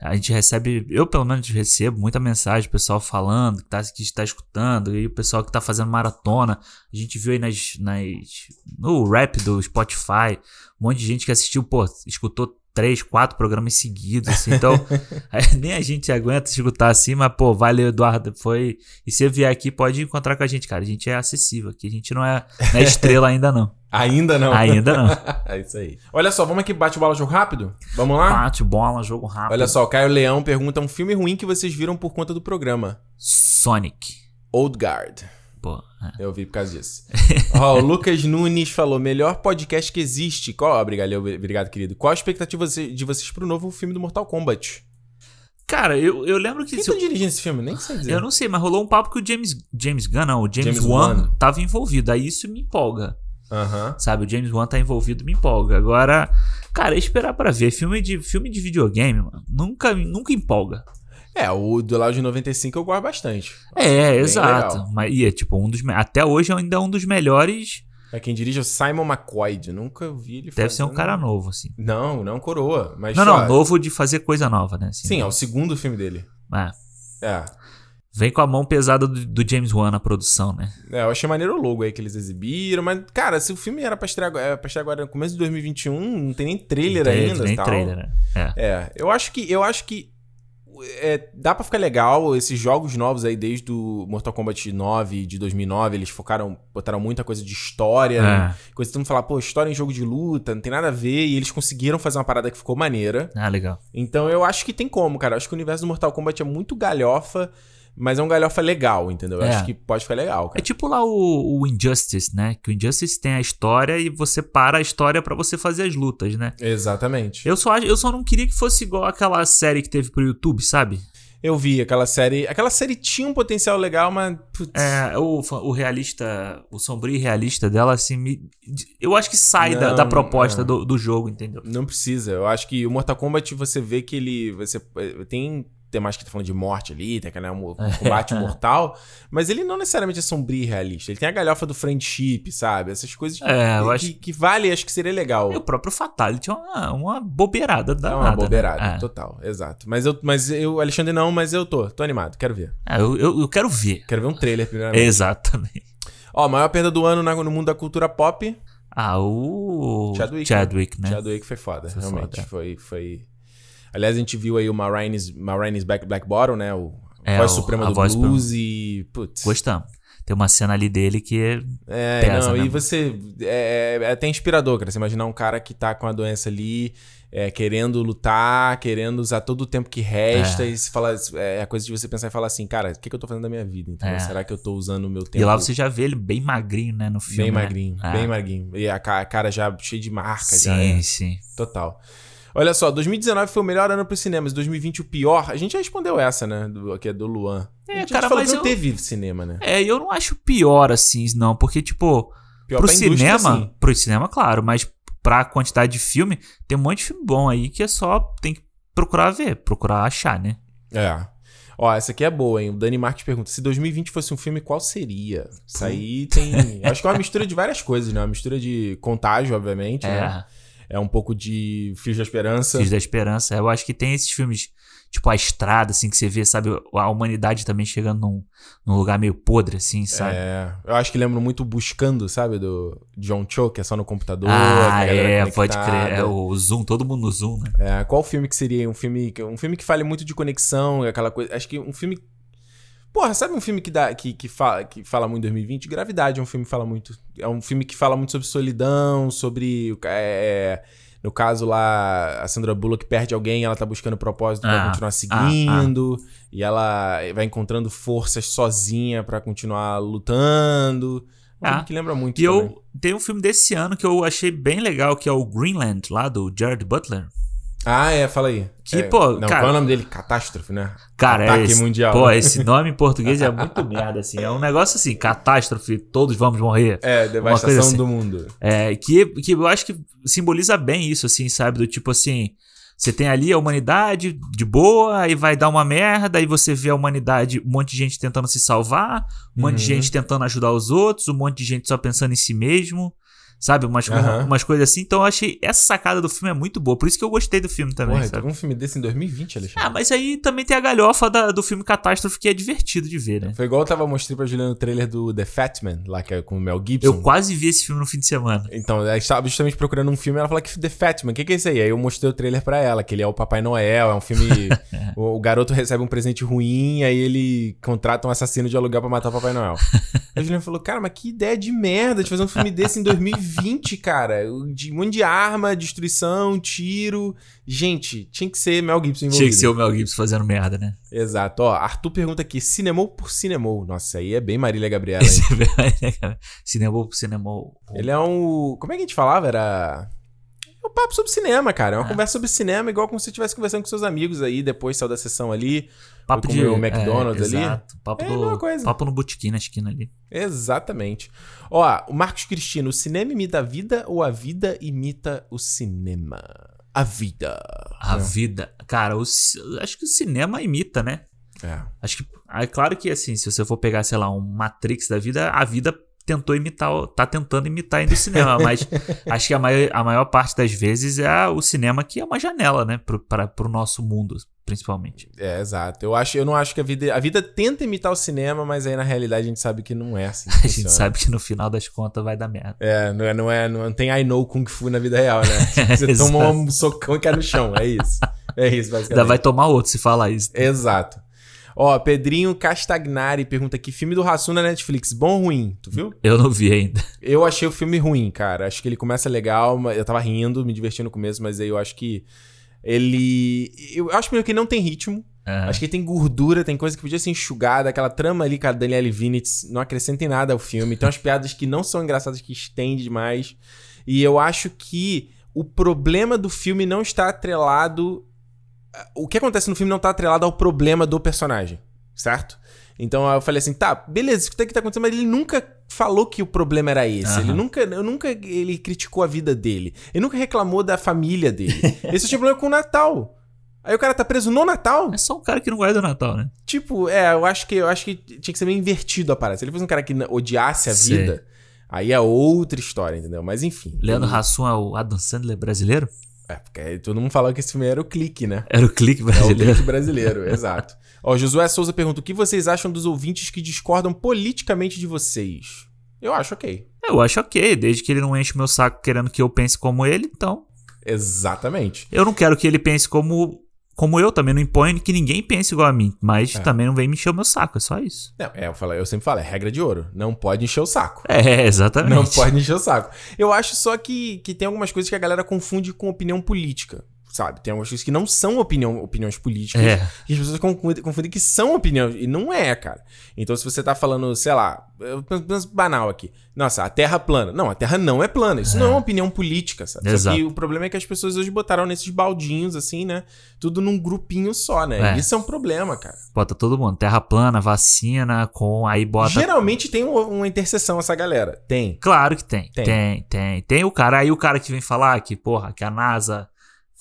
a gente recebe, eu pelo menos recebo muita mensagem, pessoal falando que, tá, que está escutando, e o pessoal que tá fazendo maratona. A gente viu aí nas, nas no rap do Spotify, um monte de gente que assistiu, pô, escutou três, quatro programas seguidos, assim, então (laughs) nem a gente aguenta escutar assim, mas pô, valeu Eduardo, foi, e se você vier aqui pode encontrar com a gente, cara, a gente é acessível aqui, a gente não é, não é estrela ainda não, (laughs) Ainda não. ainda não. (laughs) é isso aí. Olha só, vamos aqui bate bola jogo rápido? Vamos lá? Bate bola, jogo rápido. Olha só, o Caio Leão pergunta um filme ruim que vocês viram por conta do programa. Sonic. Old Guard. Pô, é. Eu vi por causa disso. (laughs) Ó, o Lucas Nunes falou: melhor podcast que existe. Qual? Obrigado, obrigado, querido. Qual a expectativa de vocês pro novo filme do Mortal Kombat? Cara, eu, eu lembro que. Quem tá dirigindo esse filme? Nem sei dizer. Eu não sei, mas rolou um papo que o James, James Gunn, não, o James, James Wan Wan. tava envolvido. Aí isso me empolga, Aham. sabe? O James Wan tá envolvido, me empolga. Agora, cara, é esperar pra ver. Filme de, filme de videogame, mano, nunca, nunca empolga. É, o do lá de 95 eu gosto bastante. É, exato. legal. Mas, e é tipo um dos. Até hoje ainda é um dos melhores. É quem dirige é o Simon McCoy. Eu nunca vi ele Deve ser um cara novo, assim. Não, não coroa. Mas Não, ó, não, novo de fazer coisa nova, né? Assim, Sim, é o segundo filme dele. É. É. Vem com a mão pesada do, do James Wan na produção, né? É, eu achei maneiro o logo aí que eles exibiram, mas, cara, se o filme era pra estrear, agora- é, pra estrear agora no começo de 2021, não tem nem trailer Tem- ainda tem e tal. trailer, né? É. É, eu acho que eu acho que é, dá pra ficar legal esses jogos novos aí desde o Mortal Kombat 9 de 2009, eles focaram, botaram muita coisa de história, né? É. coisa que todo mundo fala, pô, história em jogo de luta, não tem nada a ver, e eles conseguiram fazer uma parada que ficou maneira. Ah, legal. Então eu acho que tem como, cara. Eu acho que o universo do Mortal Kombat é muito galhofa, mas é um galhofa legal, entendeu? Eu É. acho que pode ficar legal, É cara. tipo lá o, o Injustice, né? Que o Injustice tem a história e você para a história pra você fazer as lutas, né? Exatamente. Eu só, eu só não queria que fosse igual aquela série que teve pro YouTube, sabe? Eu vi aquela série. Aquela série tinha um potencial legal, mas. Putz, É, o, o realista, o sombrio realista dela, assim, me- eu acho que sai da, Não, da proposta é. do, do jogo, entendeu? Não precisa. Eu acho que o Mortal Kombat você vê que ele. Você, eh, tem temática que tá falando de morte ali, tem aquele né, um combate (laughs) mortal, mas ele não necessariamente é sombrio e realista. Ele tem a galhofa do friendship, sabe? Essas coisas que, É, que, acho- que vale, acho que seria legal. E o próprio Fatality é uma, uma bobeirada É danada. uma né? bobeirada, É. total, exato. Mas eu, mas eu, Alexandre, não, mas eu tô, tô animado, quero ver. É, eu, eu, eu quero ver. Quero ver um trailer primeiramente. Exatamente. Ó, maior perda do ano no mundo da cultura pop. Ah, o Chadwick, Chadwick, né? Chadwick foi foda, Foi realmente. foda. Foi, foi. Aliás, a gente viu aí o Marines, Marines Black, Black Bottle, né? O É, voz o- suprema do voz blues e. Putz. Gostamos. Tem uma cena ali dele que é. É, Pesa, não, né? e você. É, é até inspirador, cara. Você imaginar um cara que tá com a doença ali, é, querendo lutar, querendo usar todo o tempo que resta, É. e se fala. É a coisa de você pensar e falar assim, cara, o que, que eu tô fazendo da minha vida? É. Será que eu tô usando o meu tempo? E lá você já vê ele bem magrinho, né? No filme. Bem né? magrinho, É. bem magrinho. E a ca- a cara já cheia de marca, já. Sim, é. sim. Total. Olha só, 2019 foi o melhor ano pros cinemas, 2020 o pior. A gente já respondeu essa, né? Do, que é do Luan. É, a gente cara, falou mas que não eu- teve cinema, né? É, eu não acho pior assim, não, porque, tipo, Pior pro cinema, sim. pro cinema, claro, mas pra quantidade de filme, tem um monte de filme bom aí que é só tem que procurar ver, procurar achar, né? É. Ó, essa aqui é boa, hein? O Dani Marques pergunta: se 2020 fosse um filme, qual seria? Isso aí tem. Acho que é uma mistura de várias coisas, né? Uma mistura de contágio, obviamente, né? É, um pouco de Fios da Esperança. Filhos da Esperança. Eu acho que tem esses filmes, tipo A Estrada, assim, que você vê, sabe, a humanidade também chegando num, num lugar meio podre, assim, sabe? É, eu acho que lembro muito Buscando, sabe? Do John Cho, que é só no computador. ah, é, pode crer. É o Zoom, todo mundo no Zoom, né? É, qual filme que seria um filme um filme que fale muito de conexão, aquela coisa. Acho que um filme Porra, sabe um filme que, dá, que, que, fala, que fala muito em 2020? Gravidade é um filme que fala muito. É um filme que fala muito sobre solidão, sobre. É, no caso lá, a Sandra Bullock perde alguém, ela tá buscando propósito pra Ah, continuar ah, seguindo. E ela vai encontrando forças sozinha pra continuar lutando. É um Ah. filme que lembra muito. E também. eu tem um filme desse ano que eu achei bem legal, que é o Greenland, lá do Jared Butler. Ah, é, fala aí. Que, É, pô, Não, cara- qual é o nome dele? Catástrofe, né? Cara, Ataque é esse, mundial. Pô, esse nome em português é muito (laughs) merda, assim. É um negócio assim, catástrofe, todos vamos morrer. É, devastação assim. do mundo. É, que, que eu acho que simboliza bem isso, assim, sabe? Do tipo assim, você tem ali a humanidade de boa, aí vai dar uma merda, aí você vê a humanidade, um monte de gente tentando se salvar, um monte de Uhum. gente tentando ajudar os outros, um monte de gente só pensando em si mesmo. Sabe? Umas, Aham. umas coisas assim. Então eu achei essa sacada do filme é muito boa. Por isso que eu gostei do filme também, Porra, sabe? um filme desse em 2020, Alexandre. Ah, mas aí também tem a galhofa da- do filme Catástrofe que é divertido de ver, né? Foi igual eu tava mostrando pra Juliana o trailer do The Fat Man, lá que é com o Mel Gibson. Eu quase vi esse filme no fim de semana. Então, a gente tava justamente procurando um filme, ela falou que The Fat Man, o que, que é isso aí? Aí eu mostrei o trailer pra ela, que ele é o Papai Noel, é um filme. (laughs) o, o garoto recebe um presente ruim, aí ele contrata um assassino de aluguel pra matar o Papai Noel. (laughs) aí a Juliana falou, cara, mas que ideia de merda de fazer um filme desse em 2020, (laughs) cara. De um monte de arma, destruição, tiro. Gente, tinha que ser Mel Gibson envolvido. Tinha que ser o Mel Gibson fazendo merda, né? Exato. Ó, Arthur pergunta aqui, cinemou por cinemou. Nossa, aí é bem Marília Gabriela, hein? cinema por cinema. Ele é um. Como é que a gente falava? Era. É um papo sobre cinema, cara. É uma É. conversa sobre cinema, igual como se você estivesse conversando com seus amigos aí, depois saiu da sessão ali. Papo de o McDonald's é, ali? Exato. Papo, É do, coisa. papo no botequim na esquina ali. Exatamente. Ó, o Marcos Cristino, o cinema imita a vida ou a vida imita o cinema? A vida. A É. vida. Cara, o acho que o cinema imita, né? É. Acho que. É claro que, assim, se você for pegar, sei lá, um Matrix da vida, a vida tentou imitar, o- tá tentando imitar ainda o cinema, mas (laughs) acho que a maior, a maior parte das vezes é o cinema que é uma janela, né, pro, para, pro nosso mundo, principalmente. É, exato. Eu, acho, eu não acho que a vida. A vida tenta imitar o cinema, mas aí na realidade a gente sabe que não é assim. (laughs) A gente sabe que no final das contas vai dar merda. É, não é, não é, não tem I know Kung Fu na vida real, né? (laughs) Você Exato. toma um socão e cai no chão, é isso. É isso, basicamente. Ainda vai tomar outro se falar isso. Exato. Ó, Pedrinho Castagnari pergunta aqui, filme do Rassum na Netflix, bom ou ruim? Tu viu? Eu não vi ainda. (laughs) Eu achei o filme ruim, cara. Acho que ele começa legal, mas eu tava rindo, me divertindo no começo, mas aí eu acho que ele... Eu acho primeiro que ele não tem ritmo. É. Acho que ele tem gordura, tem coisa que podia ser enxugada. Aquela trama ali com a Danielle Vinitz não acrescenta em nada ao filme. Tem umas piadas que não são engraçadas, que estende demais. E eu acho que o problema do filme não está atrelado. O que acontece no filme não está atrelado ao problema do personagem, certo? Então eu falei assim, tá, beleza, isso que tá acontecendo, mas ele nunca falou que o problema era esse. Aham. Ele nunca, eu nunca ele criticou a vida dele. Ele nunca reclamou da família dele. (laughs) Esse é o problema com o Natal. Aí o cara tá preso no Natal. É só um cara que não gosta do Natal, né? Tipo, é, eu acho que eu acho que tinha que ser meio invertido a parada. Se ele fosse um cara que odiasse a Sei. vida, aí é outra história, entendeu? Mas enfim. Leandro Ele- Hassum é o Adam Sandler brasileiro? É, porque todo mundo falava que esse filme era o clique, né? Era o clique É o brasileiro. clique brasileiro, (laughs) exato. Ó, Josué Souza pergunta: o que vocês acham dos ouvintes que discordam politicamente de vocês? Eu acho ok. Eu acho ok, desde que ele não enche o meu saco querendo que eu pense como ele, então. Exatamente. Eu não quero que ele pense como, como eu, também não imponho que ninguém pense igual a mim, mas É. também não vem me encher o meu saco, é só isso. Não, é, eu, falo, eu sempre falo, é regra de ouro. Não pode encher o saco. É, (laughs) exatamente. Não pode encher o saco. Eu acho só que, que tem algumas coisas que a galera confunde com opinião política. Sabe? Tem algumas coisas que não são opinião, opiniões políticas. É. E as pessoas confundem, confundem que são opiniões. E não é, cara. Então, se você tá falando, sei lá, banal aqui. Nossa, a Terra plana. Não, a Terra não é plana. Isso não é uma opinião política, sabe? Só Exato. que o problema é que as pessoas hoje botaram nesses baldinhos, assim, né? Tudo num grupinho só, né? É. Isso é um problema, cara. Bota todo mundo, terra plana, vacina, com aí bota. Geralmente tem um- uma interseção essa galera. Tem. Claro que tem. Tem. Tem, tem. Tem, o cara, aí o cara que vem falar que, porra, que a NASA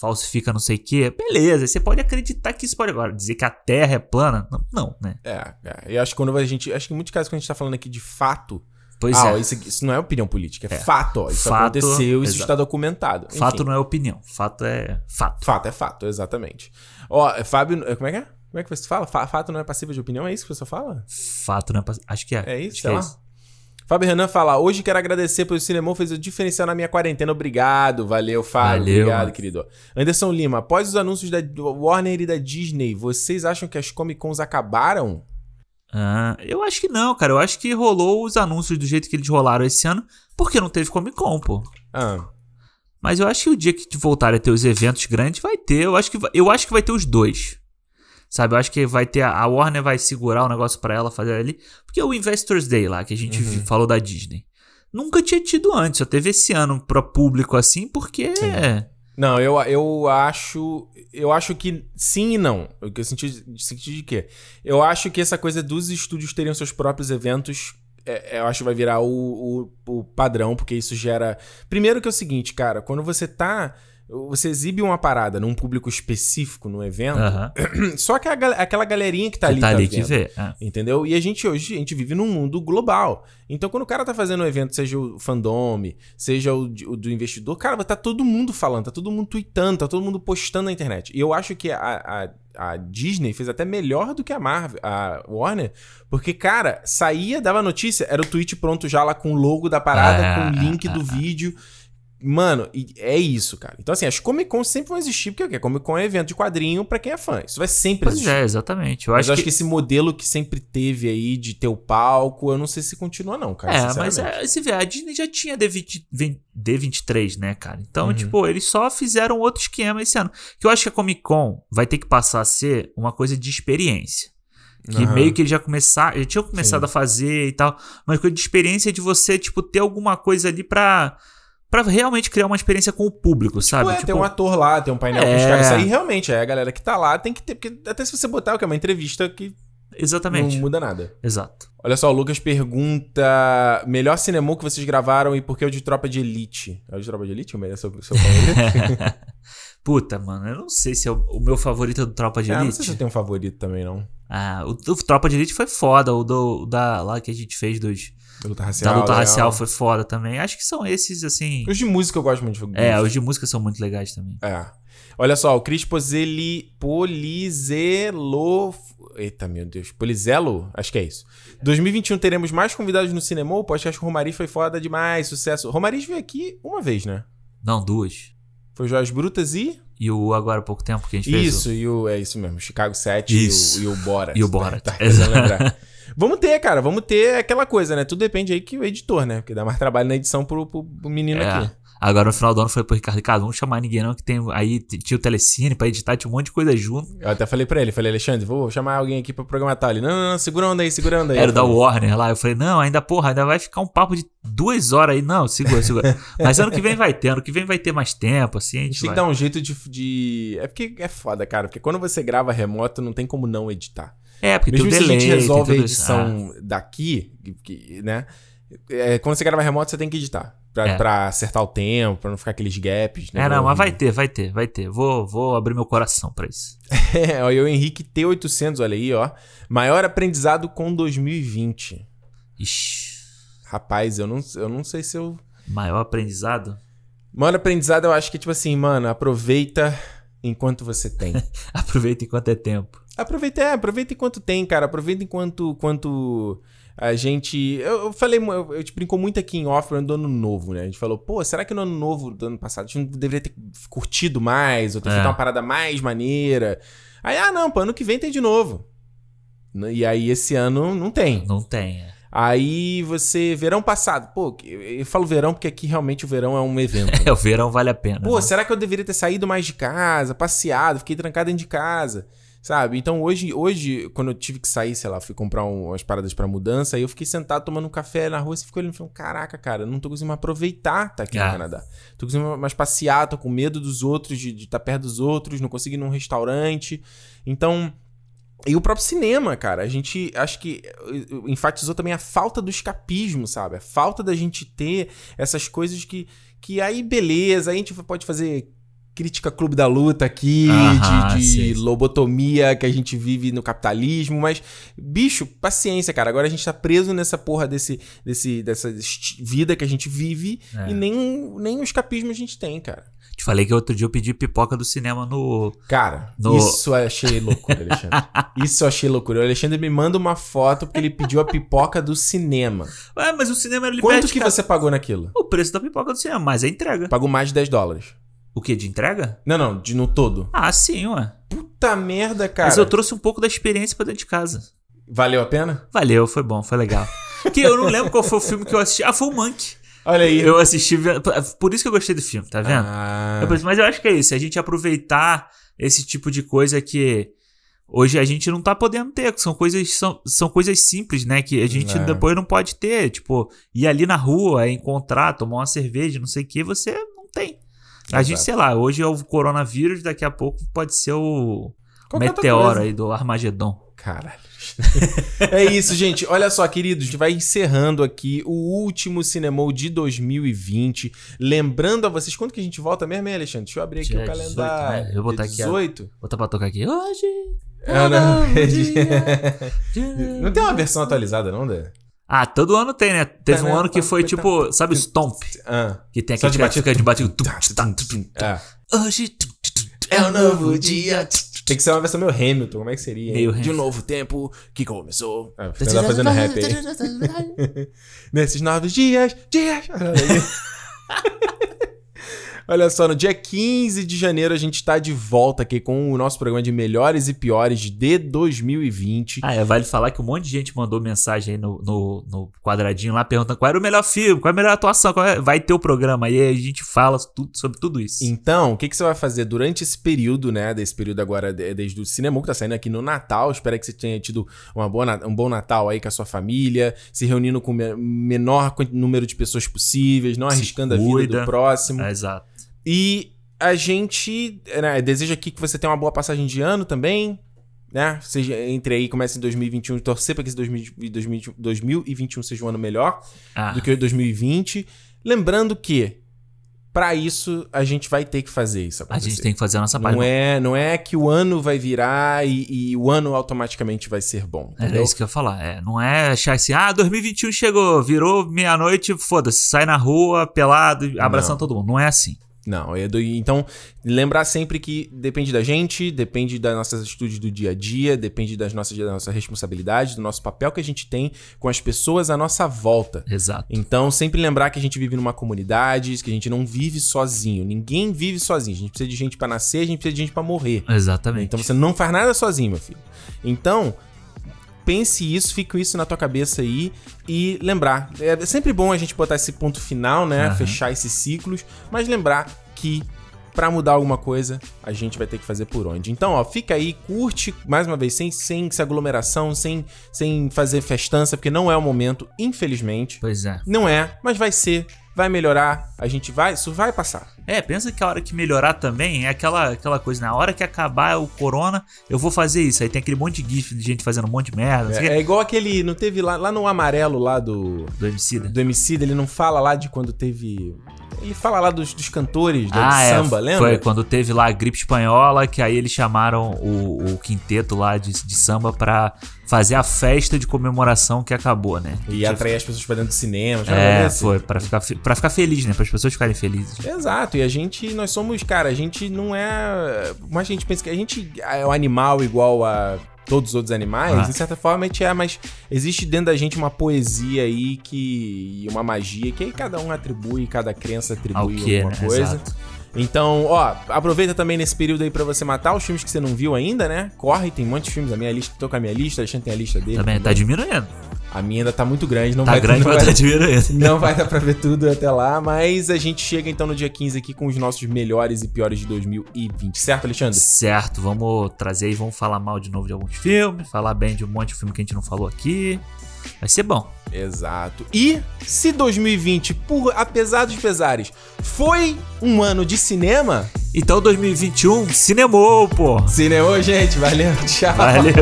falsifica não sei o quê. Beleza, você pode acreditar que isso pode agora. Dizer que a Terra é plana? Não, não né? É, é. Eu acho que quando a gente. Acho que em muitos casos, quando a gente tá falando aqui de fato. Pois ah, é. ó, isso, isso não é opinião política, é, É. fato, ó. Isso Fato, aconteceu, isso exato. está documentado. Enfim, Fato não é opinião. Fato é fato. Fato é fato, exatamente. Ó, Fábio. é, Como é que é? Como é que você fala? Fa- Fato não é passível de opinião? É isso que você fala? Fato não é. pass- Acho que é. É isso, Acho sei é lá. isso. Fábio Renan fala: Hoje quero agradecer pelo cinema, fez o diferencial na minha quarentena. Obrigado, valeu, Fábio. Valeu, Obrigado, mano. querido. Anderson Lima, após os anúncios da Warner e da Disney, vocês acham que as Comic Cons acabaram? Ah, eu acho que não, cara. Eu acho que rolou os anúncios do jeito que eles rolaram esse ano, porque não teve Comic Con, pô. Ah, Mas eu acho que o dia que voltarem a ter os eventos grandes, vai ter. Eu acho que vai, eu acho que vai ter os dois. Sabe? Eu acho que vai ter. A, a Warner vai segurar o negócio pra ela fazer ali. Porque o Investors Day lá, que a gente vi- falou da Disney. Nunca tinha tido antes. Só teve esse ano pro público assim, porque. Não, eu, eu acho. Eu acho que sim e não. O que eu senti, senti de quê? Eu acho que essa coisa dos estúdios terem seus próprios eventos. é- é, eu acho que vai virar o, o, o padrão, porque isso gera. Primeiro que é o seguinte, cara, quando você tá. Você exibe uma parada num público específico, num evento, (clears throat) só que a aquela galerinha que tá Que ali tá tá ali que vendo. vê. é. Entendeu? E a gente hoje, a gente vive num mundo global. Então, quando o cara tá fazendo um evento, seja o fandome, seja o, o do investidor, cara, tá todo mundo falando, tá todo mundo tweetando, tá todo mundo postando na internet. E eu acho que a, a, a Disney fez até melhor do que a Marvel, a Warner, porque, cara, saía, dava notícia, era o tweet pronto já lá com o logo da parada, Ah, com o link ah, do vídeo. Mano, é isso, cara. Então, assim, as Comic Con sempre vão existir, porque o quê? Comic Con é evento de quadrinho pra quem é fã. Isso vai sempre Pois existir. é, exatamente. Eu Mas acho, eu acho que. que... esse modelo que sempre teve aí de ter o palco, eu não sei se continua, não, cara. É, mas é, se vê, a Disney já tinha D20, vem- D23, né, cara? Então, Uhum. tipo, eles só fizeram outro esquema esse ano. Que eu acho que a Comic Con vai ter que passar a ser uma coisa de experiência. Que Aham. meio que eles já começaram, já tinham começado a fazer e tal, mas coisa de experiência de você, tipo, ter alguma coisa ali pra, pra realmente criar uma experiência com o público, sabe? Ué, Tipo, tem um ator lá, tem um painel com os É. caras. Isso aí realmente é a galera que tá lá, tem que ter. Porque até se você botar o que é uma entrevista que Exatamente. não muda nada. Exato. Olha só, o Lucas pergunta: melhor cinema que vocês gravaram e por que o de Tropa de Elite? É o de Tropa de Elite? O melhor seu, seu favorito? (laughs) Puta, mano, eu não sei se é o, o meu favorito é do Tropa de Ah, não Elite. sei se eu tenho um favorito também, não. Ah, o, o Tropa de Elite foi foda, o do, o da lá que a gente fez dos, Da luta racial. da luta legal. racial foi foda também. Acho que são esses, assim. Os de música eu gosto muito de É, os de música são muito legais também. É. Olha só, o Cris Pozeli, Polizelo. Eita, meu Deus. Polizelo? Acho que é isso. 2021 teremos mais convidados no cinema. O podcast com o Romariz foi foda demais. Sucesso. O Romariz veio aqui uma vez, né? Não, duas. Foi Joias Brutas e. E o Agora há Pouco Tempo que a gente fez. Isso, e o. É isso mesmo. Chicago 7 Isso. E, o, e o Bora. E o Borat. (laughs) Tá, tentando lembrar. Vamos ter, cara. Vamos ter aquela coisa, né? Tudo depende aí que o editor, né? Porque dá mais trabalho na edição pro, pro, pro menino É. aqui. Agora no final do ano foi pro Ricardo Ricardo, não vamos chamar ninguém não, que tem aí tinha o Telecine pra editar, tinha um monte de coisa junto. Eu até falei pra ele, falei, Alexandre, vou chamar alguém aqui pro programa tal. Ele, não, não, não, segura a onda aí, segura a onda aí. Era da Warner lá, eu falei, não, ainda porra, ainda vai ficar um papo de duas horas aí, não, segura, segura. (laughs) Mas ano que vem vai ter, ano que vem vai ter mais tempo, assim, a A gente gente tem vai... que dar um jeito de, de. É porque é foda, cara. Porque quando você grava remoto, não tem como não editar. É, porque Mesmo tem o se delay, a gente resolve a isso. Ah, edição daqui, né? É, quando você grava remoto, você tem que editar. Pra, É. pra acertar o tempo, pra não ficar aqueles gaps. Né? É, não, mas vai ter, vai ter, vai ter. Vou, vou abrir meu coração pra isso. É, olha, o Henrique T800, olha aí, ó. Maior aprendizado com 2020. Ixi, Rapaz, eu não, eu não sei se eu. maior aprendizado? Maior aprendizado, eu acho que, tipo assim, mano, aproveita enquanto você tem. (laughs) Aproveita enquanto é tempo. Aproveita, é, aproveita enquanto tem, cara. Aproveita enquanto, enquanto a gente. Eu, eu falei, eu, eu te brincou muito aqui em off do ano novo, né? A gente falou, pô, será que no ano novo do ano passado a gente não deveria ter curtido mais, ou ter É. feito uma parada mais maneira? Aí, ah, não, pô, ano que vem tem de novo. E aí esse ano não tem. Não tem, é. Aí você, verão passado, pô, eu falo verão porque aqui realmente o verão é um evento. (laughs) É, o verão vale a pena. Pô, né? será que eu deveria ter saído mais de casa, passeado, fiquei trancado dentro de casa, sabe? Então hoje, hoje quando eu tive que sair, sei lá, fui comprar um- umas paradas pra mudança, aí eu fiquei sentado tomando um café na rua e ficou olhando e falando, caraca, cara, não tô conseguindo aproveitar tá aqui no Ah. Canadá. Tô conseguindo mais passear, tô com medo dos outros, de estar perto dos outros, não consigo ir num restaurante. Então... E o próprio cinema, cara, a gente acho que eh, enfatizou também a falta do escapismo, sabe? A falta da gente ter essas coisas que, que aí, beleza, aí a gente pode fazer crítica clube da luta aqui, de, de sim. lobotomia que a gente vive no capitalismo, mas, bicho, paciência, cara. Agora a gente tá preso nessa porra desse, desse, dessa vida que a gente vive É. e nem, nem o escapismo a gente tem, cara. Te falei que outro dia eu pedi pipoca do cinema no. Cara, No- isso eu achei loucura, Alexandre. (laughs) isso eu achei loucura. O Alexandre me manda uma foto porque ele pediu a pipoca do cinema. Ué, mas o cinema era ali Quanto que casa. você pagou naquilo? O preço da pipoca do cinema, mas é entrega. Pagou mais de 10 dólares. O que? De entrega? Não, não, de no todo. Ah, sim, ué. Puta merda, cara. Mas eu trouxe um pouco da experiência pra dentro de casa. Valeu a pena? Valeu, foi bom, foi legal. (laughs) que eu não lembro qual foi o filme que eu assisti. Ah, foi o Monk. Olha aí. Eu assisti. Por isso que eu gostei do filme, tá vendo? Ah, Eu pensei, Mas eu acho que é isso, a gente aproveitar esse tipo de coisa que hoje a gente não tá podendo ter, são coisas, são, são coisas simples, né? Que a gente É. depois não pode ter. Tipo, ir ali na rua, encontrar, tomar uma cerveja, não sei o que, você não tem. A Exato. gente, sei lá, hoje é o coronavírus, daqui a pouco pode ser o Qualquer meteoro aí do Armagedon. Caralho. (laughs) é isso, gente. Olha só, queridos, a gente vai encerrando aqui o último Cinemol de 2020. Lembrando a vocês, quando que a gente volta mesmo, hein, Alexandre? Deixa eu abrir aqui Dia o 18, calendário. né? Eu vou botar aqui a- 18? Botar pra tocar aqui. Hoje. Ah, não. novo (laughs) dia, Não tem uma versão atualizada, não, Dé? Ah, todo ano tem, né? Teve um ano que foi tipo, sabe, o Stomp? Ah. Que tem aquele que fica de batido. Tá, tá, tá. É. Hoje É um novo dia. Tem que ser uma versão meio Hamilton. Como é que seria? Meio De um novo tempo que começou. Ah, você tá fazendo rap aí. (laughs) (laughs) Nesses novos dias, dias. (laughs) Olha só, no dia 15 de janeiro a gente tá de volta aqui com o nosso programa de melhores e piores de 2020. Ah, é, vale falar que um monte de gente mandou mensagem aí no, no, no quadradinho lá perguntando qual era o melhor filme, qual é a melhor atuação, qual é- vai ter o programa aí, a gente fala tudo, sobre tudo isso. Então, o que, que você vai fazer durante esse período, né? Desse período agora, de- desde o cinema que tá saindo aqui no Natal. Espero que você tenha tido uma boa, um bom Natal aí com a sua família, se reunindo com o me- menor número de pessoas possíveis, não arriscando a vida do próximo. É, exato. E a gente né, deseja aqui que você tenha uma boa passagem de ano também, né? Seja entre aí, comece em 2021 e torcer para que esse 2000 e 2021 2021 seja um ano melhor Ah, do que o 2020. Lembrando que, para isso, a gente vai ter que fazer isso a acontecer. gente tem que fazer a nossa parte. Não é, não é que o ano vai virar e, e o ano automaticamente vai ser bom. Era entendeu? isso que eu ia falar. É, não é achar assim, ah, 2021 chegou, virou meia-noite, foda-se, sai na rua, pelado, abraçando Não. todo mundo. Não é assim. Não, é então lembrar sempre que depende da gente, depende das nossas atitudes do dia a dia, depende das nossas, da nossa responsabilidade, do nosso papel que a gente tem com as pessoas à nossa volta. Exato. Então, sempre lembrar que a gente vive numa comunidade, que a gente não vive sozinho. Ninguém vive sozinho. A gente precisa de gente pra nascer, a gente precisa de gente pra morrer. Exatamente. Então você não faz nada sozinho, meu filho. Então, pense isso, fique com isso na tua cabeça aí e lembrar. É sempre bom a gente botar esse ponto final, né? Aham. Fechar esses ciclos, mas lembrar que pra mudar alguma coisa, a gente vai ter que fazer por onde. Então, ó, fica aí, curte mais uma vez, sem, sem essa aglomeração, sem, sem fazer festança, porque não é o momento, infelizmente. Pois é. Não é, mas vai ser, vai melhorar, a gente vai, isso vai passar. É, pensa que a hora que melhorar também é aquela, aquela coisa, na hora que acabar o corona, eu vou fazer isso. Aí tem aquele monte de gif de gente fazendo um monte de merda, É, é igual aquele, não teve lá, lá no amarelo lá do do homicida. do MC, ele não fala lá de quando teve. Ele fala lá dos, dos cantores do Ah, é. samba, lembra? Foi quando teve lá a gripe espanhola, que aí eles chamaram o, o quinteto lá de, de samba pra fazer a festa de comemoração que acabou, né? E atrair as pessoas pra dentro do cinema. É, assim. foi, pra ficar, pra ficar feliz, né? Para as pessoas ficarem felizes. Exato, e a gente, nós somos, cara, a gente não é. Mas a gente pensa que a gente é um animal igual a todos os outros animais, Ah. de certa forma a gente é, mas existe dentro da gente uma poesia aí que. e uma magia que aí cada um atribui, cada crença atribui que, alguma né? coisa. Exato. Então, ó, aproveita também nesse período aí pra você matar os filmes que você não viu ainda, né? Corre, tem um monte de filmes. A minha lista, tô com a minha lista, a Alexandre tem a lista dele. Também tá diminuindo. A minha ainda tá muito grande, não Tá vai grande, não mas vai- tá diminuindo. não vai dar pra ver tudo até lá, mas a gente chega então no dia 15 aqui com os nossos melhores e piores de 2020, certo, Alexandre? Certo, vamos trazer aí, vamos falar mal de novo de alguns filmes, falar bem de um monte de filme que a gente não falou aqui. Vai ser bom. Exato. E se 2020, por apesar dos pesares, foi um ano de cinema, Então 2021, cinemou, pô. cinema, gente, valeu, (laughs) tchau. Valeu.